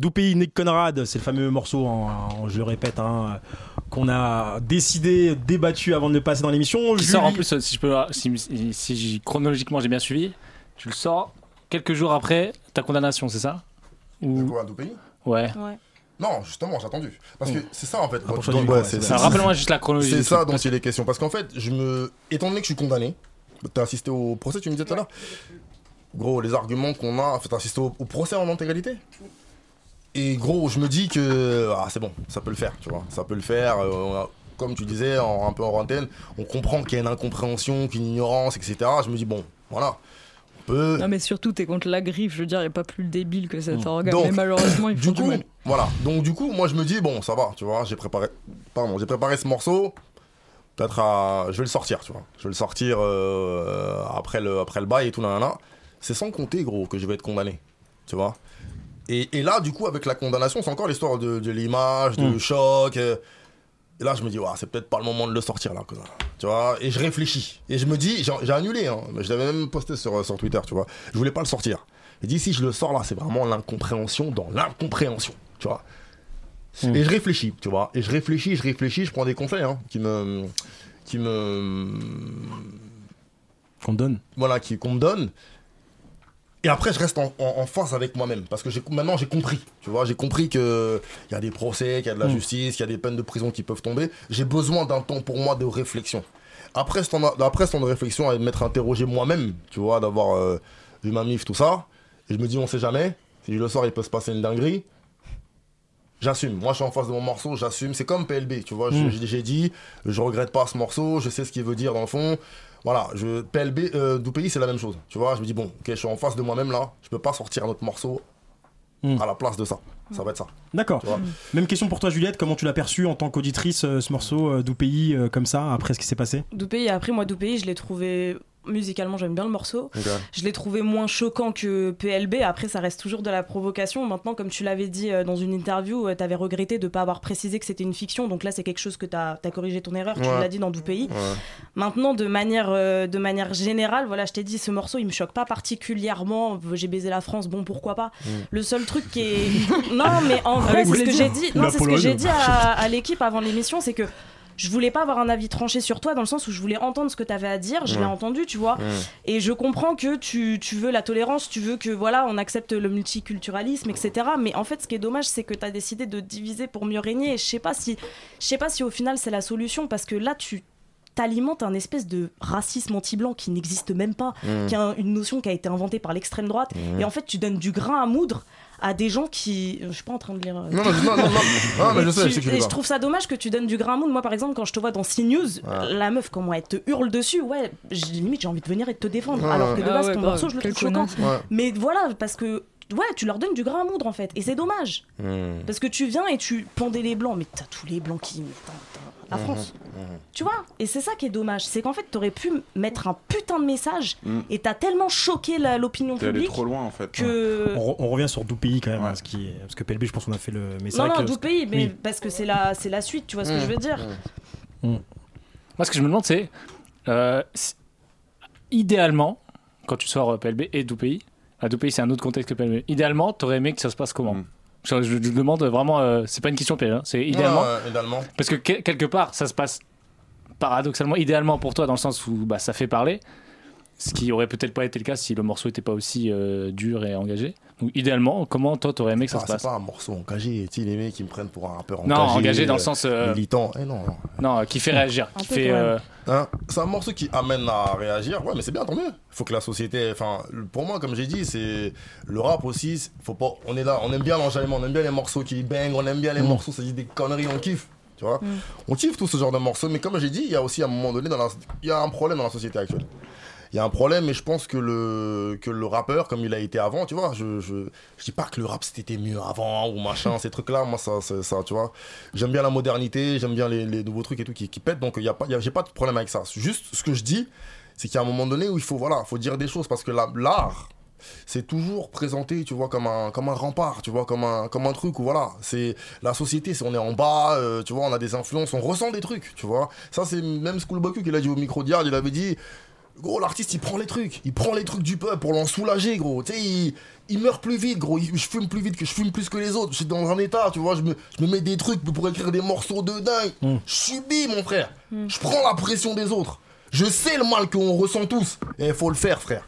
Doux pays, Nick Conrad, c'est le fameux morceau, en, en- je le répète, hein, qu'on a décidé, débattu avant de le passer dans l'émission. Qui sort en Julie- plus, si je peux, si, si- si j'ai- chronologiquement j'ai bien suivi, tu le sors quelques jours après ta condamnation, c'est ça? De quoi, Doux pays? Ouais. Non, justement, j'ai attendu. Parce que c'est ça en fait. Micro, ouais, ouais. Rappelle-moi juste la chronologie C'est ça dont parce il est question. Parce qu'en fait, je me. Étant donné que je suis condamné, t'as assisté au procès, tu me disais tout à l'heure? Gros, les arguments qu'on a. T'as assisté au, au procès en intégralité? Et gros, je me dis que. Ah, c'est bon, ça peut le faire, tu vois. Ça peut le faire. euh, comme tu disais, en- un peu en antenne, on comprend qu'il y a une incompréhension, qu'une ignorance, etc. Je me dis, bon, voilà. On peut. Non, mais surtout, t'es contre la griffe. Je veux dire, il n'y a pas plus débile que cet organe. Donc, mais malheureusement, ils font du du, coup, voilà. Donc du coup, moi je me dis bon, ça va, tu vois, j'ai préparé, pardon, j'ai préparé ce morceau. Peut-être à, je vais le sortir, tu vois. Je vais le sortir euh, après le après le bail et tout nanana. C'est sans compter gros que je vais être condamné, tu vois. Et, et là, du coup, avec la condamnation, c'est encore l'histoire de, de l'image, de Mm. choc. euh, et là, je me dis, ouais, c'est peut-être pas le moment de le sortir, là, cousin. Tu vois, et je réfléchis. Et je me dis, j'ai annulé, hein, je l'avais même posté sur, sur Twitter, tu vois. Je voulais pas le sortir. Et dis, si je le sors là, c'est vraiment l'incompréhension dans l'incompréhension, tu vois. Mm. Et je réfléchis, tu vois. Et je réfléchis, je réfléchis, je prends des conseils, hein, qui me. qui me. Qu'on donne. Voilà, qui- qu'on me donne. Et après, je reste en, en- en phase avec moi-même. Parce que maintenant, j'ai compris. Tu vois, j'ai compris qu'il y a des procès, qu'il y a de la Mm. justice, qu'il y a des peines de prison qui peuvent tomber. J'ai besoin d'un temps pour moi de réflexion. Après ce temps, après ce temps de réflexion, à m'être interrogé moi-même, tu vois, d'avoir euh, vu ma mif, tout ça. Et je me dis, on sait jamais. Si je le sors, il peut se passer une dinguerie. J'assume. Moi, je suis en face de mon morceau, j'assume. C'est comme PLB, tu vois. Mm. J'ai dit, je regrette pas ce morceau, je sais ce qu'il veut dire dans le fond. Voilà, je, PLB, euh, Doupéi, c'est la même chose. Tu vois, je me dis, bon, ok, je suis en face de moi-même là, je peux pas sortir un autre morceau à la place de ça. Ça va être ça. D'accord. Vois. Même question pour toi, Juliette. Comment tu l'as perçu en tant qu'auditrice, euh, ce morceau euh, d'Oupéi, euh, comme ça, après ce qui s'est passé? Doupéi, après moi Doupéi, je l'ai trouvé musicalement j'aime bien le morceau. Je l'ai trouvé moins choquant que PLB. Après ça reste toujours de la provocation. Maintenant comme tu l'avais dit euh, dans une interview, tu avais regretté de pas avoir précisé que c'était une fiction. Donc là c'est quelque chose que tu as, corrigé ton erreur, tu l'as dit dans Doupéi. Ouais. Maintenant de manière, euh, de manière générale, voilà je t'ai dit ce morceau il me choque pas particulièrement. J'ai baisé la France, bon pourquoi pas. Mm. Le seul truc qui est... [LAUGHS] non mais en vrai Avec c'est ce que j'ai dit. Non c'est ce que j'ai dit à, à l'équipe avant l'émission, c'est que je voulais pas avoir un avis tranché sur toi dans le sens où je voulais entendre ce que tu avais à dire, je l'ai entendu, tu vois. Ouais. Et je comprends que tu, tu veux la tolérance, tu veux que voilà, on accepte le multiculturalisme, etc. Mais en fait, ce qui est dommage, c'est que tu as décidé de diviser pour mieux régner. Et je sais pas si, je sais pas si au final c'est la solution parce que là, tu t'alimentes un espèce de racisme anti-blanc qui n'existe même pas, qui est un- une notion qui a été inventée par l'extrême droite. Et en fait, tu donnes du grain à moudre à des gens qui. Je suis pas en train de lire. euh, Non, non, non, non, non. [LAUGHS] Ah, mais et je sais, tu- je sais que tu et je trouve ça dommage que tu donnes du grain à moudre. Moi, par exemple, quand je te vois dans CNews, Ouais. la meuf, comment elle te hurle dessus, ouais, j'ai- limite, j'ai envie de venir et de te défendre. Ouais, alors ouais. que de Ah base, ouais, ton morceau, je le trouve choquant. Mais voilà, parce que. Ouais, tu leur donnes du grain à moudre en fait, et c'est dommage. Hmm. Parce que tu viens et tu pendais les blancs, mais t'as tous les blancs qui. La Mhm, France. Tu vois Et c'est ça qui est dommage, c'est qu'en fait, t'aurais pu mettre un putain de message Mm. et t'as tellement choqué l'opinion allé publique. trop loin en fait. Que. on, re- on revient sur Doupéi quand même, hein, ce qui est- parce que PLB, je pense qu'on a fait le. Mais c'est Non, non, que- tout pays, mais Oui. parce que c'est la, c'est la suite, tu vois ce que Mm. je veux dire Moi, ce que je me demande, c'est euh, idéalement, quand tu sors euh, PLB et Doupéi, à Doupéi, c'est un autre contexte que PLB. Idéalement, t'aurais aimé que ça se passe comment je, je- je demande vraiment, euh, c'est pas une question piège, hein, c'est idéalement. Ouais, idéalement. Parce que que- quelque part, ça se passe paradoxalement, idéalement pour toi, dans le sens où bah, ça fait parler. Ce qui aurait peut-être pas été le cas si le morceau était pas aussi euh, dur et engagé. Donc, idéalement, comment toi t'aurais aimé que ça Ah, se passe c'est pas un morceau engagé, tu sais, les mecs qui me prennent pour un rappeur Non, engagé. engagé dans le euh, sens, euh, Militant. Eh non, non. Non, qui fait réagir. Qui fait, euh, Hein, c'est un morceau qui amène à réagir. Ouais, mais c'est bien, tant mieux. Il faut que la société. Enfin, pour moi, comme j'ai dit, c'est le rap aussi. Faut pas. On est là, on aime bien l'enjaillement, on aime bien les morceaux qui bang, on aime bien les Mm. morceaux, ça dit des conneries, on kiffe. Tu vois On kiffe tout ce genre de morceaux, mais comme j'ai dit, il y a aussi à un moment donné, dans la... il y a un problème dans la société actuelle. Il y a un problème, et je pense que le, que le rappeur, comme il a été avant, tu vois, je, je, je dis pas que le rap c'était mieux avant ou machin, ces trucs-là, moi ça, ça, tu vois. J'aime bien la modernité, j'aime bien les, les nouveaux trucs et tout qui, qui pètent, donc il y a pas, j'ai pas de problème avec ça. Juste ce que je dis, c'est qu'il y a un moment donné où il faut, voilà, faut dire des choses parce que la- l'art, c'est toujours présenté, tu vois, comme un, comme un rempart, tu vois, comme un, comme un truc où, voilà, c'est la société, c'est on est en bas, euh, tu vois, on a des influences, on ressent des trucs, tu vois. Ça, c'est même Schoolboy qui l'a dit au micro d'Yard, il avait dit, gros, l'artiste, il prend les trucs, il prend les trucs du peuple pour l'en soulager, gros, tu sais, il, il meurt plus vite, gros, il- je fume plus vite que je fume plus que les autres, je suis dans un état, tu vois, je me, je me mets des trucs pour écrire des morceaux de dingue, je subis, mon frère, je prends la pression des autres, je sais le mal qu'on ressent tous, et il faut le faire, frère.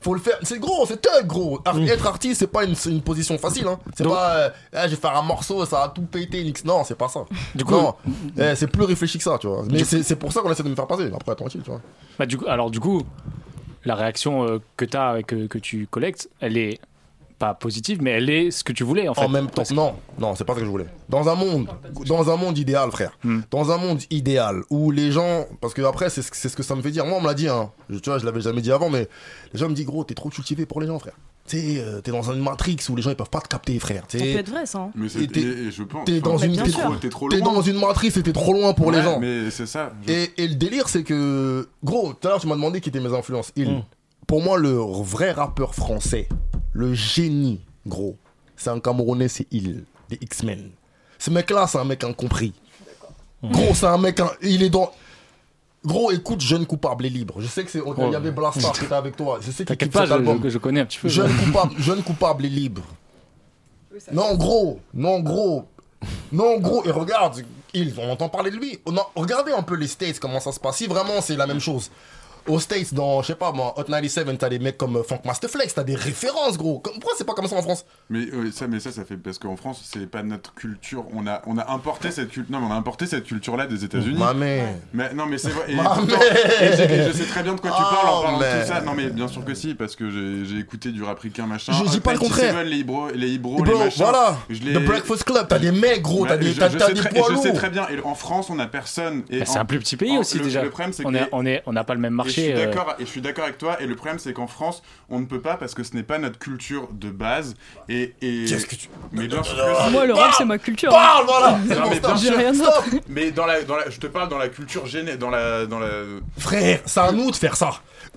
Faut le faire, c'est gros, c'est thug gros. Ar- Être artiste, c'est pas une, position facile. Hein. C'est pas, euh, Eh, je vais faire un morceau, ça va tout péter. Non, c'est pas ça. Du coup- non, Eh, c'est plus réfléchi que ça, tu vois. Mais c'est pour ça qu'on essaie de me faire passer. Après, tranquille, tu vois. Bah, du coup, alors du coup, la réaction euh, que tu as et que, que tu collectes, elle est pas positive, mais elle est ce que tu voulais en fait. En même temps, non, non, c'est pas ce que je voulais. Dans un monde, dans un monde idéal, frère. Hmm. Dans un monde idéal où les gens, parce que après, c'est ce c'est ce que ça me fait dire. Moi, on me l'a dit, hein. Je- Tu vois, je l'avais jamais dit avant, mais les gens me disent, gros, t'es trop cultivé pour les gens, frère. Tu sais, euh, t'es dans une matrix où les gens ils peuvent pas te capter, frère. Ça peut être vrai, ça. hein. Mais c'est- je pense. T'es dans une, t'es dans une matrice et t'es trop loin pour les gens. Mais c'est ça. je- Et, et le délire, c'est que, gros, tout à l'heure, tu m'as demandé qui étaient mes influences. Il, Mm. pour moi, le vrai rappeur français, le génie, gros, c'est un Camerounais, c'est il, des X-Men. Ce mec-là, c'est un mec incompris. Gros, c'est un mec, un- il est dans. Gros, écoute, Jeune coupable et libre. Je sais que c'est. Il y avait Blastar qui était avec toi. Je sais qu'il T'inquiète kiffe pas, cet je, album. je- je connais un petit peu. Jeune coupable, jeune coupable et libre. Non, gros, non, gros. Non, gros, et regarde, il, on entend parler de lui. Non, regardez un peu les States, comment ça se passe. Si vraiment c'est la même chose. Aux States, dans, je sais pas moi, Hot 97, t'as des mecs comme euh, Funk Master Flex, t'as des références, gros. Comme- Pourquoi c'est pas comme ça en France? Mais euh, ça, mais ça, ça fait parce qu'en France, c'est pas notre culture. On a, on a importé cette culture. Non, mais on a importé cette culture-là des États-Unis. Mais non, mais c'est vrai. Et, Ma pourtant- mère. et j'ai- et je sais très bien de quoi tu parles en Oh, parlant de man. tout ça. Non, mais bien sûr que si, parce que j'ai écouté du rapricain machin. Je dis pas le 97, contraire. Les Ibro, les Ibro, Bro, les machins. voilà. Je The Breakfast Club, t'as des mecs, gros, t'as des, je- t'as, des très- poids et Je sais lourds. très bien. Et en France, on n'a personne. Bah, c'est un plus petit pays aussi déjà. Le problème, c'est on que on est, on n'a pas le même marché. Suis euh, d'accord, et je suis d'accord avec toi. Et le problème, c'est qu'en France, on ne peut pas parce que ce n'est pas notre culture de base. Et, et... Qu'est-ce que tu- Mais bien sûr que si. Moi, le rap, c'est ma culture. Parle, voilà [LAUGHS] Non, bon, mais stop. bien sûr. rien Stop Mais dans la, dans la, je te parle dans la culture gênée, dans la, dans la. Frère, c'est à nous de faire ça.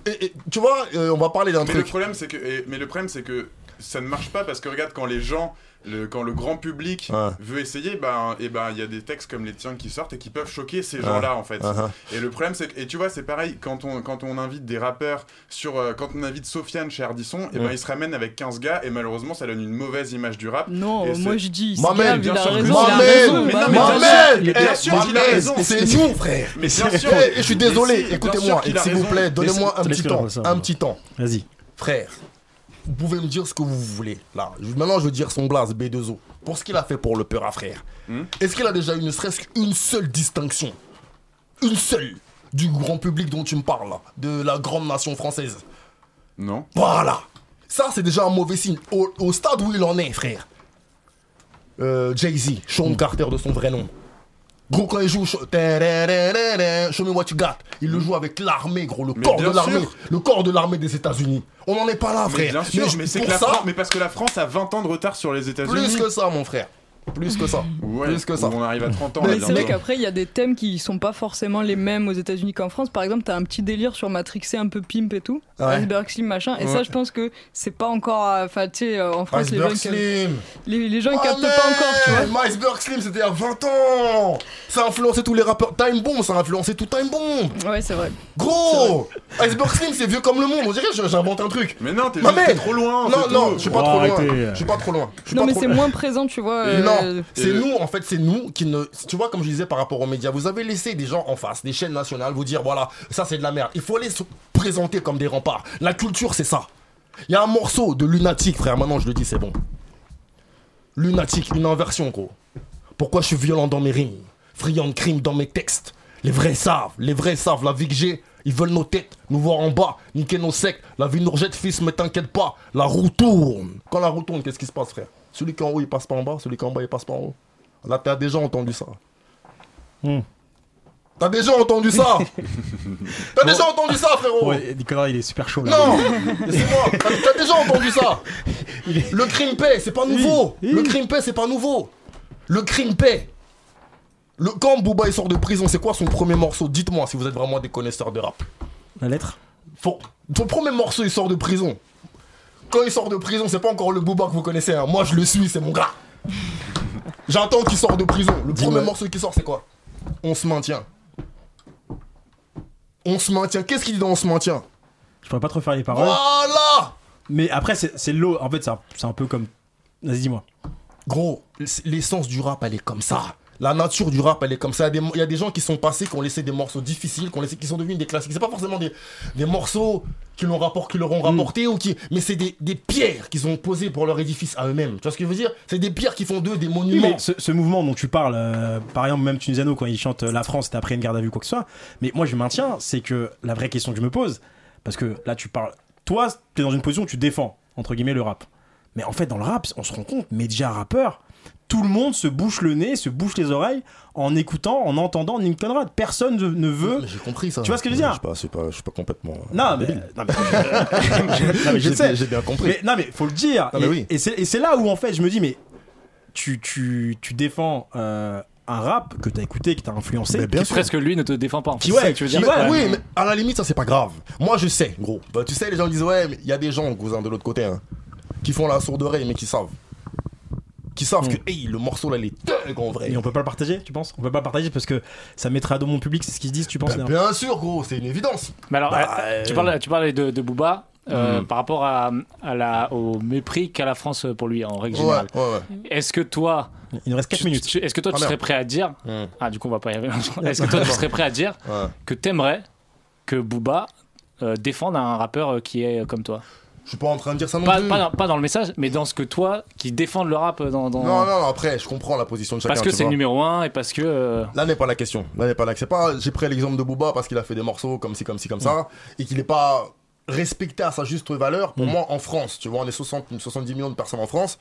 Et- et, tu vois, euh, on va parler d'un le truc. problème, c'est que, et- mais le problème, c'est que ça ne marche pas parce que regarde quand les gens, le, quand le grand public Ouais. veut essayer, ben, et ben, il y a des textes comme les tiens qui sortent et qui peuvent choquer ces Ouais. gens-là en fait. Uh-huh. Et le problème, c'est que, et tu vois, c'est pareil quand on, quand on invite des rappeurs sur, euh, quand on invite Sofiane chez Ardisson, et ben, Ouais. il se ramène avec 15 gars et malheureusement, ça donne une mauvaise image du rap. Non, Et moi je dis, c'est bien a sûr que raison. bien sûr, eh, bien sûr qu'il a raison. c'est C'est- nous, frère. Mais bien sûr. Eh, je suis désolé, bien écoutez-moi, sûr s'il vous plaît, donnez-moi un petit temps, un petit temps. Vas-y. Frère, vous pouvez me dire ce que vous voulez. Là, maintenant je veux dire son blase B2O. Pour ce qu'il a fait pour le peur à frère. Hmm Est-ce qu'il a déjà eu ne serait-ce qu'une seule distinction? Une seule du grand public dont tu me parles de la grande nation française? Non. Voilà. Ça c'est déjà un mauvais signe. Au, au stade où il en est, frère. Euh, Jay-Z, Sean Carter de son vrai nom. Gros, quand il joue Show me what you got, il le joue avec l'armée, gros, le Mais corps de l'armée, le corps de l'armée des États-Unis. On n'en est pas là, Mais frère. bien sûr, mais, c'est que la ça, France, mais parce que la France a 20 ans de retard sur les États-Unis. plus que ça, mon frère. Plus que ça. Ouais, plus que ça. On arrive à 30 ans. Mais c'est vrai qu'après, il y a des thèmes qui sont pas forcément les mêmes aux États-Unis qu'en France. Par exemple, t'as un petit délire sur Matrixé un peu pimp et tout. Ouais. Iceberg Slim, machin. Et Ouais. ça, je pense que c'est pas encore. euh, Enfin, tu sais, euh, en France, les gens, Iceberg Slim. les, les gens ils captent pas encore, tu vois. Iceberg Slim, c'était il y a 20 ans. Ça a influencé tous les rappeurs. Time Bomb, ça a influencé tout Time Bomb. Ouais, c'est vrai. Gros Iceberg Slim, c'est vieux comme le monde. On dirait que j'invente un truc. Mais non, t'es trop loin. Non, non, je suis pas Oh, trop loin. Je suis pas trop loin. Non, mais c'est moins présent, tu vois. [LAUGHS] euh, Non, c'est le- nous, en fait, c'est nous qui ne. Tu vois, comme je disais par rapport aux médias, vous avez laissé des gens en face, des chaînes nationales, vous dire voilà, ça c'est de la merde. Il faut les se présenter comme des remparts. La culture, c'est ça. Il y a un morceau de Lunatic, frère, maintenant je le dis, c'est bon. Lunatic, une inversion, gros. Pourquoi je suis violent dans mes rimes Friand de crime dans mes textes? Les vrais savent, les vrais savent, la vie que j'ai. Ils veulent nos têtes, nous voir en bas, niquer nos secs. La vie nous rejette, fils, mais t'inquiète pas, la roue tourne. Quand la roue tourne, qu'est-ce qui se passe, frère? Celui qui est en haut, il passe pas en bas, celui qui est en bas, il passe pas en haut. Là, t'as déjà entendu ça. Hmm. T'as déjà entendu ça [LAUGHS] T'as déjà entendu ça, frérot Ouais, Nicolas, il est super chaud là. Non Laissez-moi T'as déjà entendu ça [LAUGHS] Le crime paix, c'est pas nouveau oui. Le crime paix, c'est pas nouveau Le crime paix le, Quand Booba il sort de prison, c'est quoi son premier morceau? Dites-moi si vous êtes vraiment des connaisseurs de rap. La lettre? Faut- Son premier morceau, il sort de prison. Quand il sort de prison, c'est pas encore le Booba que vous connaissez. hein. Moi, je le suis, c'est mon gars. J'attends qu'il sort de prison. Le premier morceau qui sort, c'est quoi? On se maintient. On se maintient. Qu'est-ce qu'il dit dans On se maintient? Je pourrais pas trop faire les paroles. Voilà Mais après, c'est l'eau. En fait, c'est un, c'est un peu comme. Vas-y, dis-moi. Gros, l'essence du rap, elle est comme ça. La nature du rap, elle est comme ça. Il y a des, gens qui sont passés, qui ont laissé des morceaux difficiles, qui, ont laissé, qui sont devenus des classiques. C'est pas forcément des, des morceaux qui, rapport, qui leur ont rapporté, ou qui, mais c'est des, des pierres qu'ils ont posées pour leur édifice à eux-mêmes. Tu vois ce que je veux dire? C'est des pierres qui font d'eux des Oui, monuments. mais ce, ce mouvement dont tu parles, euh, par exemple, même Tunisiano, quand il chante euh, La France, c'était après une garde à vue, quoi que ce soit. Mais moi, je maintiens, c'est que la vraie question que je me pose, parce que là, tu parles. Toi, tu es dans une position où tu défends, entre guillemets, le rap. Mais en fait, dans le rap, on se rend compte, média rappeur, tout le monde se bouche le nez, se bouche les oreilles en écoutant, en entendant Nick Conrad. Personne ne, veut. Mais J'ai compris ça. Tu vois ce que je veux dire? Je suis pas, je suis pas, je suis pas complètement. euh, Non, mais, débile. non, mais, [LAUGHS] non, mais je sais. J'ai bien compris. Mais, non, mais faut le dire. Non, mais et oui. et c'est et c'est là où, en fait, je me dis, mais tu, tu, tu défends euh, un rap que t'as écouté, que t'as influencé. Mais bien Qui presque lui ne te défend pas. en fait. Qui, ouais, que tu veux qui, dire? ouais, oui, mais à la limite, ça c'est pas grave. Moi je sais, gros. Bah, tu sais, les gens disent, ouais, mais il y a des gens, cousin, de l'autre côté, hein, qui font la sourde oreille, mais qui savent. Qui savent que, hey, le morceau là, il est dingue en vrai. Et on peut pas le partager, tu penses? On peut pas le partager parce que ça mettrait à dos mon public, c'est ce qu'ils se disent, tu penses Bah, bien sûr, gros, c'est une évidence. Mais alors, Bah, euh, tu, euh, tu parlais de, de Booba. euh, Mhm. Par rapport à, à la, au mépris qu'a la France pour lui en règle générale. ouais, ouais. Est-ce que toi, Il nous reste 4 tu- minutes. est-ce que toi Ah, tu serais prêt à dire Hmm. Ah, du coup, on va pas y arriver. [LAUGHS] Est-ce que toi tu serais prêt à dire Ouais. que t'aimerais que Booba euh, défendre un rappeur qui est comme toi? Je suis pas en train de dire ça non pas, plus. pas dans, pas dans le message, mais dans ce que toi, qui défendent le rap dans. dans- Non, non, non, après, je comprends la position de chacun. Parce que c'est le numéro 1 et parce que. euh, Là n'est pas la question. Là n'est pas la. C'est pas. J'ai pris l'exemple de Booba parce qu'il a fait des morceaux comme ci, comme ci, comme ça, et qu'il n'est pas respecté à sa juste valeur. Pour moi, en France, tu vois, on est 60, 70 millions de personnes en France.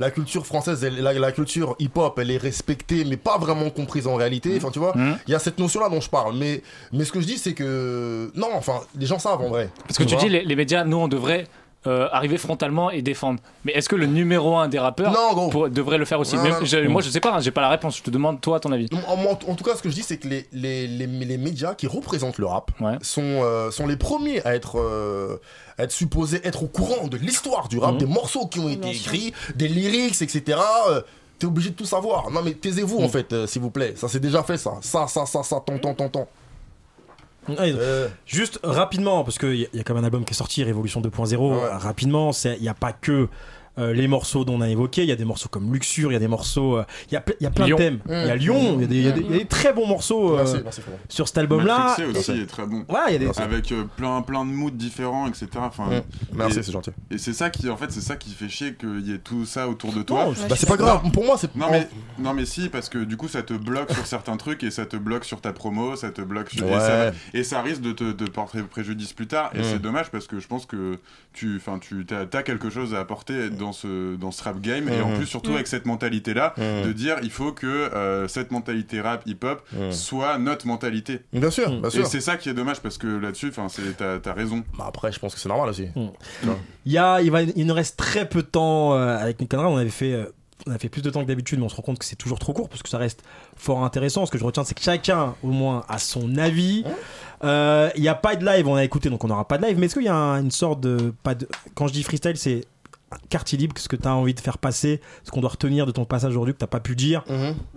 La culture française, elle- la, la culture hip-hop, elle est respectée, mais pas vraiment comprise en réalité. Enfin, tu vois, il y a cette notion-là dont je parle. Mais, mais ce que je dis, c'est que non, enfin, les gens savent en vrai. Parce que tu dis, les, les médias, nous, on devrait euh, arriver frontalement et défendre. Mais est-ce que le numéro 1 des rappeurs pour- devrait le faire aussi Non, Mais non. je- Moi, je sais pas, hein, j'ai pas la réponse. Je te demande, toi, ton avis. En, en- en tout cas, ce que je dis, c'est que les, les, les, les médias qui représentent le rap sont, euh, sont les premiers à être, euh, à être supposés être au courant de l'histoire du rap, Mhm. des morceaux qui ont été écrits, des lyrics, etc. Euh, T'es obligé de tout savoir. Non, mais taisez-vous, en fait, euh, s'il vous plaît. Ça, c'est déjà fait, ça. Ça, ça, ça, ça, tant, tant, tant, tant. Ouais, Juste rapidement, parce qu'il y, a- y a comme un album qui est sorti, Révolution 2.0. Ouais. euh, Rapidement, il n'y a pas que euh, les morceaux dont on a évoqué, il y a des morceaux comme Luxure, il y a des morceaux. euh, Il y, a, ple- il y a plein Lyon. de thèmes. Il y a Mmh. Lyon, il y a des- il y, a des- il y a des très bons morceaux euh, Merci, merci, Florent. sur cet album-là. Matrixé aussi Et- est très bon. Ouais, il y a des- Avec euh, plein, plein de moods différents, etc. Enfin, Mm. Merci, et- c'est gentil. Et c'est ça qui, en fait, c'est ça qui fait chier qu'il y ait tout ça autour de toi. Bah, c'est pas grave. Pour moi, c'est Non mais, non mais si, parce que du coup, ça te bloque sur certains trucs et ça te bloque sur ta promo, ça te bloque sur... Ouais. Et, ça, et ça risque de te de porter préjudice plus tard. Et Mm. c'est dommage parce que je pense que tu, enfin, tu as, quelque chose à apporter dans ce, dans ce rap game. Et en Mhm. plus, surtout avec cette mentalité-là, Mm. de dire il faut que euh, cette mentalité rap, hip-hop, Mm. soit notre mentalité. Bien sûr, bien sûr. Et c'est ça qui est dommage parce que là-dessus, enfin, c'est- t'as as raison. Bah après, je pense que c'est normal aussi. Il, y a, il, va, il nous reste très peu de temps euh, avec Nick Conrad. On avait fait. euh, on a fait plus de temps que d'habitude, mais on se rend compte que c'est toujours trop court parce que ça reste fort intéressant. Ce que je retiens, c'est que chacun, au moins, a son avis. Euh, Il n'y a pas de live, on a écouté, donc on n'aura pas de live. Mais est-ce qu'il y a un- une sorte de, pas de. Quand je dis freestyle, c'est quartier libre, ce que tu as envie de faire passer, ce qu'on doit retenir de ton passage aujourd'hui que tu pas pu dire.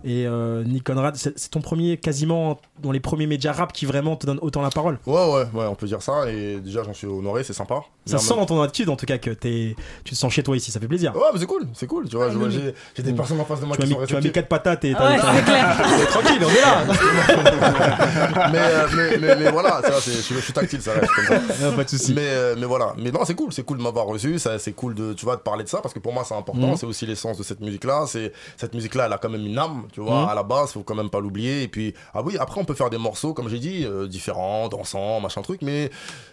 Et euh, Nick Conrad, c'est ton premier, quasiment, dans les premiers médias rap qui vraiment te donne autant la parole. Ouais, ouais, ouais, on peut dire ça. Et déjà, j'en suis honoré, c'est sympa. Ça sent dans ton attitude en tout cas que es, tu te sens chez toi ici, ça fait plaisir. Ouais, mais c'est cool, c'est cool. Tu vois, vois, j'ai des personnes en face de moi Tu qui sont mis, tu m'as mis réceptives. quatre patates et Ah ouais, t'as- c'est t'as- [LAUGHS] Tranquille, on est là. [LAUGHS] mais, euh, mais, mais, mais voilà, ça, c'est- je, suis- je suis tactile, ça reste comme ça. Pas de soucis. Mais, euh, mais voilà, mais non, c'est cool, c'est cool de m'avoir reçu, c'est cool de, tu vois, de parler de ça parce que pour moi c'est important, Mhm. c'est aussi l'essence de cette musique-là. C'est cette musique-là, elle a quand même une âme, tu vois, Mhm. à la base, faut quand même pas l'oublier. Et puis, ah oui, après on peut faire des morceaux, comme j'ai dit, euh, différents, dansants, machin truc, mais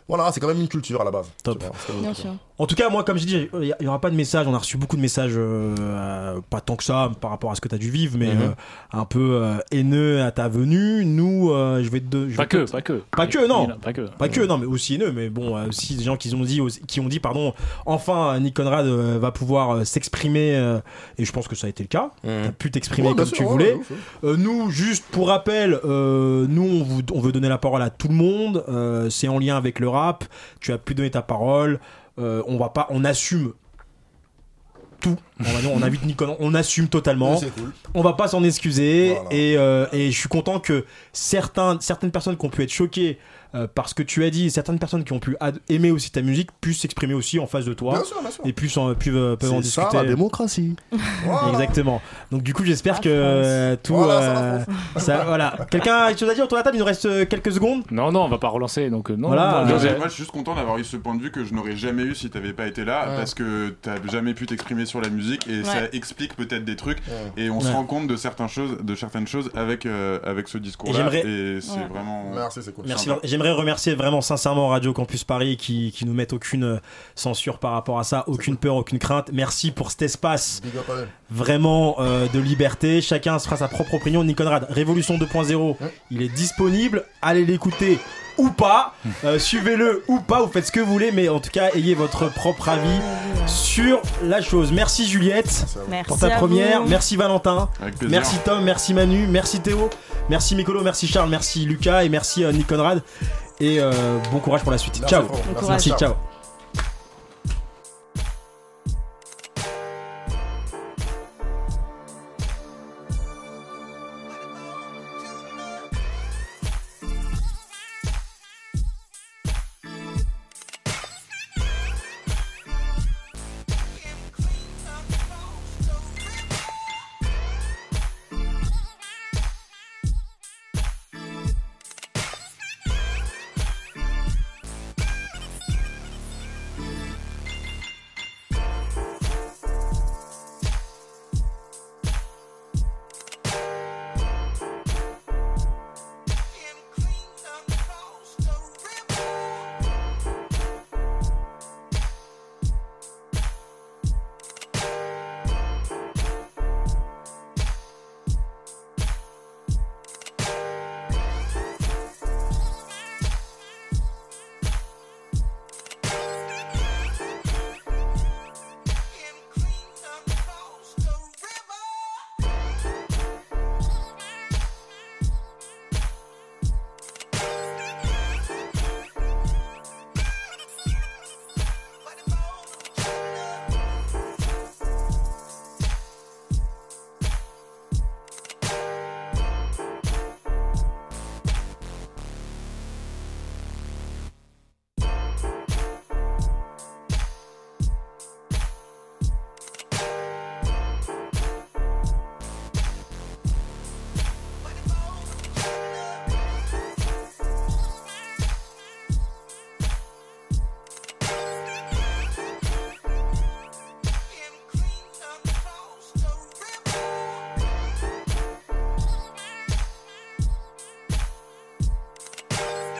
voilà, c'est quand même une culture à la base. Top. vois, une culture. En tout cas, moi, comme je dis, il n'y aura pas de message. On a reçu beaucoup de messages, euh, euh, pas tant que ça par rapport à ce que tu as dû vivre, mais Mhm. euh, un peu euh, haineux à ta venue. Nous, euh, je vais te. je vais Pas que, te- pas que. Pas que, non. Pas que. Pas que, non, mais aussi haineux. Mais bon, aussi des gens qui ont dit, aussi- qui ont dit, pardon, enfin, Nick Conrad euh, va pouvoir euh, s'exprimer. euh, et je pense que ça a été le cas. Tu as pu t'exprimer Ouais, comme sûr, tu voulais. ouais. Euh, nous, juste pour rappel, euh, nous, on, vous- on veut donner la parole à tout le monde. Euh, c'est en lien avec le rap. Tu as pu donner ta parole. Euh, on va pas, on assume tout. On, va on invite on assume totalement. Oui, c'est cool. On va pas s'en excuser. Voilà. Et, euh, et je suis content que certains, certaines personnes qui ont pu être choquées euh, par ce que tu as dit, certaines personnes qui ont pu aimer aussi ta musique, puissent s'exprimer aussi en face de toi. Bien sûr, bien sûr. Et puissent en, euh, peuvent en C'est ça, discuter. la démocratie. Exactement. Donc du coup, j'espère que euh, tout. Voilà, ça, la euh, France. [LAUGHS] ça- voilà. Quelqu'un a quelque chose à dire autour de la table? Il nous reste quelques secondes. Non, non, on va pas relancer. Donc, non, Voilà. non, Moi, je suis juste content d'avoir eu ce point de vue que je n'aurais jamais eu si t'avais pas été là, Ouais. parce que t'as jamais pu t'exprimer sur la musique et ça explique peut-être des trucs Ouais. et on se rend compte de certaines choses, de certaines choses avec euh, avec ce discours-là j'aimerais- et c'est Ouais. vraiment. Merci, c'est cool. Merci. J'aimerais remercier vraiment sincèrement Radio Campus Paris qui, qui nous mettent aucune euh, censure par rapport à ça, aucune peur, aucune crainte. Merci pour cet espace vraiment euh, de liberté. Chacun se fera sa propre opinion. Nick Conrad, Révolution 2.0, il est disponible. Allez l'écouter ou pas. Euh, Suivez-le ou pas. Vous faites ce que vous voulez, mais en tout cas, ayez votre propre avis sur la chose. Merci Juliette Merci pour ta première. vous. Merci Valentin. Merci Tom. Merci Manu. Merci Théo. Merci Mikolo. Merci Charles. Merci Lucas. Et merci euh, Nick Conrad. Et euh, bon courage pour la suite. Merci, ciao. Bon Merci. ciao.